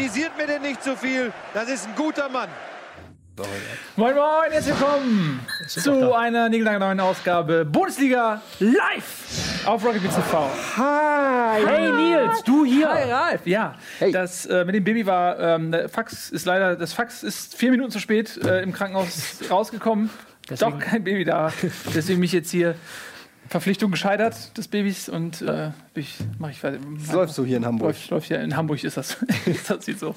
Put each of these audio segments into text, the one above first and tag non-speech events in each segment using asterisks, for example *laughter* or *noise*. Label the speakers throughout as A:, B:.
A: Kritisiert mir denn nicht zu viel. Das ist ein guter Mann.
B: Moin Moin, herzlich willkommen zu einer neuen Ausgabe Bundesliga live auf Rocket Beats TV.
C: Hi. Hey Nils, du hier.
B: Hi Ralf, ja.
C: Hey.
B: Das äh, mit dem Baby war, ähm, der Fax ist leider, das Fax ist vier Minuten zu spät äh, im Krankenhaus rausgekommen.
C: Deswegen-
B: Doch kein Baby da. Deswegen mich jetzt hier Verpflichtung gescheitert des Babys und äh, ich mache ich weiter.
D: Läufst du hier in Hamburg?
B: Läuft, läuft hier in Hamburg ist das. *laughs* das sieht so.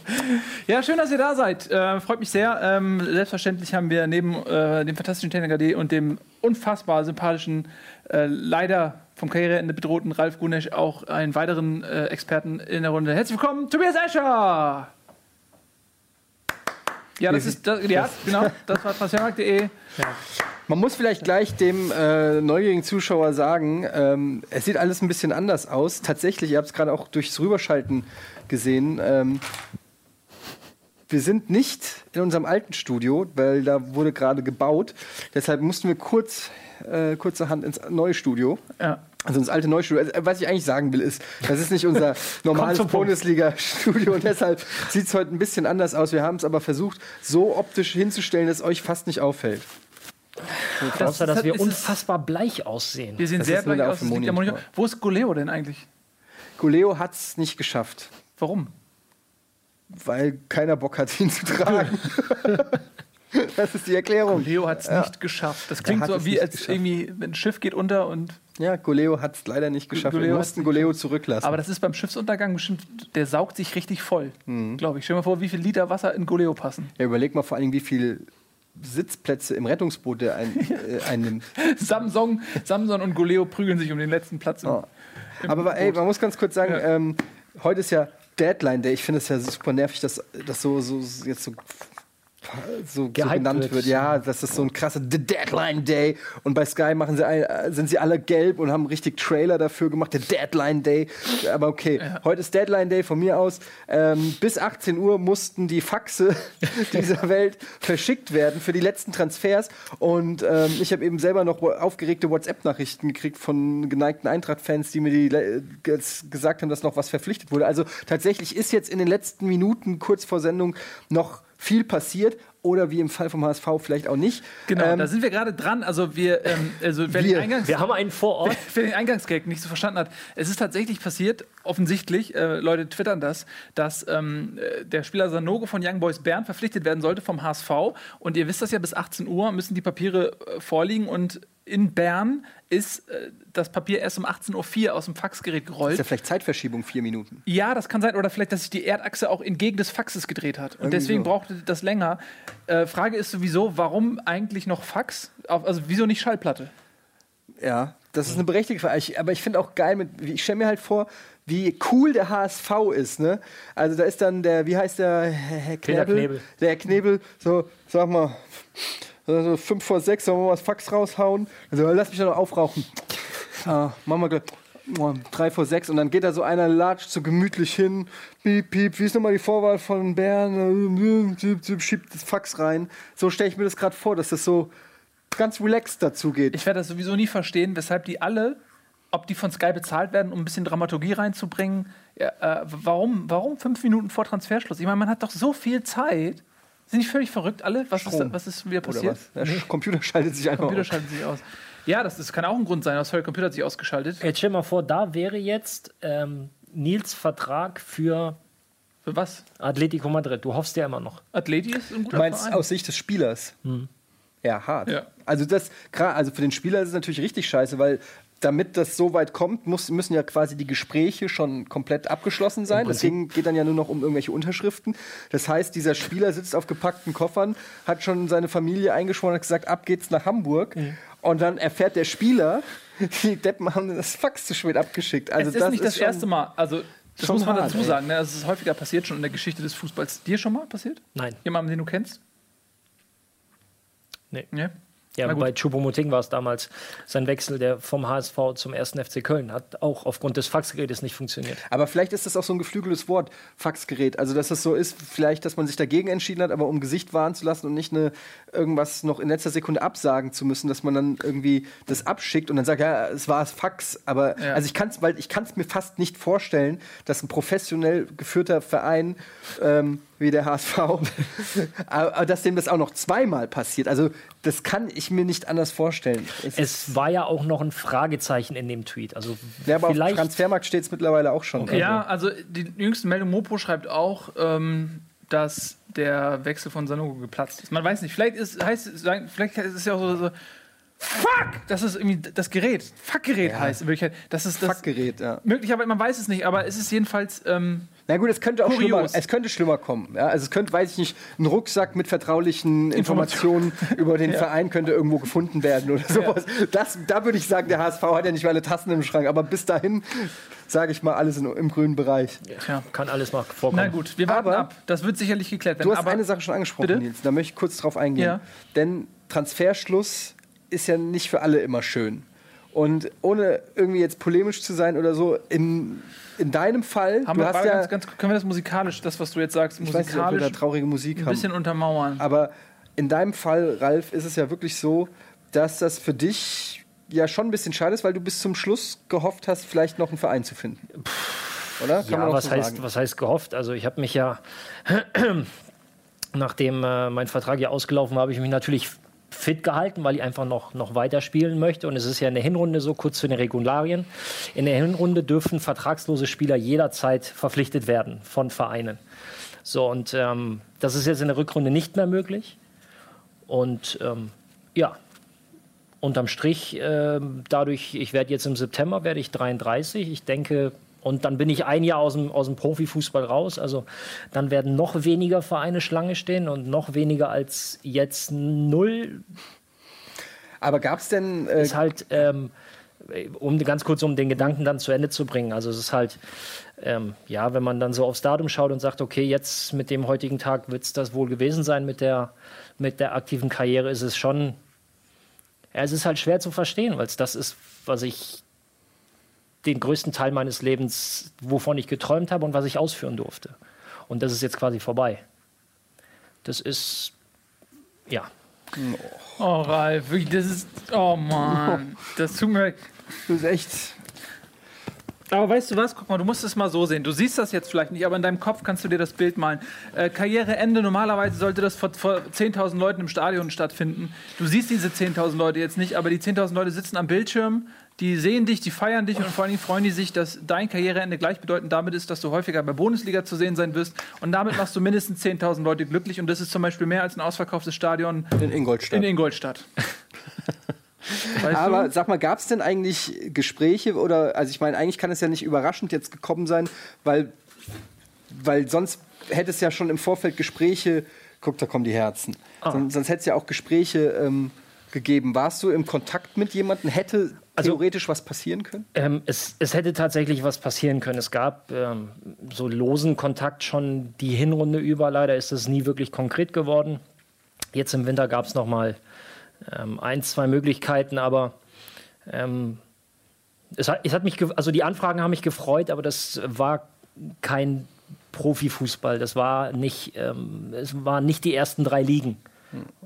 B: Ja, schön, dass ihr da seid. Äh, freut mich sehr. Ähm, selbstverständlich haben wir neben äh, dem fantastischen Techniker D und dem unfassbar sympathischen, äh, leider vom Karriereende bedrohten Ralf Gunesch auch einen weiteren äh, Experten in der Runde. Herzlich willkommen, Tobias Escher! Ja, das ist, das, ja, genau, das war transfermarkt.de.
D: Man muss vielleicht gleich dem äh, neugierigen Zuschauer sagen, ähm, es sieht alles ein bisschen anders aus. Tatsächlich, ihr habt es gerade auch durchs Rüberschalten gesehen. Ähm, wir sind nicht in unserem alten Studio, weil da wurde gerade gebaut. Deshalb mussten wir kurz, äh, kurzerhand ins neue Studio.
B: Ja.
D: Also ins alte Neustudio. Also, was ich eigentlich sagen will, ist, das ist nicht unser *laughs* normales. Bundesliga-Studio und deshalb sieht es heute ein bisschen anders aus. Wir haben es aber versucht, so optisch hinzustellen, dass es euch fast nicht auffällt.
C: Außer, dass
B: das-
C: wir unfassbar bleich aussehen.
B: Wir sehen
D: Das
B: sehr
D: der
B: aus. das Monitor. Wo ist Goleo denn eigentlich?
D: Goleo hat es nicht geschafft,
B: Warum?
D: weil keiner Bock hat, ihn zu tragen. *laughs* das ist die Erklärung.
B: Leo hat es nicht geschafft. Das klingt so wie, als
D: geschafft.
B: irgendwie ein Schiff geht unter und.
D: Ja, Goleo hat es leider nicht geschafft.
B: Goleo
D: Wir mussten Goleo zurücklassen.
B: Aber das ist beim Schiffsuntergang bestimmt, der saugt sich richtig voll,
D: Mhm.
B: glaube ich. Stell dir mal vor, wie viel Liter Wasser in Goleo passen.
D: ja, überleg mal vor allen Dingen, wie viele Sitzplätze im Rettungsboot der ein, äh, einnimmt. *laughs*
B: Samsung, Samson und Goleo prügeln sich um den letzten Platz. Im,
D: Oh.
B: im
D: Aber ey,
B: Boot.
D: man muss ganz kurz sagen,
B: Ja.
D: ähm, heute ist ja Deadline Day. Ich finde es ja super nervig, dass das so, so jetzt so so, so genannt
C: wird.
D: Ja, das ist so ein krasser The Deadline Day. Und bei Sky machen sie ein, sind sie alle gelb und haben richtig Trailer dafür gemacht. Der Deadline Day. Aber okay, heute ist Deadline Day von mir aus. Ähm, bis 18 Uhr mussten die Faxe *laughs* dieser Welt verschickt werden für die letzten Transfers. Und ähm, ich habe eben selber noch aufgeregte WhatsApp-Nachrichten gekriegt von geneigten Eintracht-Fans, die mir die, gesagt haben, dass noch was verpflichtet wurde. Also tatsächlich ist jetzt in den letzten Minuten kurz vor Sendung noch viel passiert oder wie im Fall vom HSV vielleicht auch nicht.
B: Genau,
D: Ähm,
B: da sind wir gerade dran. Also wir, ähm, also wer
D: Wir.
B: den Eingangs
C: Wir haben einen vor Ort. *laughs*
B: Wer den Eingangsgag nicht so verstanden hat, es ist tatsächlich passiert, offensichtlich, äh, Leute twittern das, dass ähm, äh, der Spieler Sanogo von Young Boys Bern verpflichtet werden sollte vom HSV. Und ihr wisst das ja, bis 18 Uhr müssen die Papiere äh, vorliegen und in Bern ist äh, das Papier erst um 18.04 Uhr aus dem Faxgerät
D: ist ja
B: gerollt.
D: vielleicht Zeitverschiebung, vier Minuten.
B: Ja, das kann sein. Oder vielleicht, dass sich die Erdachse auch entgegen des Faxes gedreht hat. Und
D: Irgendwie
B: deswegen
D: so.
B: brauchte das länger. Äh, Frage ist sowieso, warum eigentlich noch Fax? Also wieso nicht Schallplatte?
D: Ja, das ist eine berechtigte Frage. Ich, aber ich finde auch geil, mit, ich stelle mir halt vor, wie cool der HSV ist. Ne? Also da ist dann der, wie heißt der Herr Herr
C: Peter
D: Knebel?
C: Knebel.
D: Der Herr Knebel, so, sag mal, so fünf vor sechs, sollen wir mal was Fax raushauen? Also lass mich doch noch aufrauchen. Ah, machen wir gleich. Oh, drei vor sechs und dann geht da so einer latscht so gemütlich hin, piep, piep, wie ist nochmal die Vorwahl von Bern, schiebt das Fax rein. So stelle ich mir das gerade vor, dass das so ganz relaxed dazu geht.
B: Ich werde das sowieso nie verstehen, weshalb die alle, ob die von Sky bezahlt werden, um ein bisschen Dramaturgie reinzubringen. Ja, äh, warum, warum fünf Minuten vor Transferschluss? Ich meine, man hat doch so viel Zeit. Sind die völlig verrückt alle? Was, ist,
D: Strom.
B: was ist wieder passiert?
D: was? Der Computer schaltet sich einfach
B: Computer
D: auf.
B: schalten sich aus. Ja, das, das kann auch ein Grund sein. Sorry, der Computer hat sich ausgeschaltet.
C: Jetzt stell mal vor, da wäre jetzt ähm, Nils Vertrag für
B: Für was?
C: Atletico Madrid. Du hoffst ja immer noch.
B: Atleti ist ein
D: Du
B: guter
D: meinst
B: Verein.
D: aus Sicht des Spielers? Ja, hart.
B: Ja.
D: Also das, also für den Spieler ist es natürlich richtig scheiße, weil damit das so weit kommt, muss, müssen ja quasi die Gespräche schon komplett abgeschlossen sein. Deswegen geht dann ja nur noch um irgendwelche Unterschriften. Das heißt, dieser Spieler sitzt auf gepackten Koffern, hat schon seine Familie eingeschworen und hat gesagt, ab geht's nach Hamburg. Und dann erfährt der Spieler, *laughs* die Deppen haben das Fax zu spät abgeschickt. Also
B: es ist nicht das erste Mal. Also, das muss man
D: hart,
B: dazu sagen. Ne? Das ist häufiger passiert schon in der Geschichte des Fußballs. Dir schon mal passiert?
C: Nein.
B: Jemandem, den du kennst?
C: Nee.
B: Nee?
C: Ja, bei Choupo-Moting war es damals sein Wechsel der vom HSV zum 1. FC Köln. Hat auch aufgrund des Faxgerätes nicht funktioniert.
D: Aber vielleicht ist das auch so ein geflügeltes Wort, Faxgerät. Also, dass das so ist, vielleicht, dass man sich dagegen entschieden hat, aber um Gesicht wahren zu lassen und nicht eine, irgendwas noch in letzter Sekunde absagen zu müssen, dass man dann irgendwie das abschickt und dann sagt, ja, es war das Fax. Aber
B: Ja.
D: also ich kann es, weil ich kann es mir fast nicht vorstellen, dass ein professionell geführter Verein ähm, wie der HSV, *laughs* aber dass dem das auch noch zweimal passiert. Also das kann ich mir nicht anders vorstellen. Es,
C: Es war ja auch noch ein Fragezeichen in dem Tweet. Also
D: ja, aber auf
C: vielleicht
D: Transfermarkt steht es mittlerweile auch schon.
B: Ja, also die jüngste Meldung, Mopo schreibt auch, ähm, dass der Wechsel von Sanogo geplatzt ist. Man weiß nicht, vielleicht ist, heißt, es- vielleicht ist es ja auch so, so Fuck! Das ist irgendwie das Gerät. Fuck-Gerät heißt in Wirklichkeit. Das ist das.
D: Fuckgerät, ja.
B: Möglicherweise, man weiß es nicht, aber es ist jedenfalls. Ähm,
D: Na gut, es könnte auch
B: Kurios.
D: schlimmer, es könnte schlimmer kommen. Ja? Also es könnte, weiß ich nicht, ein Rucksack mit vertraulichen Informationen *laughs* über den Verein könnte irgendwo gefunden werden oder sowas. Das, da würde ich sagen, der HSV hat ja nicht mal alle Tassen im Schrank, aber bis dahin sage ich mal alles in, im grünen Bereich.
B: ja.
C: kann alles mal vorkommen.
B: Na gut, wir warten
D: Aber-
B: ab. Das wird sicherlich geklärt werden.
D: Du hast
B: aber
D: eine Sache schon angesprochen,
B: Bitte?
D: Nils. Da möchte ich kurz drauf eingehen.
B: Ja.
D: Denn Transferschluss ist ja nicht für alle immer schön. Und ohne irgendwie jetzt polemisch zu sein oder so, in, in deinem Fall,
B: haben
D: du
B: wir
D: hast ja,
B: ganz, ganz, können wir das musikalisch, das, was du jetzt sagst,
D: ich weiß nicht, ob wir da
B: musikalisch
D: traurige Musik
B: ein
D: haben.
B: bisschen untermauern?
D: Aber in deinem Fall, Ralf, ist es ja wirklich so, dass das für dich ja schon ein bisschen schade ist, weil du bis zum Schluss gehofft hast, vielleicht noch einen Verein zu finden. Oder? Kann
C: ja, was,
D: so
C: heißt, was heißt gehofft? Also ich habe mich ja, *clears throat* nachdem äh, mein Vertrag ja ausgelaufen war, habe ich mich natürlich fit gehalten, weil ich einfach noch, noch weiter spielen möchte. Und es ist ja in der Hinrunde so, kurz zu den Regularien. In der Hinrunde dürfen vertragslose Spieler jederzeit verpflichtet werden von Vereinen. So, und ähm, das ist jetzt in der Rückrunde nicht mehr möglich. Und ähm, ja, unterm Strich, ähm, dadurch, ich werde jetzt im September, werde ich 33. Ich denke, und dann bin ich ein Jahr aus dem, aus dem Profifußball raus. Also dann werden noch weniger Vereine Schlange stehen und noch weniger als jetzt null
D: Aber gab es denn, äh,
C: ist halt, ähm, um ganz kurz um den Gedanken dann zu Ende zu bringen. Also es ist halt, ähm, ja, wenn man dann so aufs Datum schaut und sagt, okay, jetzt mit dem heutigen Tag wird es das wohl gewesen sein mit der, mit der aktiven Karriere, ist es schon, ja, es ist halt schwer zu verstehen, weil es das ist, was ich den größten Teil meines Lebens, wovon ich geträumt habe und was ich ausführen durfte. Und das ist jetzt quasi vorbei. Das ist, ja,
B: Oh, Ralf, wirklich, das ist. Oh Mann. Das tut mir.
D: das ist echt.
B: Aber weißt du was? Guck mal, du musst es mal so sehen. Du siehst das jetzt vielleicht nicht, aber in deinem Kopf kannst du dir das Bild malen. Äh, Karriereende, normalerweise sollte das vor, vor 10.000 Leuten im Stadion stattfinden. Du siehst diese 10.000 Leute jetzt nicht, aber die 10.000 Leute sitzen am Bildschirm, die sehen dich, die feiern dich und vor allem freuen die sich, dass dein Karriereende gleichbedeutend damit ist, dass du häufiger bei Bundesliga zu sehen sein wirst. Und damit machst du mindestens 10.000 Leute glücklich und das ist zum Beispiel mehr als ein ausverkauftes Stadion
D: In Ingolstadt.
B: in Ingolstadt. *laughs* Weißt
D: Aber
B: du?
D: sag mal, gab es denn eigentlich Gespräche oder, also ich meine, eigentlich kann es ja nicht überraschend jetzt gekommen sein, weil, weil sonst hätte es ja schon im Vorfeld Gespräche, guck, da kommen die Herzen, sonst, sonst hätte es ja auch Gespräche ähm, gegeben. Warst du im Kontakt mit jemandem? Hätte
C: Also-
D: theoretisch was passieren können?
C: Ähm, es, es hätte tatsächlich was passieren können. Es gab ähm, so losen Kontakt schon die Hinrunde über. Leider ist es nie wirklich konkret geworden. Jetzt im Winter gab es noch mal ähm, ein, zwei Möglichkeiten, aber ähm, es hat, es hat mich, also die Anfragen haben mich gefreut, aber das war kein Profifußball. Das war nicht, ähm, es waren nicht die ersten drei Ligen.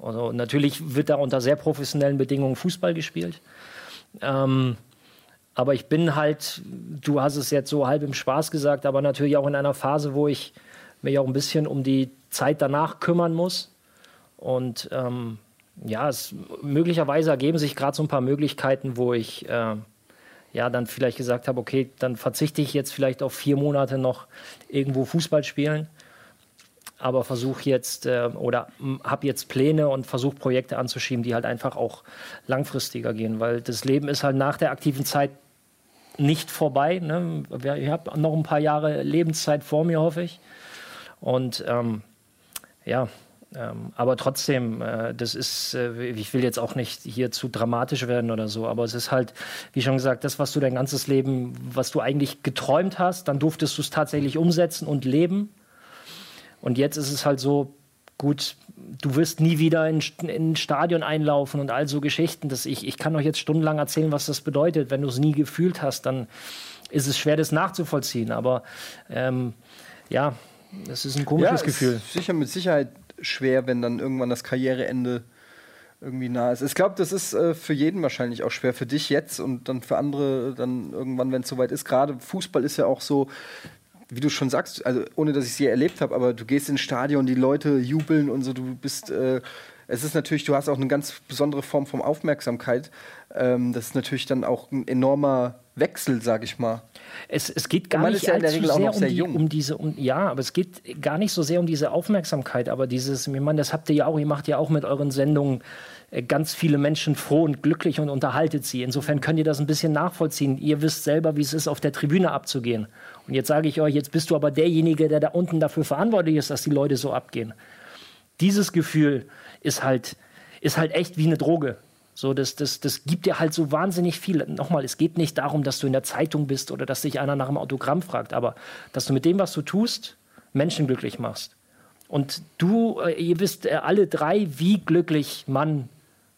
C: Also natürlich wird da unter sehr professionellen Bedingungen Fußball gespielt. Ähm, aber ich bin halt, du hast es jetzt so halb im Spaß gesagt, aber natürlich auch in einer Phase, wo ich mich auch ein bisschen um die Zeit danach kümmern muss. Und ähm, ja, es, möglicherweise ergeben sich gerade so ein paar Möglichkeiten, wo ich äh, ja dann vielleicht gesagt habe, okay, dann verzichte ich jetzt vielleicht auf vier Monate noch irgendwo Fußball spielen, aber versuche jetzt äh, oder habe jetzt Pläne und versuche Projekte anzuschieben, die halt einfach auch langfristiger gehen, weil das Leben ist halt nach der aktiven Zeit nicht vorbei. Ne? Ich habe noch ein paar Jahre Lebenszeit vor mir, hoffe ich. Und ähm, ja, ähm, aber trotzdem, äh, das ist, äh, ich will jetzt auch nicht hier zu dramatisch werden oder so, aber es ist halt, wie schon gesagt, das, was du dein ganzes Leben, was du eigentlich geträumt hast, dann durftest du es tatsächlich umsetzen und leben. Und jetzt ist es halt so, gut, du wirst nie wieder in, in ein Stadion einlaufen und all so Geschichten. Das ich, ich kann euch jetzt stundenlang erzählen, was das bedeutet. Wenn du es nie gefühlt hast, dann ist es schwer, das nachzuvollziehen. Aber ähm, ja, es ist ein komisches
D: ja,
C: Gefühl.
D: Ist sicher mit Sicherheit schwer, wenn dann irgendwann das Karriereende irgendwie nah ist. Ich glaube, das ist äh, für jeden wahrscheinlich auch schwer. Für dich jetzt und dann für andere dann irgendwann, wenn es soweit ist. Gerade Fußball ist ja auch so, wie du schon sagst, also ohne dass ich es je erlebt habe, aber du gehst ins Stadion, die Leute jubeln und so, du bist. Äh, es ist natürlich, du hast auch eine ganz besondere Form von Aufmerksamkeit. Ähm, das ist natürlich dann auch ein enormer Wechsel, sag ich mal.
C: Es, es geht gar nicht
D: ja
C: um, die, um diese, um, ja, aber es geht gar nicht so sehr um diese Aufmerksamkeit, aber dieses, ich meine, das habt ihr ja auch, ihr macht ja auch mit euren Sendungen äh, ganz viele Menschen froh und glücklich und unterhaltet sie. Insofern könnt ihr das ein bisschen nachvollziehen. Ihr wisst selber, wie es ist, auf der Tribüne abzugehen. Und jetzt sage ich euch, jetzt bist du aber derjenige, der da unten dafür verantwortlich ist, dass die Leute so abgehen. Dieses Gefühl ist halt, ist halt echt wie eine Droge. So, das, das, das gibt dir halt so wahnsinnig viel. Nochmal, es geht nicht darum, dass du in der Zeitung bist oder dass dich einer nach einem Autogramm fragt, aber dass du mit dem, was du tust, Menschen glücklich machst. Und du, äh, ihr wisst äh, alle drei, wie glücklich man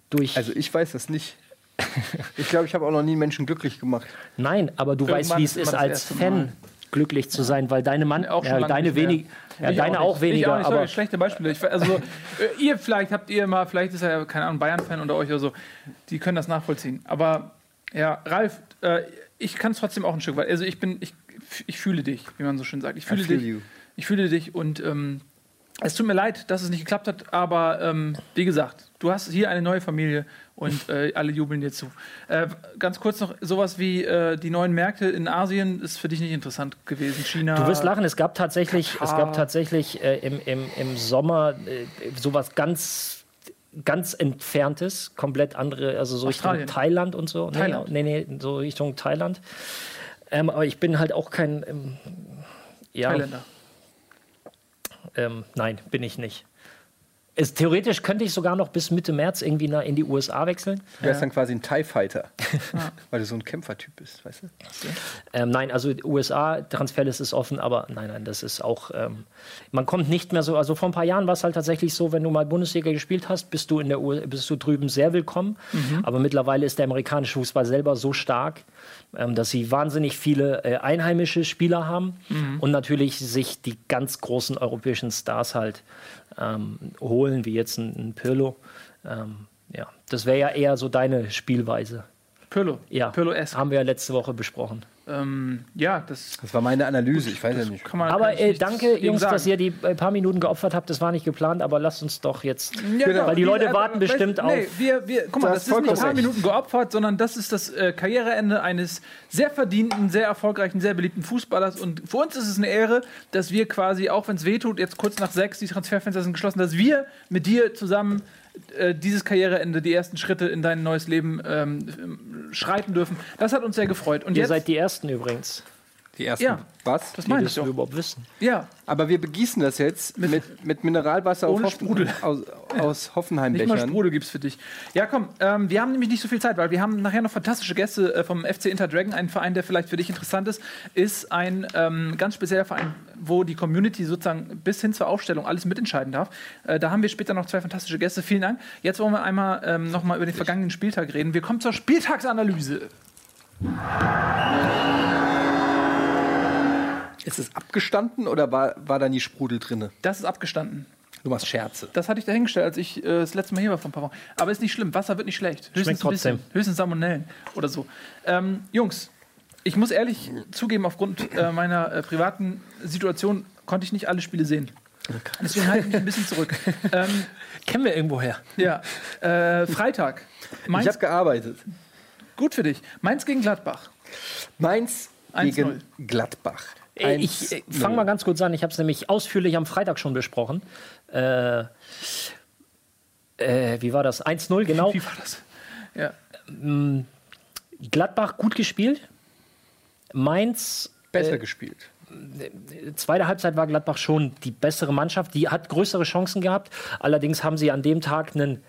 C: durch.
D: Also ich weiß das nicht. Ich glaube, ich habe auch noch nie Menschen glücklich gemacht.
C: Nein, aber du weißt,
B: Irgendwann
C: wie es
B: ist
C: als Fan
B: Mal.
C: Glücklich zu sein, weil deine Mann,
B: Auch schon
C: ja,
B: lange
C: deine wenig, ja,
B: Ich
C: deine auch,
B: nicht.
C: weniger,
B: Ich auch nicht,
C: aber
B: schlechte Beispiele. Ich, also, äh, ihr vielleicht habt ihr mal, vielleicht ist er ja, keine Ahnung, Bayern-Fan unter euch oder so, die können das nachvollziehen. Aber ja, Ralf, äh, ich kann es trotzdem auch ein Stück weit. Also ich bin, ich, ich fühle dich, wie man so schön sagt. Ich fühle
D: feel
B: dich.
D: you.
B: Ich fühle dich und ähm, es tut mir leid, dass es nicht geklappt hat, aber ähm, wie gesagt, du hast hier eine neue Familie und äh, alle jubeln dir zu. Äh, ganz kurz noch, sowas wie äh, die neuen Märkte in Asien ist für dich nicht interessant gewesen. China.
C: Du wirst lachen, es gab tatsächlich, es
B: Katar.
C: gab tatsächlich äh, im, im, im Sommer äh, sowas ganz, ganz Entferntes, komplett andere, also so
B: Australien.
C: Richtung Thailand und so.
B: Thailand.
C: Nee, nee, so Richtung Thailand. Ähm, aber ich bin halt auch kein. Ähm, ja,
B: Thailänder.
C: ähm, nein, bin ich nicht. Es, theoretisch könnte ich sogar noch bis Mitte März irgendwie nach, in die USA wechseln.
D: Du wärst dann quasi ein TIE Fighter. *laughs* Weil du so ein Kämpfertyp bist, weißt du?
C: Ähm, nein, also USA, Transferlist ist offen, aber nein, nein, das ist auch, ähm, man kommt nicht mehr so, also vor ein paar Jahren war es halt tatsächlich so, wenn du mal Bundesliga gespielt hast, bist du, in der U bist du drüben sehr willkommen, aber mittlerweile ist der amerikanische Fußball selber so stark, ähm, dass sie wahnsinnig viele äh, einheimische Spieler haben und natürlich sich die ganz großen europäischen Stars halt ähm, holen, wie jetzt ein, ein Pirlo. Ähm, ja, das wäre ja eher so deine Spielweise.
B: Pirlo.
C: Ja,
B: Pirlo-esque.
C: haben wir ja letzte Woche besprochen.
B: Ähm, ja, das
D: Das war meine Analyse, ich weiß ja nicht.
B: kann man.
C: Aber
B: kann
C: äh, danke, Jungs,
B: sagen.
C: dass ihr die äh, paar Minuten geopfert habt. Das war nicht geplant, aber lasst uns doch jetzt.
B: Ja,
D: Genau.
C: Weil die Leute
B: Diese-
C: warten
B: äh,
C: bestimmt
B: weißt- nee,
C: auf-
B: Wir, wir, guck mal, das
D: hast
B: ist nicht ein paar. Minuten geopfert, sondern das ist das äh, Karriereende eines sehr verdienten, sehr erfolgreichen, sehr beliebten Fußballers. Und für uns ist es eine Ehre, dass wir quasi, auch wenn es wehtut, jetzt kurz nach sechs, die Transferfenster sind geschlossen, dass wir mit dir zusammen äh, dieses Karriereende, die ersten Schritte in dein neues Leben ähm, schreiten dürfen. Das hat uns sehr gefreut. Und
C: Ihr
B: jetzt,
C: seid die Ersten übrigens,
D: Die ersten.
B: Ja.
D: Was?
B: das meine ich doch.
C: überhaupt wissen.
B: Ja,
D: Aber wir begießen das jetzt mit, mit, Mineralwasser
B: Ohne
D: aus,
B: Sprudel.
D: aus, aus
B: Nicht mal. Sprudel gibt's für dich. Ja, komm, ähm, wir haben nämlich nicht so viel Zeit, weil wir haben nachher noch fantastische Gäste äh, vom FC Inter Dragon. Ein Verein, der vielleicht für dich interessant ist, ist ein ähm, ganz spezieller Verein, wo die Community sozusagen bis hin zur Aufstellung alles mitentscheiden darf. Äh, da haben wir später noch zwei fantastische Gäste. Vielen Dank. Jetzt wollen wir einmal ähm, noch mal über den vergangenen Spieltag reden. Wir kommen zur Spieltagsanalyse.
D: Ist es abgestanden oder war, war da nie Sprudel drin?
B: Das ist abgestanden.
D: Du machst Scherze.
B: Das hatte ich dahingestellt, als ich äh, das letzte Mal hier war vor ein paar Wochen. Aber ist nicht schlimm. Wasser wird nicht schlecht. Höchstens ein bisschen.
C: trotzdem.
B: Höchstens Salmonellen oder so. Ähm, Jungs, ich muss ehrlich zugeben, aufgrund äh, meiner äh, privaten Situation konnte ich nicht alle Spiele sehen. Deswegen halte ich mich ein bisschen zurück. *laughs* ähm,
C: Kennen wir irgendwoher.
B: ja, äh, Freitag.
D: Ich
B: Mainz,
D: habe gearbeitet.
B: gut für dich. Mainz gegen Gladbach.
D: Mainz
B: 1-0.
D: gegen Gladbach.
C: Äh, Ich äh, fange mal ganz kurz an. Ich habe es nämlich ausführlich am Freitag schon besprochen. Äh, äh, wie war das? 1-0, genau.
B: Wie war das? Ja.
C: Gladbach gut gespielt. Mainz
D: besser gespielt.
C: zweite Halbzeit war Gladbach schon die bessere Mannschaft. Die hat größere Chancen gehabt. Allerdings haben sie an dem Tag einen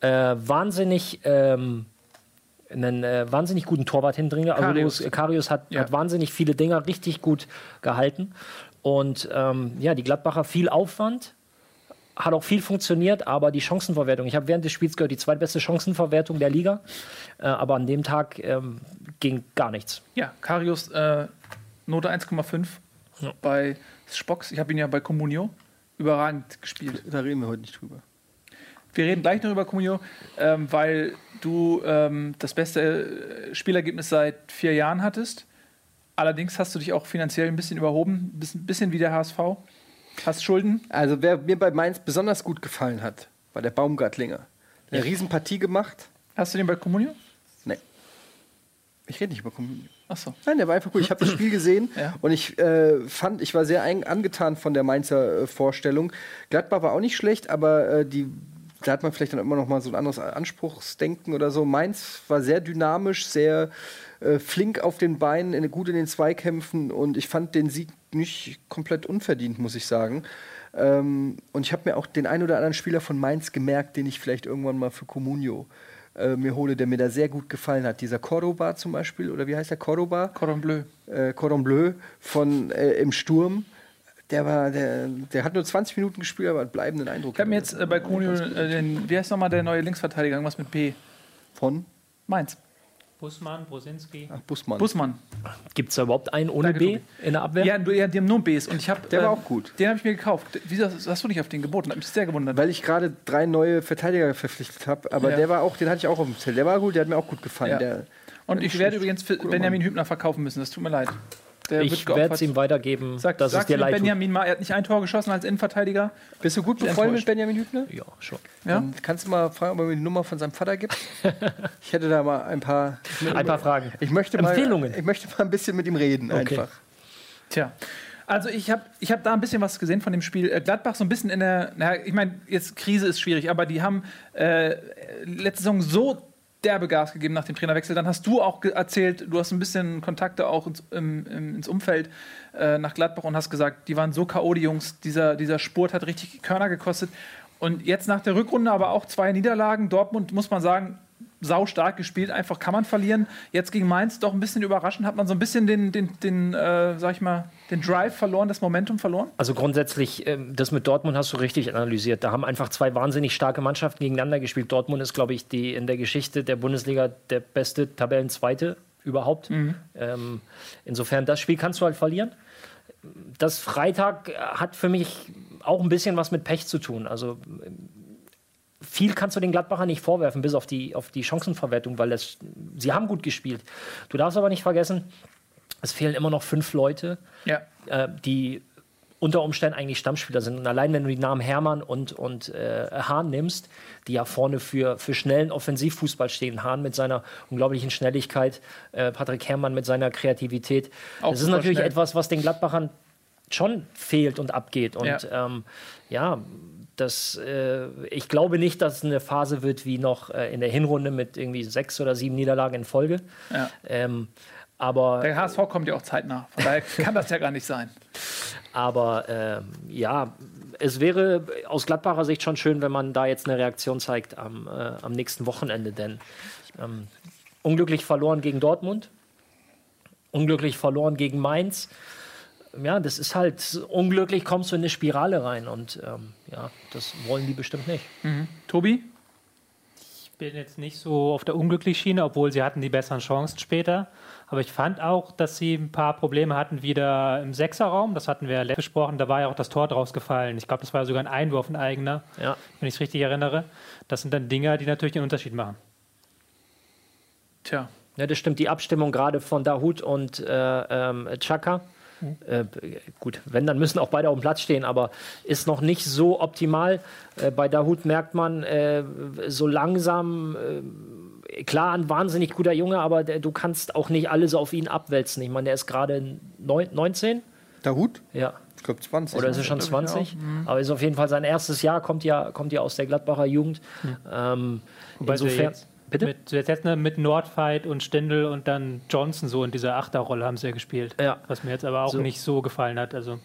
C: äh, wahnsinnig, ähm, einen äh, wahnsinnig guten Torwart hindrin. Also
B: Karius.
C: Karius, Karius hat,
B: Ja.
C: hat wahnsinnig viele Dinger richtig gut gehalten. Und ähm, ja, die Gladbacher viel Aufwand. hat auch viel funktioniert, aber die Chancenverwertung, ich habe während des Spiels gehört, die zweitbeste Chancenverwertung der Liga, äh, aber an dem Tag ähm, ging gar nichts.
B: Ja, Karius äh, Note 1,5
C: Ja.
B: bei Spocks. Ich habe ihn ja bei Comunio überragend gespielt.
D: Da reden wir heute nicht drüber.
B: Wir reden gleich noch über Comunio, ähm, weil du ähm, das beste äh, Spielergebnis seit vier Jahren hattest. Allerdings hast du dich auch finanziell ein bisschen überhoben, ein bisschen, bisschen wie der HSV. Hast Schulden.
D: Also, wer mir bei Mainz besonders gut gefallen hat, war der Baumgartlinger. Eine Riesenpartie gemacht.
B: Hast du den bei Comunio?
D: Nee. Ich rede nicht über Communio.
B: Achso.
D: Nein, der war einfach gut. Ich habe das Spiel gesehen
B: Ja.
D: und ich äh, fand, ich war sehr angetan von der Mainzer äh, Vorstellung. Gladbach war auch nicht schlecht, aber äh, die, da hat man vielleicht dann immer noch mal so ein anderes Anspruchsdenken oder so. Mainz war sehr dynamisch, sehr äh, flink auf den Beinen, in, gut in den Zweikämpfen und ich fand den Sieg nicht komplett unverdient, muss ich sagen. Ähm, und ich habe mir auch den einen oder anderen Spieler von Mainz gemerkt, den ich vielleicht irgendwann mal für Comunio äh, mir hole, der mir da sehr gut gefallen hat. Dieser Cordoba zum Beispiel, oder wie heißt der Cordoba?
B: Cordon Bleu.
D: äh, Cordon Bleu von äh, im Sturm. Der war, der, der hat nur 20 Minuten gespielt, aber hat bleibenden Eindruck.
B: Ich habe mir jetzt äh, bei Comunio äh, den, wie heißt nochmal der neue Linksverteidiger? Irgendwas mit B.
D: von
B: Mainz.
E: Busmann, Brosinski.
D: ach, Busmann.
B: Busmann.
C: Gibt es da überhaupt einen ohne
B: Danke,
C: B
B: Tobi.
C: in der Abwehr?
B: Ja, du, ja, die haben nur Bs. Und ich hab,
D: Der war
B: äh,
D: auch gut.
B: Den habe ich mir gekauft. Wieso hast hast du nicht auf den geboten? Hat mich sehr gewundert.
D: Weil ich gerade drei neue Verteidiger verpflichtet habe, aber
B: Ja.
D: der war auch, den hatte ich auch auf dem Zettel. Der war gut, der hat mir auch gut gefallen.
B: Ja.
D: Der,
B: Und ich werde übrigens für Benjamin Hübner verkaufen müssen. Das tut mir leid. Der
C: ich werde es ihm weitergeben,
B: Sag,
C: dass es
B: sagst
C: dir
B: du
C: leid tut.
B: Benjamin mal, er hat nicht ein Tor geschossen als Innenverteidiger.
D: bist du gut befreundet mit. Benjamin Hübner?
C: Ja, schon.
B: Ja?
D: Dann kannst du mal fragen, ob er mir die Nummer von seinem Vater gibt. *laughs* ich hätte da mal ein paar,
C: Ein paar Fragen.
D: ich möchte
C: Empfehlungen.
D: Mal, ich möchte mal ein bisschen mit ihm reden,
C: Okay.
D: einfach.
B: Tja. Also ich habe ich hab da ein bisschen was gesehen von dem Spiel. Äh, Gladbach so ein bisschen in der, na, ich meine, jetzt Krise ist schwierig, aber die haben äh, letzte Saison so derbe Gas gegeben nach dem Trainerwechsel. Dann hast du auch erzählt, du hast ein bisschen Kontakte auch ins, im, im, ins Umfeld äh, nach Gladbach und hast gesagt, die waren so K.O., die Jungs. Dieser, dieser Spurt hat richtig Körner gekostet. Und jetzt nach der Rückrunde aber auch zwei Niederlagen. Dortmund, muss man sagen, sau stark gespielt, einfach kann man verlieren. Jetzt gegen Mainz doch ein bisschen überraschend, hat man so ein bisschen den, den, den äh, sag ich mal, den Drive verloren, das Momentum verloren.
C: Also grundsätzlich, ähm, das mit Dortmund hast du richtig analysiert. Da haben einfach zwei wahnsinnig starke Mannschaften gegeneinander gespielt. Dortmund ist, glaube ich, die in der Geschichte der Bundesliga der beste Tabellenzweite überhaupt. Ähm, insofern, das Spiel kannst du halt verlieren. Das Freitag hat für mich auch ein bisschen was mit Pech zu tun. Also ähm, viel kannst du den Gladbacher nicht vorwerfen, bis auf die, auf die Chancenverwertung, weil das, sie haben gut gespielt. Du darfst aber nicht vergessen, es fehlen immer noch fünf Leute
B: Ja.
C: äh, die unter Umständen eigentlich Stammspieler sind. Und allein wenn du die Namen Hermann und, und äh, Hahn nimmst, die ja vorne für, für schnellen Offensivfußball stehen, Hahn mit seiner unglaublichen Schnelligkeit, äh, Patrick Herrmann mit seiner Kreativität.
B: Auch
C: das ist natürlich
B: schnell.
C: etwas, was den Gladbachern schon fehlt und abgeht. Und
B: ja,
C: ähm, ja das, äh, ich glaube nicht, dass es eine Phase wird wie noch äh, in der Hinrunde mit irgendwie sechs oder sieben Niederlagen in Folge.
B: Ja.
C: Ähm, aber
B: Der HSV kommt ja auch zeitnah. Von daher *laughs* kann das ja gar nicht sein.
C: Aber ähm, ja, es wäre aus Gladbacher Sicht schon schön, wenn man da jetzt eine Reaktion zeigt am, äh, am nächsten Wochenende. Denn ähm, unglücklich verloren gegen Dortmund, unglücklich verloren gegen Mainz. Ja, das ist halt unglücklich, kommst du in eine Spirale rein. Und ähm, ja, das wollen die bestimmt nicht.
B: Tobi?
E: Ich bin jetzt nicht so auf der Unglücklich-Schiene, obwohl sie hatten die besseren Chancen später. Aber ich fand auch, dass sie ein paar Probleme hatten wieder im Sechserraum. Das hatten wir letztes besprochen. Da war ja auch das Tor draus gefallen. Ich glaube, das war ja sogar ein Einwurf, ein eigener,
C: Ja.
E: wenn ich es richtig erinnere. Das sind dann Dinger, die natürlich den Unterschied machen.
B: Tja.
C: Ja, das stimmt. Die Abstimmung gerade von Dahut und äh, ähm, Chaka. Äh, gut, wenn, dann müssen auch beide auf dem Platz stehen, aber ist noch nicht so optimal. Äh, bei Dahut merkt man äh, so langsam, äh, klar, ein wahnsinnig guter Junge, aber der, du kannst auch nicht alles auf ihn abwälzen. Ich meine, der ist gerade neun- 19,
D: Der Hut?
C: ja.
D: Ich glaube 20.
C: Oder ist er schon
B: glaub ich
C: 20? Aber ist auf jeden Fall sein erstes Jahr, kommt ja, kommt ja aus der Gladbacher Jugend. Ähm,
E: Wobei sie
C: insofern.
E: jetzt
C: Bitte?
E: Mit, jetzt ne, mit Nordfight und Stindl und dann Johnson so in dieser Achterrolle haben sie ja gespielt.
C: Ja.
E: Was mir jetzt aber auch
C: So.
E: nicht so gefallen hat. Also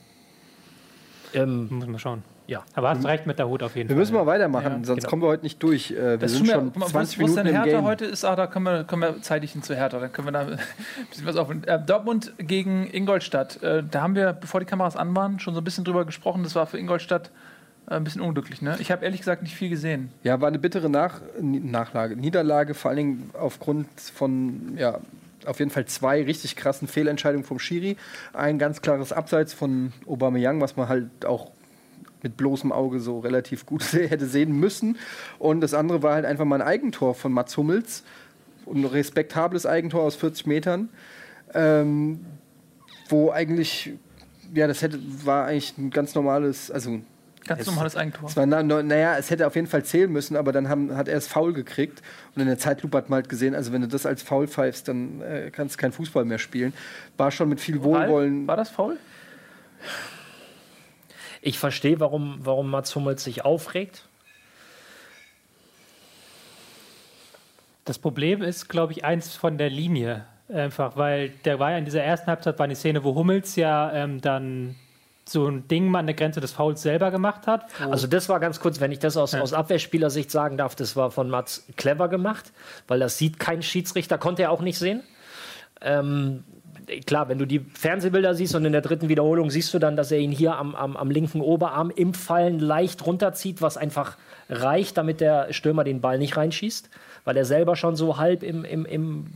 C: Ähm,
E: muss man schauen.
C: ja.
E: Aber hast recht mit der Hut auf jeden
D: Wir
E: Fall.
D: müssen mal weitermachen,
B: Ja,
D: sonst
C: genau.
D: kommen wir heute nicht durch. Äh, wir
B: Das
D: sind schon
B: mal,
D: 20
B: wo, wo es
D: Minuten
B: denn
D: im
B: Hertha
D: Game.
B: heute ist, ah, da können wir, können wir zeitig hin zu Hertha. Dann können wir da *laughs* ein bisschen was auf. Äh, Dortmund gegen Ingolstadt. Äh, da haben wir, bevor die Kameras an waren, schon so ein bisschen drüber gesprochen. Das war für Ingolstadt Äh, ein bisschen unglücklich, ne? Ich habe ehrlich gesagt nicht viel gesehen.
D: Ja, war eine bittere Nach Nachlage, Niederlage, vor allen Dingen aufgrund von, ja, auf jeden Fall zwei richtig krassen Fehlentscheidungen vom Schiri. Ein ganz klares Abseits von Aubameyang, was man halt auch mit bloßem Auge so relativ gut *laughs* hätte sehen müssen. Und das andere war halt einfach mal ein Eigentor von Mats Hummels. Ein respektables Eigentor aus 40 Metern. Ähm, wo eigentlich, ja, das hätte, war eigentlich ein ganz normales, also
B: Ganz normales Eigentor.
D: es war, na, na, naja, es hätte auf jeden Fall zählen müssen, aber dann haben, hat er es faul gekriegt. Und in der Zeitlupe hat man halt gesehen, also wenn du das als faul pfeifst, dann äh, kannst du keinen Fußball mehr spielen. War schon mit viel Wohlwollen.
B: War das faul?
C: Ich verstehe, warum, warum Mats Hummels sich aufregt.
E: Das Problem ist, glaube ich, eins von der Linie. Einfach, weil der war ja in dieser ersten Halbzeit war eine Szene, wo Hummels ja ähm, dann so ein Ding mal an der Grenze des Fouls selber gemacht hat.
C: Also das war ganz kurz, wenn ich das aus, aus Abwehrspielersicht sagen darf, das war von Mats clever gemacht, weil das sieht kein Schiedsrichter, konnte er auch nicht sehen. Ähm, klar, wenn du die Fernsehbilder siehst und in der dritten Wiederholung siehst du dann, dass er ihn hier am, am, am linken Oberarm im Fallen leicht runterzieht, was einfach reicht, damit der Stürmer den Ball nicht reinschießt, weil er selber schon so halb im, im, im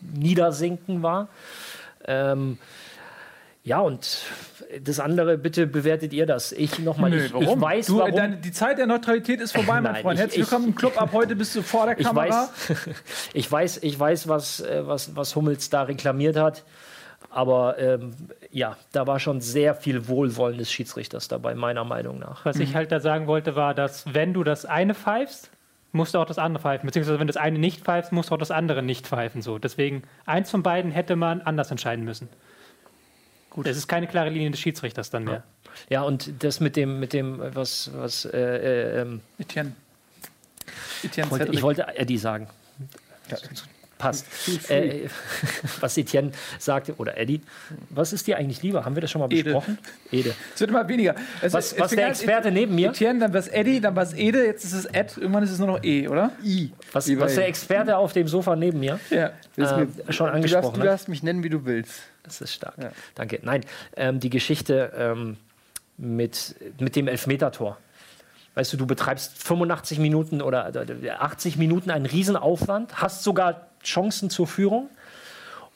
C: Niedersinken war. Ähm, ja, und das andere, bitte bewertet ihr das. Ich nochmal, ich, ich weiß,
B: du,
C: warum.
B: Deine, die Zeit der Neutralität ist vorbei, mein *laughs*
C: Nein,
B: Freund.
C: ich-
B: Herzlich
C: ich-
B: willkommen im Club. Ab heute bist du vor der *laughs*
C: ich
B: Kamera.
C: weiß, *laughs* ich weiß, ich weiß, was, äh, was, was Hummels da reklamiert hat. Aber ähm, ja, da war schon sehr viel Wohlwollen des Schiedsrichters dabei, meiner Meinung nach.
E: Was ich halt da sagen wollte, war, dass wenn du das eine pfeifst, musst du auch das andere pfeifen. Beziehungsweise wenn du das eine nicht pfeifst, musst du auch das andere nicht pfeifen. So. Deswegen, eins von beiden hätte man anders entscheiden müssen. Gut. Es ist keine klare Linie des Schiedsrichters dann mehr.
C: Ja, und das mit dem, mit dem, was, was äh, äh, ähm,
B: Etienne. Etienne
C: wollte, ich wollte Eddie sagen. Passt. Äh, *laughs* was Etienne sagte, oder Eddie, was ist dir eigentlich lieber? Haben wir das schon mal
B: Ede.
C: besprochen? Ede.
B: Es wird immer weniger. Also,
C: Was,
B: es
C: was der Experte neben mir,
B: Etienne, dann war es Eddie, dann war es Ede, jetzt ist es Ed, irgendwann ist es nur noch E, oder?
D: I.
C: was, was der Experte auf dem Sofa neben mir
B: Ja.
C: Äh,
D: mir-
C: schon
D: du darfst,
C: angesprochen
D: du
C: hat.
D: darfst mich nennen, wie du willst.
C: Das ist stark. Danke. Nein, ähm, die Geschichte ähm, mit, mit dem Elfmetertor. Weißt du, du betreibst 85 Minuten oder äh, 80 Minuten einen Riesenaufwand, hast sogar Chancen zur Führung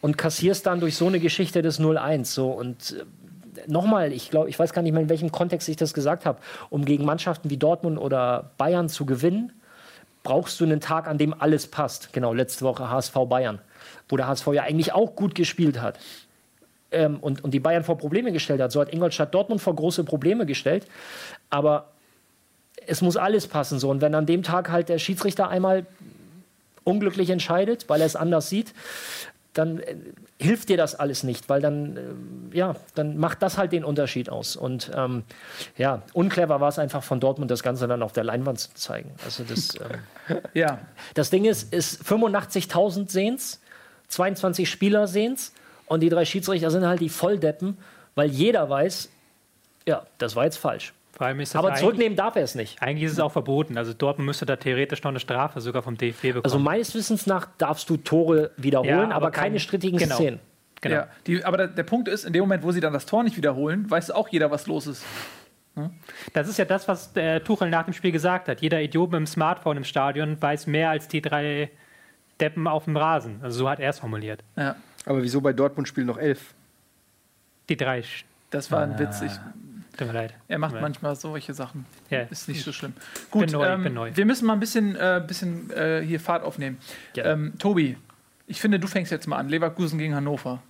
C: und kassierst dann durch so eine Geschichte des 0-1. So. Und äh, nochmal, ich glaube, ich weiß gar nicht mehr, in welchem Kontext ich das gesagt habe, um gegen Mannschaften wie Dortmund oder Bayern zu gewinnen, brauchst du einen Tag, an dem alles passt. Genau, letzte Woche HSV Bayern, wo der HSV ja eigentlich auch gut gespielt hat ähm, und, und die Bayern vor Probleme gestellt hat. So hat Ingolstadt Dortmund vor große Probleme gestellt. Aber es muss alles passen. So. Und wenn an dem Tag halt der Schiedsrichter einmal unglücklich entscheidet, weil er es anders sieht, dann äh, hilft dir das alles nicht, weil dann, äh, ja, dann macht das halt den Unterschied aus. Und ähm, ja, unclever war es einfach von Dortmund, das Ganze dann auf der Leinwand zu zeigen. Also das, ähm,
B: Ja.
C: das Ding ist, ist 85.000 sehen's, 22 Spieler sehen's und die drei Schiedsrichter sind halt die Volldeppen, weil jeder weiß, ja, das war jetzt falsch.
E: Vor allem ist das
C: Aber zurücknehmen darf er es nicht.
E: eigentlich ist es auch verboten. Also Dortmund müsste da theoretisch noch eine Strafe sogar vom DFB bekommen.
C: Also meines Wissens nach darfst du Tore wiederholen,
E: Ja,
C: aber,
E: aber
C: keine
E: kein-
C: strittigen
E: genau.
C: Szenen.
E: genau.
B: ja. Die, aber der, der Punkt ist, in dem Moment, wo sie dann das Tor nicht wiederholen, weiß auch jeder, was los ist.
E: Das ist ja das, was der Tuchel nach dem Spiel gesagt hat. Jeder Idiot mit dem Smartphone im Stadion weiß mehr als die drei Deppen auf dem Rasen. Also so hat er es formuliert.
B: Ja.
D: Aber wieso bei Dortmund spielen noch elf?
E: Die drei. Sch-
B: Das war ein Witz. Ich,
E: Tut mir leid.
B: er macht
E: leid.
B: manchmal solche Sachen.
E: Ja.
B: Ist nicht so schlimm.
E: bin
B: Gut,
E: neu, ich
B: ähm,
E: bin neu.
B: wir müssen mal ein bisschen, äh, bisschen äh, hier Fahrt aufnehmen.
C: Gerne.
B: Ähm, Tobi, ich finde, du fängst jetzt mal an. Leverkusen gegen Hannover.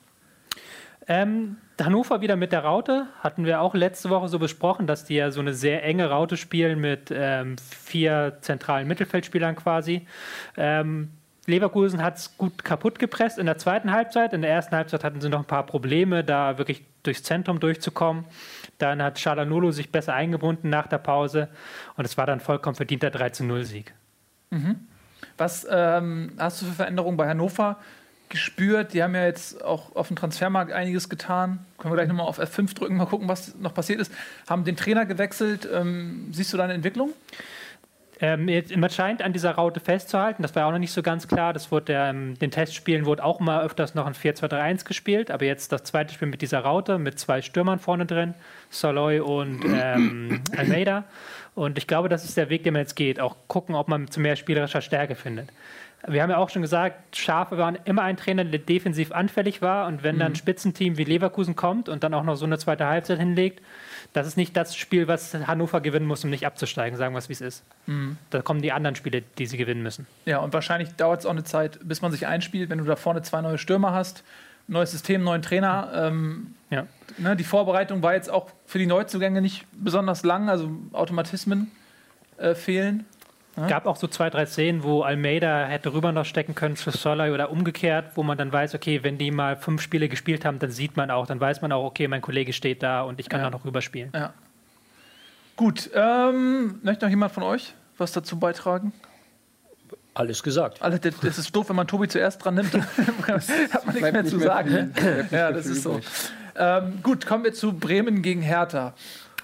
E: Ähm, Hannover wieder mit der Raute. Hatten wir auch letzte Woche so besprochen, dass die ja so eine sehr enge Raute spielen mit ähm, vier zentralen Mittelfeldspielern quasi. Ähm, Leverkusen hat es gut kaputt gepresst in der zweiten Halbzeit. In der ersten Halbzeit hatten sie noch ein paar Probleme, da wirklich durchs Zentrum durchzukommen. Dann hat Shalanolo sich besser eingebunden nach der Pause und es war dann vollkommen verdienter 3-0-Sieg.
B: Was ähm, hast du für Veränderungen bei Hannover gespürt? Die haben ja jetzt auch auf dem Transfermarkt einiges getan. Können wir gleich nochmal auf F5 drücken, mal gucken, was noch passiert ist. Haben den Trainer gewechselt. Ähm, siehst du da eine Entwicklung?
E: Ähm, jetzt, man scheint an dieser Raute festzuhalten, das war auch noch nicht so ganz klar. Das wurde ja, in den Testspielen wurde auch mal öfters noch ein 4-2-3-1 gespielt, aber jetzt das zweite Spiel mit dieser Raute, mit zwei Stürmern vorne drin, Soloy und ähm, *clears throat* Almeida. Und ich glaube, das ist der Weg, den man jetzt geht. Auch gucken, ob man zu mehr spielerischer Stärke findet. Wir haben ja auch schon gesagt, Schafe waren immer ein Trainer, der defensiv anfällig war. Und wenn dann ein Spitzenteam wie Leverkusen kommt und dann auch noch so eine zweite Halbzeit hinlegt, das ist nicht das Spiel, was Hannover gewinnen muss, um nicht abzusteigen, sagen wir es, wie es ist. Da kommen die anderen Spiele, die sie gewinnen müssen.
B: Ja, und wahrscheinlich dauert es auch eine Zeit, bis man sich einspielt, wenn du da vorne zwei neue Stürmer hast, neues System, neuen Trainer. Ähm,
E: Ja.
B: ne, die Vorbereitung war jetzt auch für die Neuzugänge nicht besonders lang, also Automatismen äh, fehlen.
E: Gab auch so zwei, drei Szenen, wo Almeida hätte rüber noch stecken können für Soller oder umgekehrt, wo man dann weiß, okay, wenn die mal fünf Spiele gespielt haben, dann sieht man auch, dann weiß man auch, okay, mein Kollege steht da und ich kann
B: Ja.
E: auch noch rüberspielen.
B: Ja. Gut, ähm, möchte noch jemand von euch was dazu beitragen?
C: Alles gesagt.
B: Alle, das das ist doof, wenn man Tobi zuerst dran nimmt, dann *laughs* hat man nichts mehr
D: nicht
B: zu
D: mehr
B: sagen.
D: viel-
B: Ne? Ja,
D: mehr
B: das ist so. Ähm, gut, kommen wir zu Bremen gegen Hertha.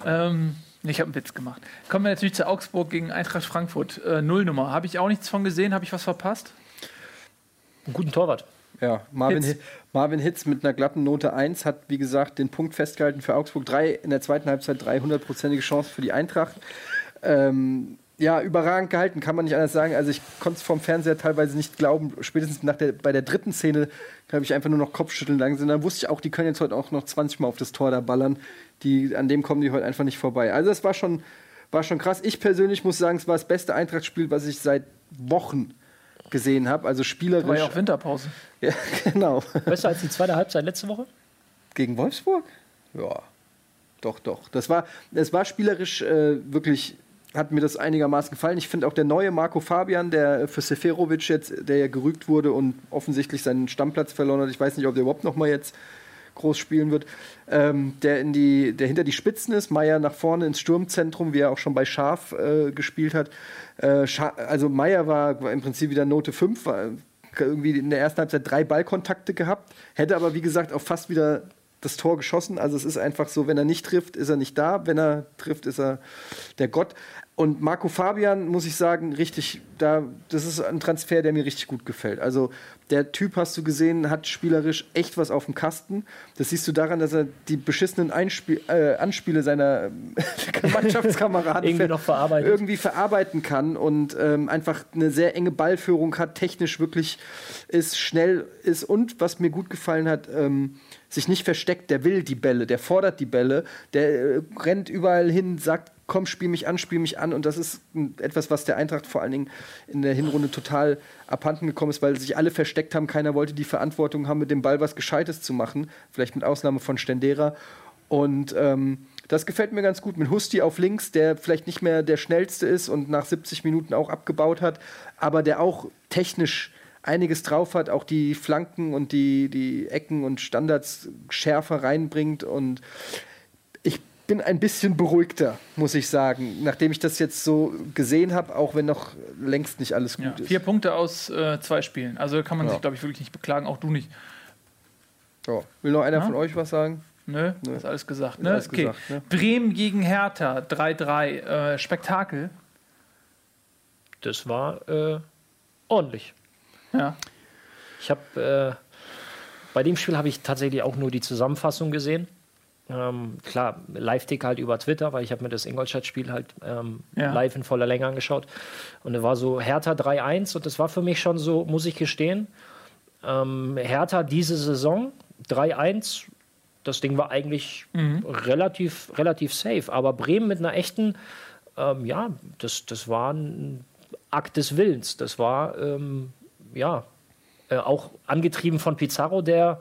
B: Ähm, ich habe einen Witz gemacht. Kommen wir natürlich zu Augsburg gegen Eintracht Frankfurt. Äh, Nullnummer. Habe ich auch nichts von gesehen? Habe ich was verpasst?
C: Einen guten Torwart.
D: Ja, Marvin,
B: Hitz.
D: Marvin Hitz mit einer glatten Note 1 hat, wie gesagt, den Punkt festgehalten für Augsburg. Drei, in der zweiten Halbzeit 300-prozentige Chance für die Eintracht. Ähm, ja, überragend gehalten, kann man nicht anders sagen. Also ich konnte es vom Fernseher teilweise nicht glauben. Spätestens nach der, bei der dritten Szene habe ich einfach nur noch Kopfschütteln langsam. Dann wusste ich auch, die können jetzt heute auch noch 20 Mal auf das Tor da ballern. Die, an dem kommen die heute einfach nicht vorbei. Also es war schon, war schon krass. Ich persönlich muss sagen, es war das beste Eintracht-Spiel, was ich seit Wochen gesehen habe. Also spielerisch.
B: War ja auch Winterpause. *laughs*
D: Ja, genau.
C: Besser als die zweite Halbzeit letzte Woche?
D: Gegen Wolfsburg? Ja. Doch, doch. Das war, es war spielerisch äh, wirklich, hat mir das einigermaßen gefallen. Ich finde auch der neue Marco Fabian, der für Seferovic jetzt, der ja gerügt wurde und offensichtlich seinen Stammplatz verloren hat. Ich weiß nicht, ob der überhaupt noch mal jetzt groß spielen wird. Ähm, der, in die, der hinter die Spitzen ist, Meier nach vorne ins Sturmzentrum, wie er auch schon bei Schaf äh, gespielt hat. Äh, also Meier war, war im Prinzip wieder Note 5, war irgendwie in der ersten Halbzeit drei Ballkontakte gehabt, hätte aber wie gesagt auch fast wieder das Tor geschossen. Also es ist einfach so, wenn er nicht trifft, ist er nicht da. Wenn er trifft, ist er der Gott. Und Marco Fabian, muss ich sagen, richtig, da, das ist ein Transfer, der mir richtig gut gefällt. Also der Typ, hast du gesehen, hat spielerisch echt was auf dem Kasten. Das siehst du daran, dass er die beschissenen Einspiel, äh, Anspiele seiner *laughs* Mannschaftskameraden
C: Irgendwie noch verarbeitet.
D: irgendwie verarbeiten kann und ähm, einfach eine sehr enge Ballführung hat, technisch wirklich ist, schnell ist und was mir gut gefallen hat, ähm, sich nicht versteckt, der will die Bälle, der fordert die Bälle, der äh, rennt überall hin, sagt, komm, spiel mich an, spiel mich an und das ist m, etwas, was der Eintracht vor allen Dingen in der Hinrunde total abhanden gekommen ist, weil sich alle versteckt haben, keiner wollte die Verantwortung haben, mit dem Ball was Gescheites zu machen, vielleicht mit Ausnahme von Stendera und ähm, das gefällt mir ganz gut. Mit Husti auf links, der vielleicht nicht mehr der schnellste ist und nach 70 Minuten auch abgebaut hat, aber der auch technisch einiges drauf hat, auch die Flanken und die, die Ecken und Standards schärfer reinbringt. Und bin ein bisschen beruhigter, muss ich sagen, nachdem ich das jetzt so gesehen habe, auch wenn noch längst nicht alles gut
B: Ja,
D: ist.
B: vier Punkte aus äh, zwei Spielen. Also kann man
D: Ja.
B: sich, glaube ich, wirklich nicht beklagen. Auch du nicht.
D: So. Will noch einer
B: Ja?
D: von euch was sagen?
B: Nö,
D: Nö.
B: ist alles gesagt.
D: Ist
B: Ne?
D: alles
B: okay.
D: gesagt, ne?
B: Bremen gegen Hertha 3-3. Äh, Spektakel.
C: Das war äh, ordentlich.
B: Ja.
C: Ich habe äh, bei dem Spiel habe ich tatsächlich auch nur die Zusammenfassung gesehen. Ähm, klar, Live-Tick halt über Twitter, weil ich habe mir das Ingolstadt-Spiel halt ähm,
B: Ja.
C: live in voller Länge angeschaut. Und es war so Hertha 3-1 und das war für mich schon so, muss ich gestehen, ähm, Hertha diese Saison 3-1, das Ding war eigentlich relativ, relativ safe. Aber Bremen mit einer echten, ähm, ja, das, das war ein Akt des Willens. Das war, ähm, ja, äh, auch angetrieben von Pizarro, der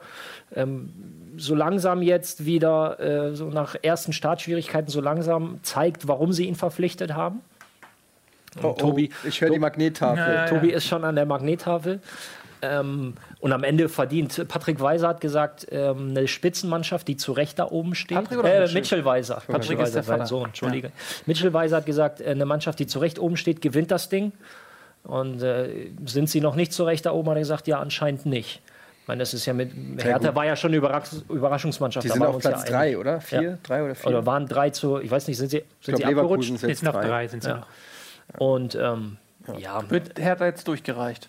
C: ähm, so langsam jetzt wieder, äh, so nach ersten Startschwierigkeiten, so langsam zeigt, warum sie ihn verpflichtet haben.
D: Oh, oh,
C: Tobi-
D: ich höre die Magnettafel.
B: Ja, ja.
C: Tobi ist schon an der Magnettafel. Ähm, und am Ende verdient. Patrick Weiser hat gesagt, ähm, eine Spitzenmannschaft, die zu Recht da oben steht.
B: Patrick oder
C: äh,
B: Mitchell?
C: Mitchell Weiser. Patrick
B: ist der
C: Weiser, sein
B: Vater.
C: Sohn, Entschuldige. Mitchell Weiser hat gesagt, äh, eine Mannschaft, die zu Recht oben steht, gewinnt das Ding. Und äh, sind sie noch nicht zu Recht da oben? Hat er gesagt, ja, anscheinend nicht. Ich meine, das ist ja mit Hertha
D: gut.
C: war ja schon eine Überrasch Überraschungsmannschaft.
D: Die
C: da
D: sind
C: waren
D: auf
C: ja
D: Platz
C: einig.
D: drei, oder? Vier?
C: Ja.
D: Drei oder vier?
C: Oder waren drei zu, ich weiß nicht, sind sie,
D: ich
C: sind
D: glaube,
C: sie
D: Leverkusen
C: abgerutscht?
D: jetzt
E: noch
D: drei.
E: drei sind sie
C: Ja.
E: noch.
C: Und ähm, ja,
B: Wird Hertha jetzt durchgereicht?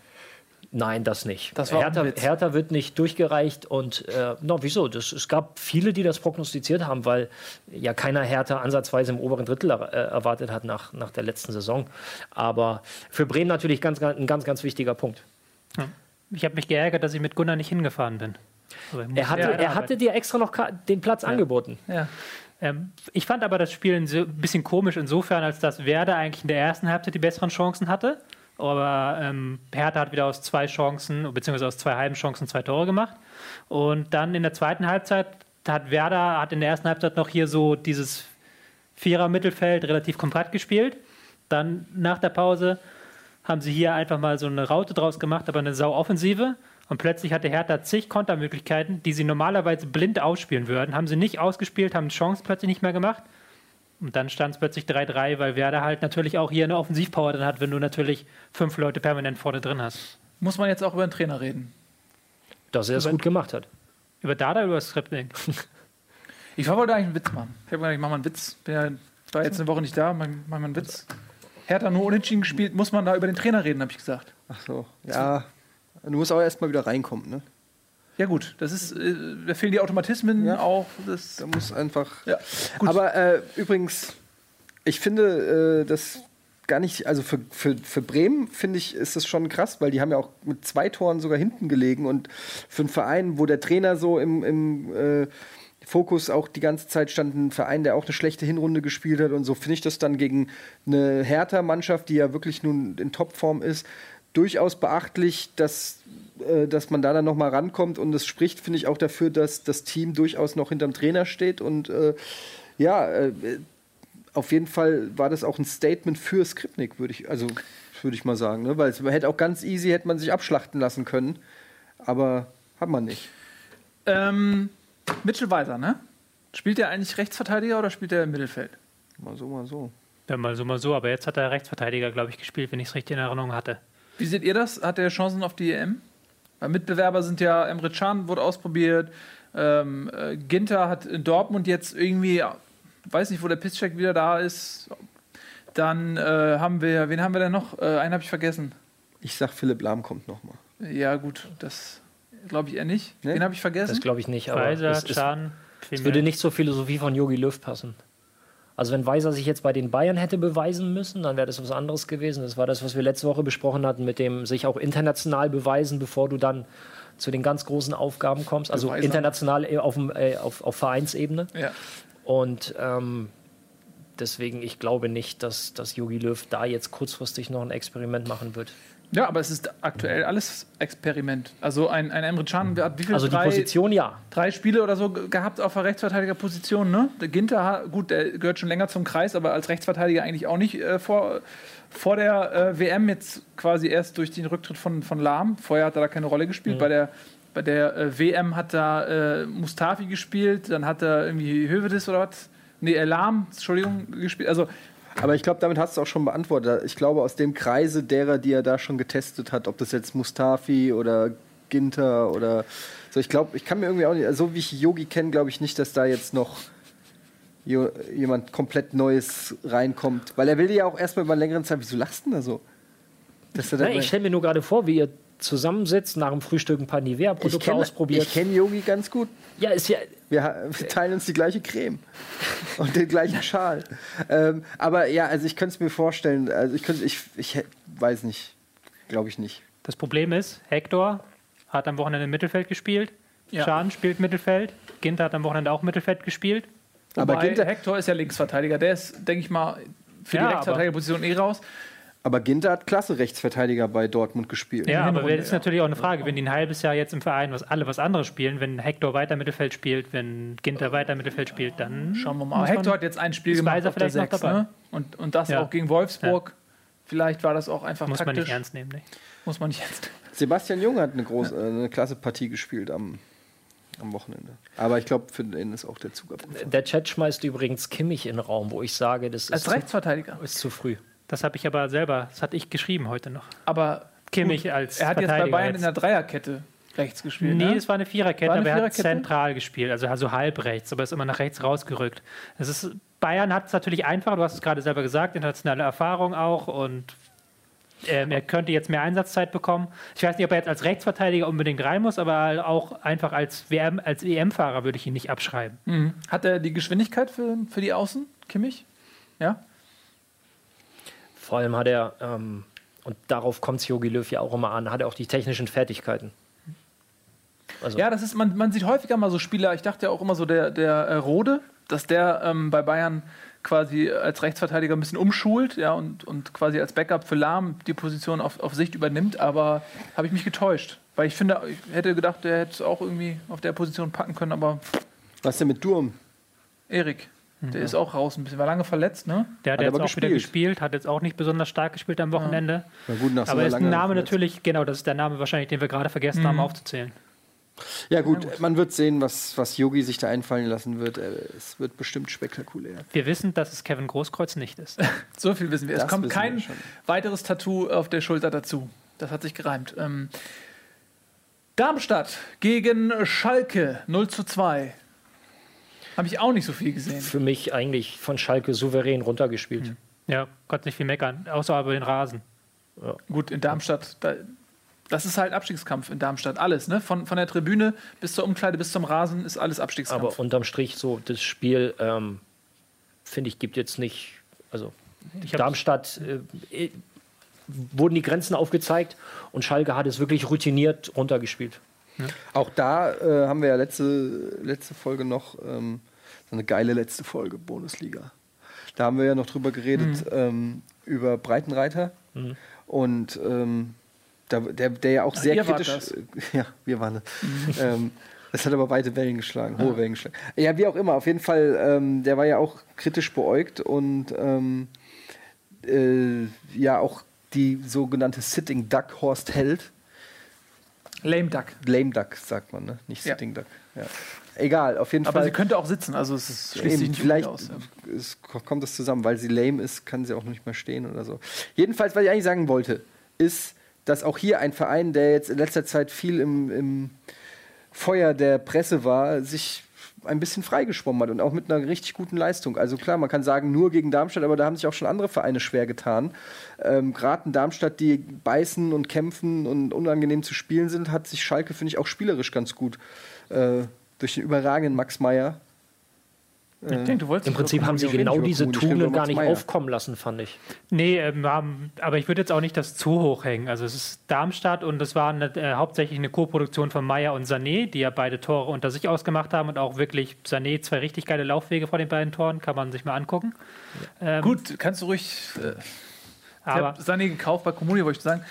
C: Nein, das nicht.
B: Das
C: Hertha. Hertha wird nicht durchgereicht und äh, no, wieso? Das, es gab viele, die das prognostiziert haben, weil ja keiner Hertha ansatzweise im oberen Drittel er, äh, erwartet hat nach, nach der letzten Saison. Aber für Bremen natürlich ganz, ganz, ein ganz, ganz wichtiger Punkt.
E: Ich habe mich geärgert, dass ich mit Gunnar nicht hingefahren bin.
C: Er hatte,
E: ja
C: er
E: arbeiten.
C: hatte dir extra noch den Platz angeboten.
B: Ja.
E: Ähm, ich fand aber das Spiel ein bisschen komisch insofern, als dass Werder eigentlich in der ersten Halbzeit die besseren Chancen hatte. Aber ähm, Hertha hat wieder aus zwei Chancen, beziehungsweise aus zwei halben Chancen zwei Tore gemacht. Und dann in der zweiten Halbzeit hat Werder hat in der ersten Halbzeit noch hier so dieses Vierer-Mittelfeld relativ kompakt gespielt. Dann nach der Pause haben sie hier einfach mal so eine Raute draus gemacht, aber eine Sau-Offensive. Und plötzlich hatte Hertha zig Kontermöglichkeiten, die sie normalerweise blind ausspielen würden. Haben sie nicht ausgespielt, haben die Chance plötzlich nicht mehr gemacht. Und dann stand es plötzlich 3-3, weil Werder halt natürlich auch hier eine Offensivpower drin hat, wenn du natürlich fünf Leute permanent vorne drin hast.
B: Muss man jetzt auch über den Trainer reden?
C: Dass er es
E: Über-
C: gut gemacht hat.
E: Über Dada oder über Skripling?
B: Ich wollte eigentlich einen Witz machen. Ich habe gedacht, ich mache mal einen Witz. Bin ja, war jetzt eine Woche nicht da, mach, mach mal einen Witz. Hertha nur unentschieden gespielt, muss man da über den Trainer reden, habe ich gesagt.
D: Ach so. Ja. Du musst auch erstmal wieder reinkommen, ne?
B: Ja gut, das ist, äh, da fehlen die Automatismen
D: Ja.
B: auch. Das,
D: Da muss einfach.
B: ja, gut.
D: Aber äh, übrigens, ich finde äh, das gar nicht, also für, für, für Bremen finde ich, ist das schon krass, weil die haben ja auch mit zwei Toren sogar hinten gelegen und für einen Verein, wo der Trainer so im, im äh, Fokus auch die ganze Zeit stand, ein Verein, der auch eine schlechte Hinrunde gespielt hat und so, finde ich das dann gegen eine Hertha-Mannschaft, die ja wirklich nun in Topform ist, durchaus beachtlich, dass, äh, dass man da dann nochmal rankommt und es spricht, finde ich, auch dafür, dass das Team durchaus noch hinterm Trainer steht und äh, ja, äh, auf jeden Fall war das auch ein Statement für Skripnik, würde ich, also würde ich mal sagen, ne? weil es hätte auch ganz easy hätte man sich abschlachten lassen können, aber hat man nicht.
B: ähm, Mitchell Weiser, ne? Spielt er eigentlich Rechtsverteidiger oder spielt er im Mittelfeld?
D: Mal so, mal so.
E: Ja, mal so, mal so. Aber jetzt hat er Rechtsverteidiger, glaube ich, gespielt, wenn ich es richtig in Erinnerung hatte.
B: Wie seht ihr das? Hat er Chancen auf die EM? Weil Mitbewerber sind ja, Emre Can wurde ausprobiert, ähm, äh, Ginter hat in Dortmund jetzt irgendwie, weiß nicht, wo der Pisscheck wieder da ist. Dann äh, haben wir, wen haben wir denn noch? Äh, einen habe ich vergessen.
D: Ich sag, Philipp Lahm kommt nochmal.
B: Ja, gut, das glaube ich eher nicht.
D: Nee?
B: Den habe ich vergessen.
C: Das glaube ich nicht. Aber
E: Weiser,
C: es, es,
E: Can,
C: es würde nicht zur Philosophie von Yogi Löw passen. Also wenn Weiser sich jetzt bei den Bayern hätte beweisen müssen, dann wäre das was anderes gewesen. Das war das, was wir letzte Woche besprochen hatten, mit dem sich auch international beweisen, bevor du dann zu den ganz großen Aufgaben kommst. Also
B: Beweisen.
C: international äh, auf, äh, auf, auf Vereinsebene.
B: ja.
C: Und ähm, deswegen, ich glaube nicht, dass, dass Jogi Löw da jetzt kurzfristig noch ein Experiment machen wird.
B: Ja, aber es ist aktuell alles Experiment. Also ein, ein Emre Can hat wie viel?
C: Also die
B: drei,
C: Position ja.
B: drei Spiele oder so ge- gehabt auf der Rechtsverteidigerposition, ne? Der Ginter, gut, der gehört schon länger zum Kreis, aber als Rechtsverteidiger eigentlich auch nicht äh, vor, vor der äh, WM, jetzt quasi erst durch den Rücktritt von, von Lahm. Vorher hat er da keine Rolle gespielt. Bei der, bei der äh, WM hat da äh, Mustafi gespielt, dann hat er irgendwie Hövedes oder was? Nee, äh, Lahm, Entschuldigung, gespielt. Also,
D: Aber ich glaube, damit hast du auch schon beantwortet. Ich glaube, aus dem Kreise derer, die er da schon getestet hat, ob das jetzt Mustafi oder Ginter oder so, ich glaube, ich kann mir irgendwie auch nicht, so wie ich Yogi kenne, glaube ich nicht, dass da jetzt noch jemand komplett Neues reinkommt. Weil er will ja auch erstmal über einen längeren Zeit, wieso lachst du denn da so?
C: Nein, ich stelle mir nur gerade vor, wie ihr zusammensitzt, nach dem Frühstück ein paar
D: ich
C: Nivea-Produkte
D: kenne
C: ausprobiert.
D: ich kenn Yogi ganz gut.
C: ja, ist ja.
D: Wir, wir teilen uns die gleiche Creme und den gleichen *laughs* Schal. Ähm, aber ja, also ich könnte es mir vorstellen. Also ich könnte, ich, ich weiß nicht, glaube ich nicht.
E: Das Problem ist, Hector hat am Wochenende im Mittelfeld gespielt.
B: Ja.
E: Can spielt Mittelfeld. Ginter hat am Wochenende auch Mittelfeld gespielt.
D: Aber Ginter-
B: Hector ist ja Linksverteidiger. Der ist, denke ich mal, für
E: Ja,
B: die Rechtsverteidigerposition eh raus.
D: Aber Ginter hat klasse Rechtsverteidiger bei Dortmund gespielt.
E: Ja, aber
B: Hinrunde,
E: das ist natürlich auch eine Frage, wenn die ein halbes Jahr jetzt im Verein was alle was anderes spielen, wenn Hector weiter Mittelfeld spielt, wenn Ginter weiter Mittelfeld spielt, dann
B: Schauen wir mal. Hector
E: man-
B: hat jetzt ein Spiel
E: ist
B: gemacht auf der
E: vielleicht noch
B: 6,
E: dabei.
B: ne? und, und das
E: Ja.
B: auch gegen Wolfsburg. Vielleicht war das auch einfach
E: muss man
B: taktisch.
E: nicht ernst nehmen. Ne?
B: Muss man nicht ernst
D: Sebastian Jung hat eine, große, äh, eine klasse Partie gespielt am, am Wochenende. Aber ich glaube, für den ist auch der Zug abgefahren.
C: Der Chat schmeißt übrigens Kimmich in den Raum, wo ich sage, das ist,
B: Als
C: zu,
B: Rechtsverteidiger.
C: ist zu früh.
E: Das habe ich aber selber, das hatte ich geschrieben heute noch.
B: Aber
E: Kimmich
B: gut,
E: als
B: er hat jetzt bei Bayern
E: jetzt.
B: in der Dreierkette rechts gespielt.
E: Nee,
B: ne?
E: es war eine Viererkette,
B: War eine
E: aber er hat zentral gespielt, also, also halb rechts, aber ist immer nach rechts rausgerückt. Das ist Bayern hat es natürlich einfach, du hast es gerade selber gesagt, internationale Erfahrung auch und ähm, er könnte jetzt mehr Einsatzzeit bekommen. Ich weiß nicht, ob er jetzt als Rechtsverteidiger unbedingt rein muss, aber auch einfach als, WM, als EM-Fahrer würde ich ihn nicht abschreiben.
B: Mhm. Hat er die Geschwindigkeit für, für die Außen, Kimmich? Ja?
C: Vor allem hat er, ähm, und darauf kommt es Jogi Löw ja auch immer an, hat er auch die technischen Fertigkeiten.
B: Also ja, das ist, man, man sieht häufiger mal so Spieler, ich dachte ja auch immer so, der, der äh, Rode, dass der ähm, bei Bayern quasi als Rechtsverteidiger ein bisschen umschult ja, und, und quasi als Backup für Lahm die Position auf, auf Sicht übernimmt, aber habe ich mich getäuscht. Weil ich finde, ich hätte gedacht, der hätte es auch irgendwie auf der Position packen können, aber.
D: Was denn mit Durm?
B: Erik. Der mhm. ist auch raus ein bisschen, war lange verletzt, ne?
E: Der hat, hat jetzt auch gespielt. wieder gespielt, hat jetzt auch nicht besonders stark gespielt am Wochenende.
D: Ja. Gut, nach so
E: aber ist ein Name natürlich, genau, das ist der Name wahrscheinlich, den wir gerade vergessen mhm. haben aufzuzählen.
D: Ja gut, ja, gut, man wird sehen, was, was Yogi sich da einfallen lassen wird. Äh, es wird bestimmt spektakulär.
E: Wir wissen, dass es Kevin Großkreuz nicht ist. *laughs*
B: so viel wissen wir. Das es kommt kein weiteres Tattoo auf der Schulter dazu. Das hat sich gereimt. Ähm, Darmstadt gegen Schalke 0 zu 2. Habe ich auch nicht so viel gesehen.
C: Für mich eigentlich von Schalke souverän runtergespielt. Hm.
E: Ja, konnte nicht viel meckern, außer über den Rasen.
B: Ja. Gut, in Darmstadt, da, das ist halt Abstiegskampf in Darmstadt. Alles, ne? Von, von der Tribüne bis zur Umkleide bis zum Rasen ist alles Abstiegskampf.
C: Aber unterm Strich so, das Spiel, ähm, finde ich, gibt jetzt nicht. Also, Darmstadt äh, wurden die Grenzen aufgezeigt und Schalke hat es wirklich routiniert runtergespielt.
D: Ja. Auch da äh, haben wir ja letzte, letzte Folge noch ähm, so eine geile letzte Folge, Bundesliga. Da haben wir ja noch drüber geredet, mhm. ähm, über Breitenreiter. Mhm. Und ähm, da, der, der ja auch Ach, sehr kritisch. *laughs* Ja, wir waren das. Mhm. *laughs* ähm, das hat aber weite Wellen geschlagen, hohe ja. Wellen geschlagen. Ja, wie auch immer, auf jeden Fall, ähm, der war ja auch kritisch beäugt und ähm, äh, ja auch die sogenannte Sitting Duck Horst Held.
B: Lame Duck.
D: Lame Duck, sagt man, ne? Nicht Sitting ja. Duck. Ja. Egal, auf jeden
B: aber
D: Fall.
B: Aber sie könnte auch sitzen, also es ist schließt sich nicht
D: vielleicht aus. Ja. Es kommt das zusammen, weil sie lame ist, kann sie auch nicht mehr stehen oder so. Jedenfalls, was ich eigentlich sagen wollte, ist, dass auch hier ein Verein, der jetzt in letzter Zeit viel im, im Feuer der Presse war, sich ein bisschen freigeschwommen hat und auch mit einer richtig guten Leistung. Also klar, man kann sagen, nur gegen Darmstadt, aber da haben sich auch schon andere Vereine schwer getan. Ähm, Gerade in Darmstadt, die beißen und kämpfen und unangenehm zu spielen sind, hat sich Schalke, finde ich, auch spielerisch ganz gut äh, durch den überragenden Max Meyer
C: ich denke, du wolltest Im Prinzip haben sie genau diese Tugenden gar nicht Meier. aufkommen lassen, fand ich.
E: Nee, ähm, aber ich würde jetzt auch nicht das zu hoch hängen. Also es ist Darmstadt und es war eine, äh, hauptsächlich eine Co-Produktion von Meier und Sané, die ja beide Tore unter sich ausgemacht haben und auch wirklich Sané zwei richtig geile Laufwege vor den beiden Toren, kann man sich mal angucken.
B: Ja. Ähm, Gut, kannst du ruhig. Äh, ich habe Sané gekauft bei Comunio, wollte ich sagen.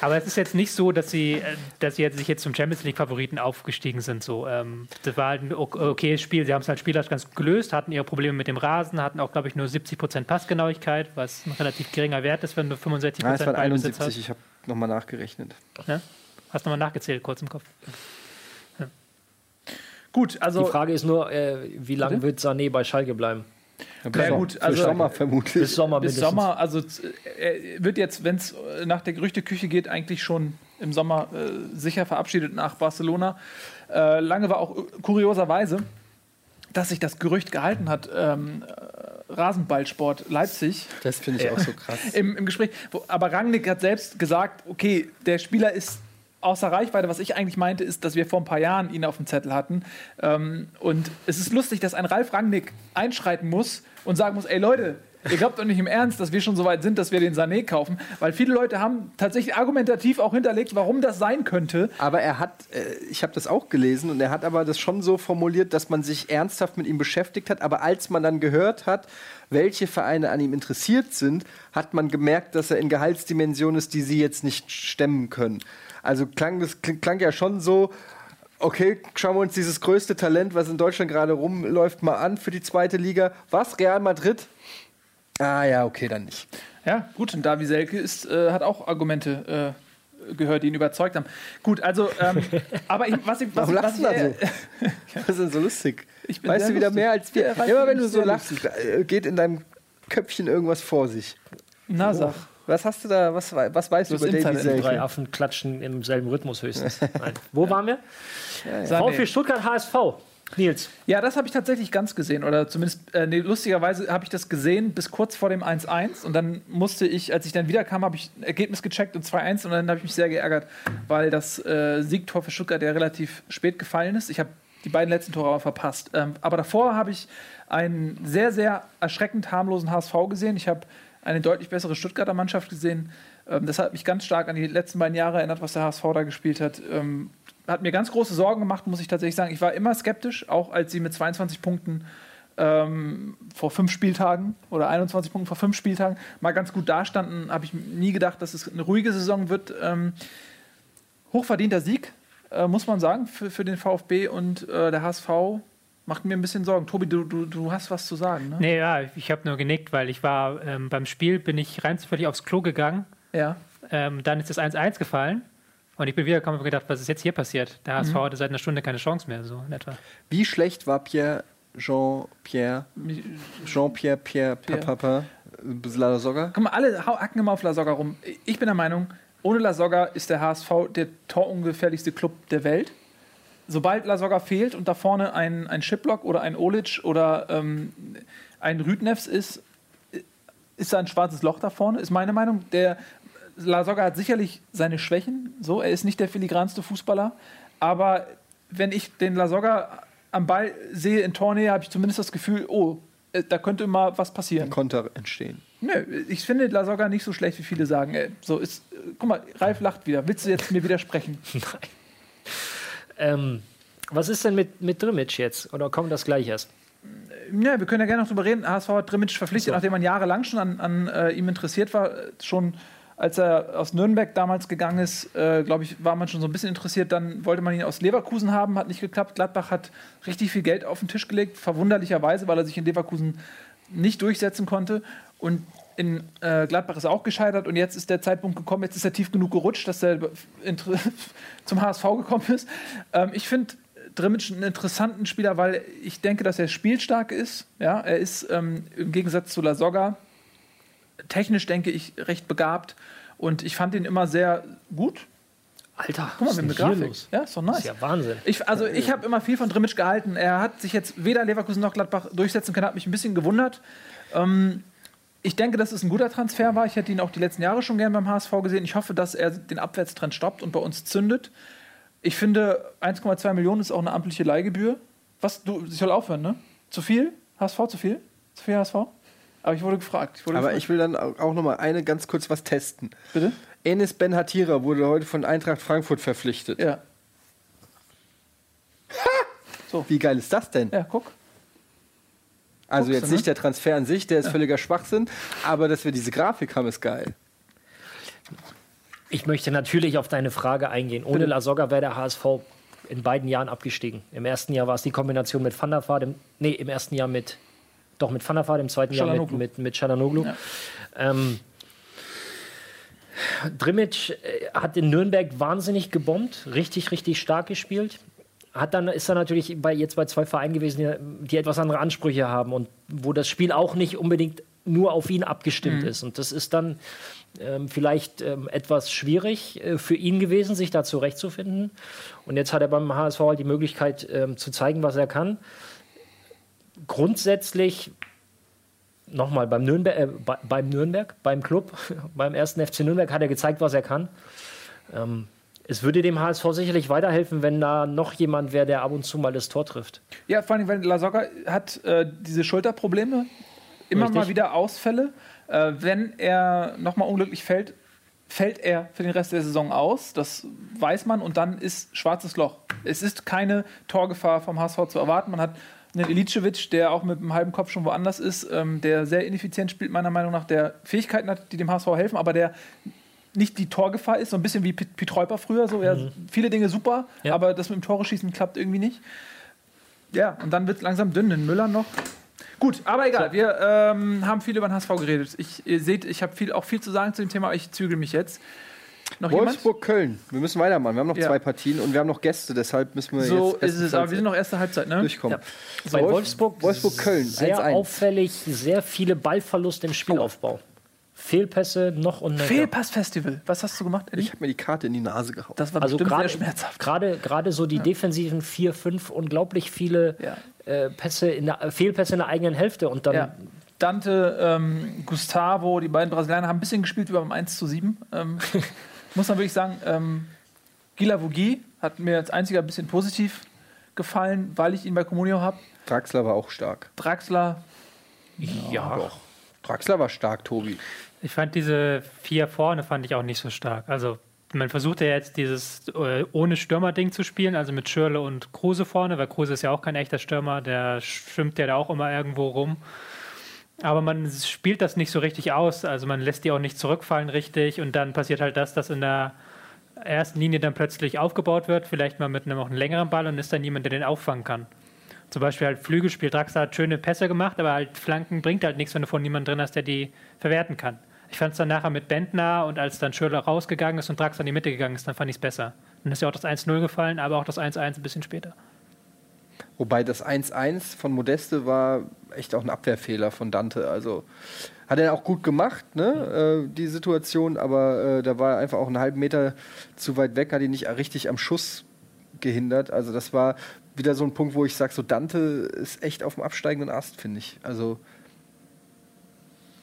E: Aber es ist jetzt nicht so, dass sie, äh, dass sie jetzt, sich jetzt zum Champions League-Favoriten aufgestiegen sind. So, ähm, das war halt ein okayes Spiel. Sie haben es halt spielerisch ganz gut gelöst, hatten ihre Probleme mit dem Rasen, hatten auch, glaube ich, nur 70% Passgenauigkeit, was ein relativ geringer Wert ist, wenn du 65
D: Prozent Prozent 71, ich habe nochmal nachgerechnet.
E: Ja? Hast nochmal nachgezählt, kurz im Kopf.
C: Ja. Gut, also. Die Frage ist nur, äh, wie lange wird Sané bei Schalke bleiben?
B: Ja, gut, also
D: Sommer vermutlich.
B: Bis Sommer, bis Sommer also er äh, wird jetzt, wenn es äh, nach der Gerüchteküche geht, eigentlich schon im Sommer äh, sicher verabschiedet nach Barcelona. Äh, lange war auch äh, kurioserweise, dass sich das Gerücht gehalten hat, ähm, Rasenballsport Leipzig.
D: Das finde ich auch so *laughs* krass.
B: Im, Im, Gespräch. Wo, aber Rangnick hat selbst gesagt, okay, der Spieler ist außer Reichweite. Was ich eigentlich meinte, ist, dass wir vor ein paar Jahren ihn auf dem Zettel hatten. Ähm, und es ist lustig, dass ein Ralf Rangnick einschreiten muss und sagen muss, ey Leute, Ihr glaubt doch nicht im Ernst, dass wir schon so weit sind, dass wir den Sané kaufen, weil viele Leute haben tatsächlich argumentativ auch hinterlegt, warum das sein könnte.
D: Aber er hat, äh, ich habe das auch gelesen und er hat aber das schon so formuliert, dass man sich ernsthaft mit ihm beschäftigt hat. Aber als man dann gehört hat, welche Vereine an ihm interessiert sind, hat man gemerkt, dass er in Gehaltsdimensionen ist, die sie jetzt nicht stemmen können. Also klang das klang, ja schon so, okay, schauen wir uns dieses größte Talent, was in Deutschland gerade rumläuft, mal an für die zweite Liga. Was? Real Madrid? Ah ja, okay, dann nicht.
B: Ja, gut, und Davi Selke ist, äh, hat auch Argumente äh, gehört, die ihn überzeugt haben. Gut, also, ähm, *laughs* aber ich, was ich. Was,
D: Warum lachst du da so? *laughs* Was ist denn so lustig? weißt du wieder lustig. mehr als wir? Ja, Immer wenn du so lachst. Äh, geht in deinem Köpfchen irgendwas vor sich.
B: Na, sag.
D: Was hast du da, was, was weißt du,
C: über Davy Selke? Drei Affen klatschen im selben Rhythmus höchstens. *laughs* Wo waren wir? Ja, ja. VfB Stuttgart HSV. Nils.
B: Ja, das habe ich tatsächlich ganz gesehen. Oder zumindest, äh, nee, lustigerweise habe ich das gesehen bis kurz vor dem 1-1. Und dann musste ich, als ich dann wiederkam, habe ich ein Ergebnis gecheckt und 2-1. Und dann habe ich mich sehr geärgert, weil das äh, Siegtor für Stuttgart ja relativ spät gefallen ist. Ich habe die beiden letzten Tore aber verpasst. Ähm, aber davor habe ich einen sehr, sehr erschreckend harmlosen HSV gesehen. Ich habe eine deutlich bessere Stuttgarter Mannschaft gesehen. Ähm, das hat mich ganz stark an die letzten beiden Jahre erinnert, was der HSV da gespielt hat. Ähm, hat mir ganz große Sorgen gemacht, muss ich tatsächlich sagen. Ich war immer skeptisch, auch als sie mit 22 Punkten ähm, vor fünf Spieltagen oder 21 Punkten vor fünf Spieltagen mal ganz gut dastanden, habe ich nie gedacht, dass es eine ruhige Saison wird. Ähm, hochverdienter Sieg, äh, muss man sagen, für, für den VfB und äh, der HSV macht mir ein bisschen Sorgen. Tobi, du, du, du hast was zu sagen, ne?
E: Nee, ja, ich habe nur genickt, weil ich war ähm, beim Spiel, bin ich rein zufällig aufs Klo gegangen.
B: Ja.
E: Ähm, dann ist das 1-1 gefallen. Und ich bin wiedergekommen und gedacht, was ist jetzt hier passiert? Der HSV hatte seit einer Stunde keine Chance mehr, so in etwa.
D: Wie schlecht war Pierre Jean-Pierre Jean-Pierre Pierre
B: Pierre.
D: Papa Lada Soga?
B: Guck mal, alle hau- hacken immer auf La Soga rum. Ich bin der Meinung, ohne La Soga ist der HSV der torungefährlichste Club der Welt. Sobald La Soga fehlt und da vorne ein, ein Schiplock oder ein Olic oder ähm, ein Rüdnefs ist, ist da ein schwarzes Loch da vorne, ist meine Meinung. Der La Soga hat sicherlich seine Schwächen, so, er ist nicht der filigranste Fußballer, aber wenn ich den La Soga am Ball sehe in Tornähe, habe ich zumindest das Gefühl, oh, äh, da könnte mal was passieren.
D: Konter entstehen.
B: Nö, ich finde La Soga nicht so schlecht, wie viele sagen. Ey, so ist, äh, guck mal, Ralf lacht wieder. Willst du jetzt mir widersprechen? *laughs*
C: Ähm, was ist denn mit, mit Drimmitsch jetzt? Oder kommt das gleich erst?
B: Ja, wir können ja gerne noch drüber reden. HSV hat Drimmitsch verpflichtet, nachdem man jahrelang schon an, an äh, ihm interessiert war. Schon als er aus Nürnberg damals gegangen ist, äh, glaube ich, war man schon so ein bisschen interessiert. Dann wollte man ihn aus Leverkusen haben, hat nicht geklappt. Gladbach hat richtig viel Geld auf den Tisch gelegt, verwunderlicherweise, weil er sich in Leverkusen nicht durchsetzen konnte. Und in äh, Gladbach ist er auch gescheitert und jetzt ist der Zeitpunkt gekommen, jetzt ist er tief genug gerutscht, dass er *laughs* zum HSV gekommen ist. Ähm, ich finde Drimmitsch einen interessanten Spieler, weil ich denke, dass er spielstark ist. Ja, er ist ähm, im Gegensatz zu La Soga technisch, denke ich, recht begabt und ich fand ihn immer sehr gut.
C: Alter,
B: Guck mal,
C: denn hier
B: Grafik.
C: los?
B: Ja, ist doch nice.
C: ist ja Wahnsinn.
B: Ich, also ich habe immer viel von Drimmitsch gehalten. Er hat sich jetzt weder Leverkusen noch Gladbach durchsetzen können, hat mich ein bisschen gewundert. Ähm, ich denke, dass es ein guter Transfer war. Ich hätte ihn auch die letzten Jahre schon gern beim HSV gesehen. Ich hoffe, dass er den Abwärtstrend stoppt und bei uns zündet. Ich finde, 1,2 Millionen ist auch eine amtliche Leihgebühr. Was, du, ich soll aufhören, ne? Zu viel? HSV zu viel? Zu viel HSV? Aber ich wurde gefragt. Ich wurde
D: Aber
B: gefragt.
D: ich will dann auch noch mal eine ganz kurz was testen.
B: Bitte?
D: Enes Ben Hatira wurde heute von Eintracht Frankfurt verpflichtet.
B: Ja.
D: Wie geil ist das denn?
B: Ja, guck.
D: Also
B: Guckst
D: jetzt
B: du,
D: nicht der Transfer an sich, der ist völliger Schwachsinn, aber dass wir diese Grafik haben, ist geil.
C: Ich möchte natürlich auf deine Frage eingehen. Ohne La Soga wäre der HSV in beiden Jahren abgestiegen. Im ersten Jahr war es die Kombination mit Van der Vaart, im, nee, im ersten Jahr mit, doch mit Van der Vaart, im zweiten Jahr mit, mit, mit Çalhanoğlu.
B: Ja.
C: Ähm, Drimmitsch äh, hat in Nürnberg wahnsinnig gebombt, richtig, richtig stark gespielt. Hat dann, ist er natürlich bei, jetzt bei zwei Vereinen gewesen, die, etwas andere Ansprüche haben und wo das Spiel auch nicht unbedingt nur auf ihn abgestimmt ist. Und das ist dann ähm, vielleicht ähm, etwas schwierig äh, für ihn gewesen, sich da zurechtzufinden. Und jetzt hat er beim HSV halt die Möglichkeit ähm, zu zeigen, was er kann. Grundsätzlich nochmal beim Nürnberg, äh, bei, beim Nürnberg, beim Club, *laughs* beim ersten FC Nürnberg hat er gezeigt, was er kann. Es würde dem HSV sicherlich weiterhelfen, wenn da noch jemand wäre, der ab und zu mal das Tor trifft.
B: Ja, vor allem, weil La Soga hat äh, diese Schulterprobleme, immer
C: Richtig.
B: mal wieder Ausfälle. Äh, wenn er nochmal unglücklich fällt, fällt er für den Rest der Saison aus. Das weiß man und dann ist schwarzes Loch. Es ist keine Torgefahr vom HSV zu erwarten. Man hat einen Ilicevic, der auch mit einem halben Kopf schon woanders ist, ähm, der sehr ineffizient spielt, meiner Meinung nach, der Fähigkeiten hat, die dem HSV helfen, aber der nicht die Torgefahr ist, so ein bisschen wie Piet Reuper früher. So, ja, viele Dinge super,
C: Ja.
B: aber das mit dem Tore schießen klappt irgendwie nicht. Ja, und dann wird es langsam dünn. Den Müller noch. Gut, aber egal. Wir ähm, haben viel über den HSV geredet. Ich, ihr seht, ich habe viel, auch viel zu sagen zu dem Thema, aber ich zügel mich jetzt. Noch
D: Wolfsburg-Köln. Wir müssen weitermachen. Wir haben noch
B: Ja.
D: zwei Partien und wir haben noch Gäste, deshalb müssen wir?
B: So
D: jetzt
B: ist es, aber wir sind noch erste Halbzeit, ne?
D: durchkommen.
C: Bei
D: Wolf-
C: Wolfsburg,
D: Wolfsburg-Köln,
C: sehr
D: 1-1.
C: auffällig, sehr viele Ballverluste im Spielaufbau. Fehlpässe noch und nöcher.
B: Fehlpassfestival. Was hast du gemacht, Eddie?
D: Ich habe mir die Karte in die Nase gehauen.
B: Das war
C: Also
B: bestimmt
C: gerade
B: sehr schmerzhaft.
C: gerade gerade so die defensiven vier, fünf unglaublich viele
B: Ja.
C: äh, Pässe in der, Fehlpässe in der eigenen Hälfte und dann
B: Ja. Dante, ähm, Gustavo, die beiden Brasilianer haben ein bisschen gespielt wie beim 1 zu 7. Ähm, *laughs* muss man wirklich sagen, ähm, Gila Vogi hat mir als einziger ein bisschen positiv gefallen, weil ich ihn bei Comunio habe.
D: Draxler war auch stark.
B: Draxler,
C: ja,
D: Doch. Draxler war stark, Tobi.
E: Ich fand diese vier vorne fand ich auch nicht so stark. Also man versucht ja jetzt dieses äh, ohne Stürmer-Ding zu spielen, also mit Schürle und Kruse vorne, weil Kruse ist ja auch kein echter Stürmer, der schwimmt ja da auch immer irgendwo rum. Aber man spielt das nicht so richtig aus, also man lässt die auch nicht zurückfallen richtig und dann passiert halt das, dass in der ersten Linie dann plötzlich aufgebaut wird, vielleicht mal mit einem auch einen längeren Ball und ist dann jemand, der den auffangen kann. Zum Beispiel halt Flügelspiel. Draxler hat schöne Pässe gemacht, aber halt Flanken bringt halt nichts, wenn du von niemandem drin hast, der die verwerten kann. Ich fand es dann nachher mit Bentner und als dann Schürrle rausgegangen ist und Draxler in die Mitte gegangen ist, dann fand ich es besser. Dann ist ja auch das 1-0 gefallen, aber auch das 1-1 ein bisschen später.
D: Wobei das 1-1 von Modeste war echt auch ein Abwehrfehler von Dante. Also hat er auch gut gemacht, ne, äh, die Situation, aber äh, da war er einfach auch einen halben Meter zu weit weg, hat ihn nicht richtig am Schuss gehindert. Also das war wieder so ein Punkt, wo ich sage, so Dante ist echt auf dem absteigenden Ast, finde ich. Also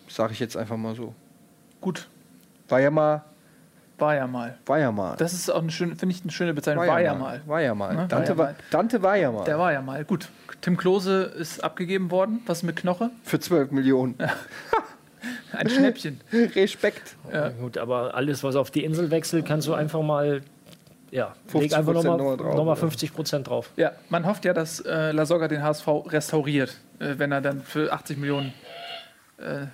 D: sage ich jetzt einfach mal so.
B: Gut,
D: War ja mal,
B: war ja mal.
D: war ja mal.
B: Das ist auch eine schöne, finde ich, eine schöne Bezeichnung. War, ja mal.
D: War ja mal.
B: Ne?
D: Dante,
B: War ja
D: war,
B: mal.
D: Dante war ja mal.
B: Der war ja mal. Gut. Tim Klose ist abgegeben worden. Was mit Knoche?
D: Für 12 Millionen.
B: Ein Schnäppchen. *laughs*
D: Respekt.
C: Ja. Gut, aber alles, was auf die Insel wechselt, kannst du einfach mal, ja,
D: 50%
C: leg einfach nochmal
D: drauf,
C: noch mal
D: ja.
C: 50 Prozent drauf.
B: Ja, man hofft ja, dass äh, La Soga den HSV restauriert, äh, wenn er dann für 80 Millionen äh,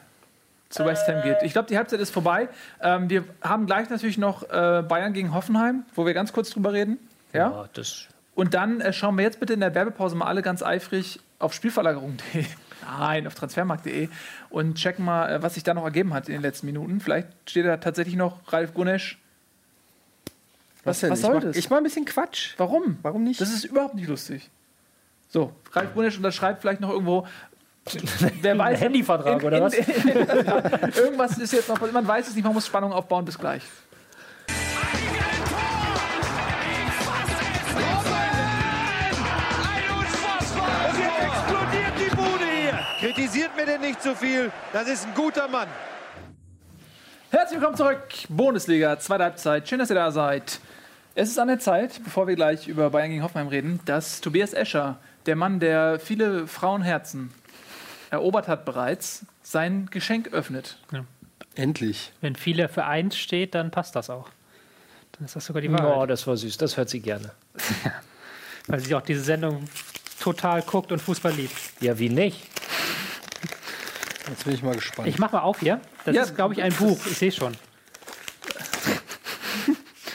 B: zu West Ham geht. Ich glaube, die Halbzeit ist vorbei. Ähm, wir haben gleich natürlich noch äh, Bayern gegen Hoffenheim, wo wir ganz kurz drüber reden. Ja?
C: das
B: Und dann äh, schauen wir jetzt bitte in der Werbepause mal alle ganz eifrig auf Spielverlagerung.de. Nein, auf transfermarkt.de und checken mal, äh, was sich da noch ergeben hat in den letzten Minuten. Vielleicht steht da tatsächlich noch Ralf Gunesch.
D: Was denn?
B: was
D: ich
B: soll
D: mach,
B: das?
D: Ich mach ein bisschen Quatsch.
B: Warum?
D: Warum nicht?
B: Das ist überhaupt nicht lustig. So, Ralf Gunesch unterschreibt vielleicht noch irgendwo. *laughs* Wer weiß.
C: Handyvertrag oder was? *laughs*
B: irgendwas ist jetzt noch. Man weiß es nicht, man muss Spannung aufbauen. Bis gleich.
A: Und jetzt explodiert die Bude hier. Kritisiert mir denn nicht zu viel. Das ist ein guter Mann.
B: Herzlich willkommen zurück. Bundesliga, zweite Halbzeit. Schön, dass ihr da seid. Es ist an der Zeit, bevor wir gleich über Bayern gegen Hoffenheim reden, dass Tobias Escher, der Mann, der viele Frauenherzen erobert hat bereits, sein Geschenk öffnet.
D: Endlich.
E: Wenn viele für eins steht, dann passt das auch. Dann ist das sogar die Wahrheit.
C: Oh, das war süß, das hört sie gerne.
E: Weil sie auch diese Sendung total guckt und Fußball liebt.
C: Ja, wie nicht?
D: Jetzt bin ich mal gespannt.
E: Ich mach mal auf hier. Das
B: Ja,
E: ist, glaube ich, ein Buch. Ich sehe schon.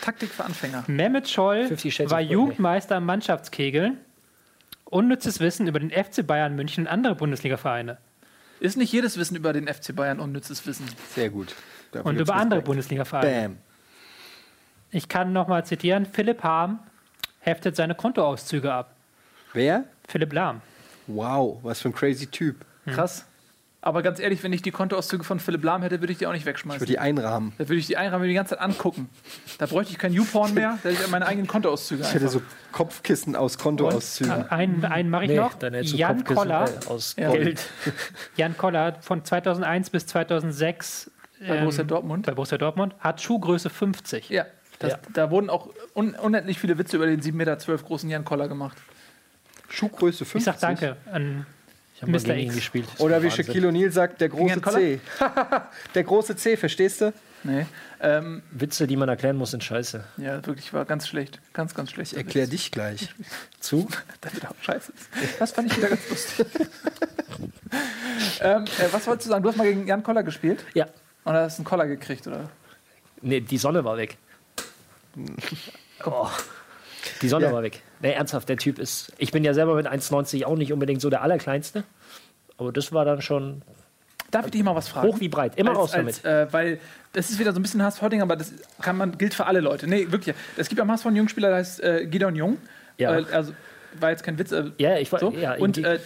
B: Taktik für Anfänger.
E: Mehmet Scholl
C: 50 Shades
E: war. Jugendmeister im Mannschaftskegeln. Unnützes Wissen über den FC Bayern München und andere Bundesliga-Vereine.
B: Ist nicht jedes Wissen über den FC Bayern unnützes Wissen.
D: Sehr gut. Dafür
E: Und über andere. Bundesliga-Vereine. Ich kann nochmal zitieren. Philipp Harm heftet seine Kontoauszüge ab.
D: Wer?
E: Philipp Lahm.
D: Wow, was für ein crazy Typ.
B: Krass. Aber ganz ehrlich, wenn ich die Kontoauszüge von Philipp Lahm hätte, würde ich die auch nicht
D: Ich
B: wegschmeißen.
D: würde die einrahmen.
B: Da würde ich die einrahmen die ganze Zeit angucken. Da bräuchte ich kein YouPorn mehr, da hätte ich meine eigenen Kontoauszüge
D: Ich hätte
B: einfach.
D: so Kopfkissen aus Kontoauszügen.
E: Einen, einen mache ich
C: Nee,
E: noch.
C: dann hättest du
E: Jan
C: Kopfkissen,
E: Koller,
C: äh, aus
B: Ja.
C: Gold. *laughs*
E: Jan Koller von 2001 bis 2006
B: Bei
E: ähm,
B: Borussia Dortmund.
E: bei Borussia Dortmund hat Schuhgröße 50.
B: Ja, das,
C: Ja.
B: da wurden auch un unendlich viele Witze über den 7,12 Meter großen Jan Koller gemacht.
D: Schuhgröße 50.
E: Ich sag danke an
C: Ich habe mal
E: Mr.
C: gegen ihn gespielt.
D: Oder wie. Shaquille O'Neal sagt, der große? C. *laughs* der große C, verstehst du?
B: Nee. Ähm,
C: Witze, die man erklären muss, sind scheiße.
B: ja, wirklich, war ganz schlecht. Ganz, ganz schlecht.
D: Ich erklär dich gleich. *laughs*
C: Zu?
B: Damit auch scheiße ist. Das fand ich wieder *laughs* ganz lustig. ähm, äh, was wolltest du sagen? Du hast mal gegen Jan Koller gespielt
C: Ja.
B: und hast einen Koller gekriegt, oder?
C: Nee, die Sonne war weg. Oh. Die Sonne
D: Ja.
C: war weg. Nee, ernsthaft, der Typ ist. Ich bin ja selber mit 1,90 auch nicht unbedingt so der Allerkleinste. Aber das war dann schon
B: Darf ich dich mal was fragen?
C: hoch wie breit. Immer raus
B: als,
C: damit.
B: Als, äh, weil das ist wieder so ein bisschen HSV-Ding, aber das kann man, gilt für alle Leute. Nee, wirklich. Es gibt am HSV einen Jungspieler, der heißt äh, Gideon Jung.
C: Ja.
B: Äh, also war jetzt kein Witz. Äh,
C: Ja, ich war.
B: so.
C: Ja,
B: Und äh,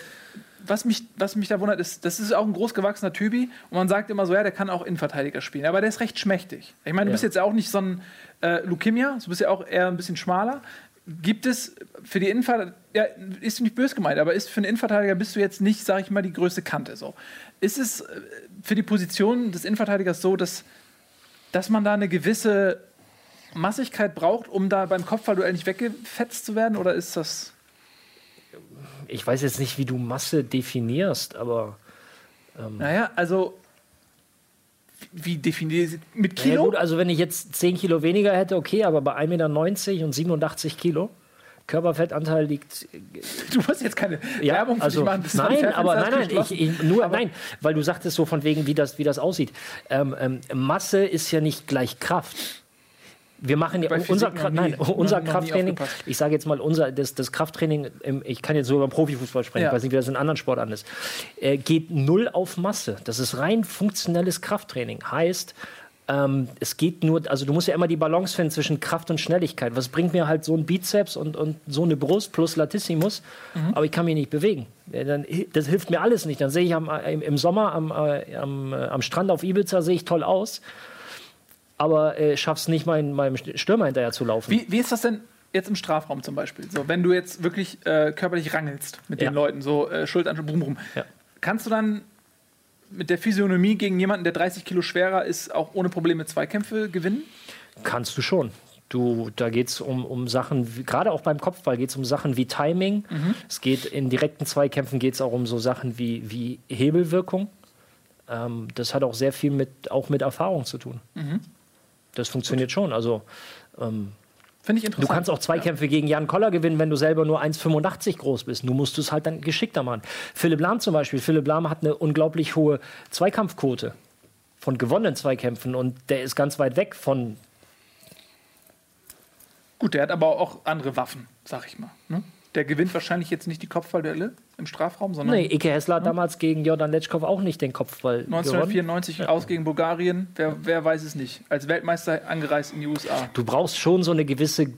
B: was mich, was mich da wundert, ist, das ist auch ein großgewachsener Typi und man sagt immer so, ja, der kann auch Innenverteidiger spielen, aber der ist recht schmächtig. Ich meine, du
C: Ja.
B: bist jetzt auch nicht so ein äh, Lukimia, du bist ja auch eher ein bisschen schmaler. Gibt es für die Innenverteidiger, ja, ist nicht böse gemeint, aber ist für einen Innenverteidiger bist du jetzt nicht, sag ich mal, die größte Kante so. Ist es äh, für die Position des Innenverteidigers so, dass, dass man da eine gewisse Massigkeit braucht, um da beim Kopfballduell nicht weggefetzt zu werden? Oder ist das.
C: Ich weiß jetzt nicht, wie du Masse definierst, aber
B: Naja, also. Wie definiert sie? Mit
C: Ja,
B: Kilo?
C: gut, also wenn ich jetzt 10 Kilo weniger hätte, okay, aber bei 1,90 Meter und 87 Kilo, Körperfettanteil liegt.
B: du musst jetzt keine
C: Ja,
B: Werbung für
C: also,
B: dich machen. das
C: nein, aber nein, nein, ich, ich, nur, nein, weil du sagtest so von wegen, wie das, wie das aussieht. Ähm, ähm, Masse ist ja nicht gleich Kraft. Wir machen ja unser,
B: Physik
C: Kra-
B: noch nie.
C: nein, unser
B: Noch
C: Krafttraining, ich sage jetzt mal, unser, das, das Krafttraining, im, ich kann jetzt sogar im Profifußball sprechen,
B: Ja.
C: ich weiß nicht, wie das in anderen Sportarten ist, äh, geht null auf Masse. Das ist rein funktionelles Krafttraining. Heißt, ähm, es geht nur, also du musst ja immer die Balance finden zwischen Kraft und Schnelligkeit. Was bringt mir halt so ein Bizeps und, und so eine Brust plus Latissimus,
B: Mhm.
C: aber ich kann mich nicht bewegen. Dann, das hilft mir alles nicht. Dann sehe ich am, im, im Sommer am, äh, am, äh, am Strand auf Ibiza sehe ich toll aus, aber äh, schaff's nicht, mein, meinem Stürmer hinterher zu laufen.
B: Wie, wie ist das denn jetzt im Strafraum zum Beispiel? So, wenn du jetzt wirklich äh, körperlich rangelst mit
C: Ja.
B: den Leuten, so äh, Schultern, Brum, Brum.
C: Ja.
B: Kannst du dann mit der Physiognomie gegen jemanden, der 30 Kilo schwerer ist, auch ohne Probleme Zweikämpfe gewinnen?
C: Kannst du schon. Du, da geht es um, um Sachen, gerade auch beim Kopfball geht es um Sachen wie Timing. Es geht in direkten Zweikämpfen geht es auch um so Sachen wie, wie Hebelwirkung. Ähm, das hat auch sehr viel mit, auch mit Erfahrung zu tun. Das funktioniert schon. Also
B: Finde ich
C: du
B: interessant.
C: kannst auch Zweikämpfe gegen Jan Koller gewinnen, wenn du selber nur 1,85 groß bist. Nur musst du es halt dann geschickter machen. Philipp Lahm zum Beispiel. Philipp Lahm hat eine unglaublich hohe Zweikampfquote von gewonnenen Zweikämpfen und der ist ganz weit weg von
B: Gut, der hat aber auch andere Waffen, sag ich mal. Ne? Der gewinnt wahrscheinlich jetzt nicht die Kopfballduelle im Strafraum, sondern
C: Nee, Ike Hessler hat damals gegen Jordan Letschkow auch nicht den Kopfball gewonnen.
B: 1994 aus gegen Bulgarien. Wer, wer weiß es nicht. Als Weltmeister angereist in die USA.
C: Du brauchst schon so eine gewisse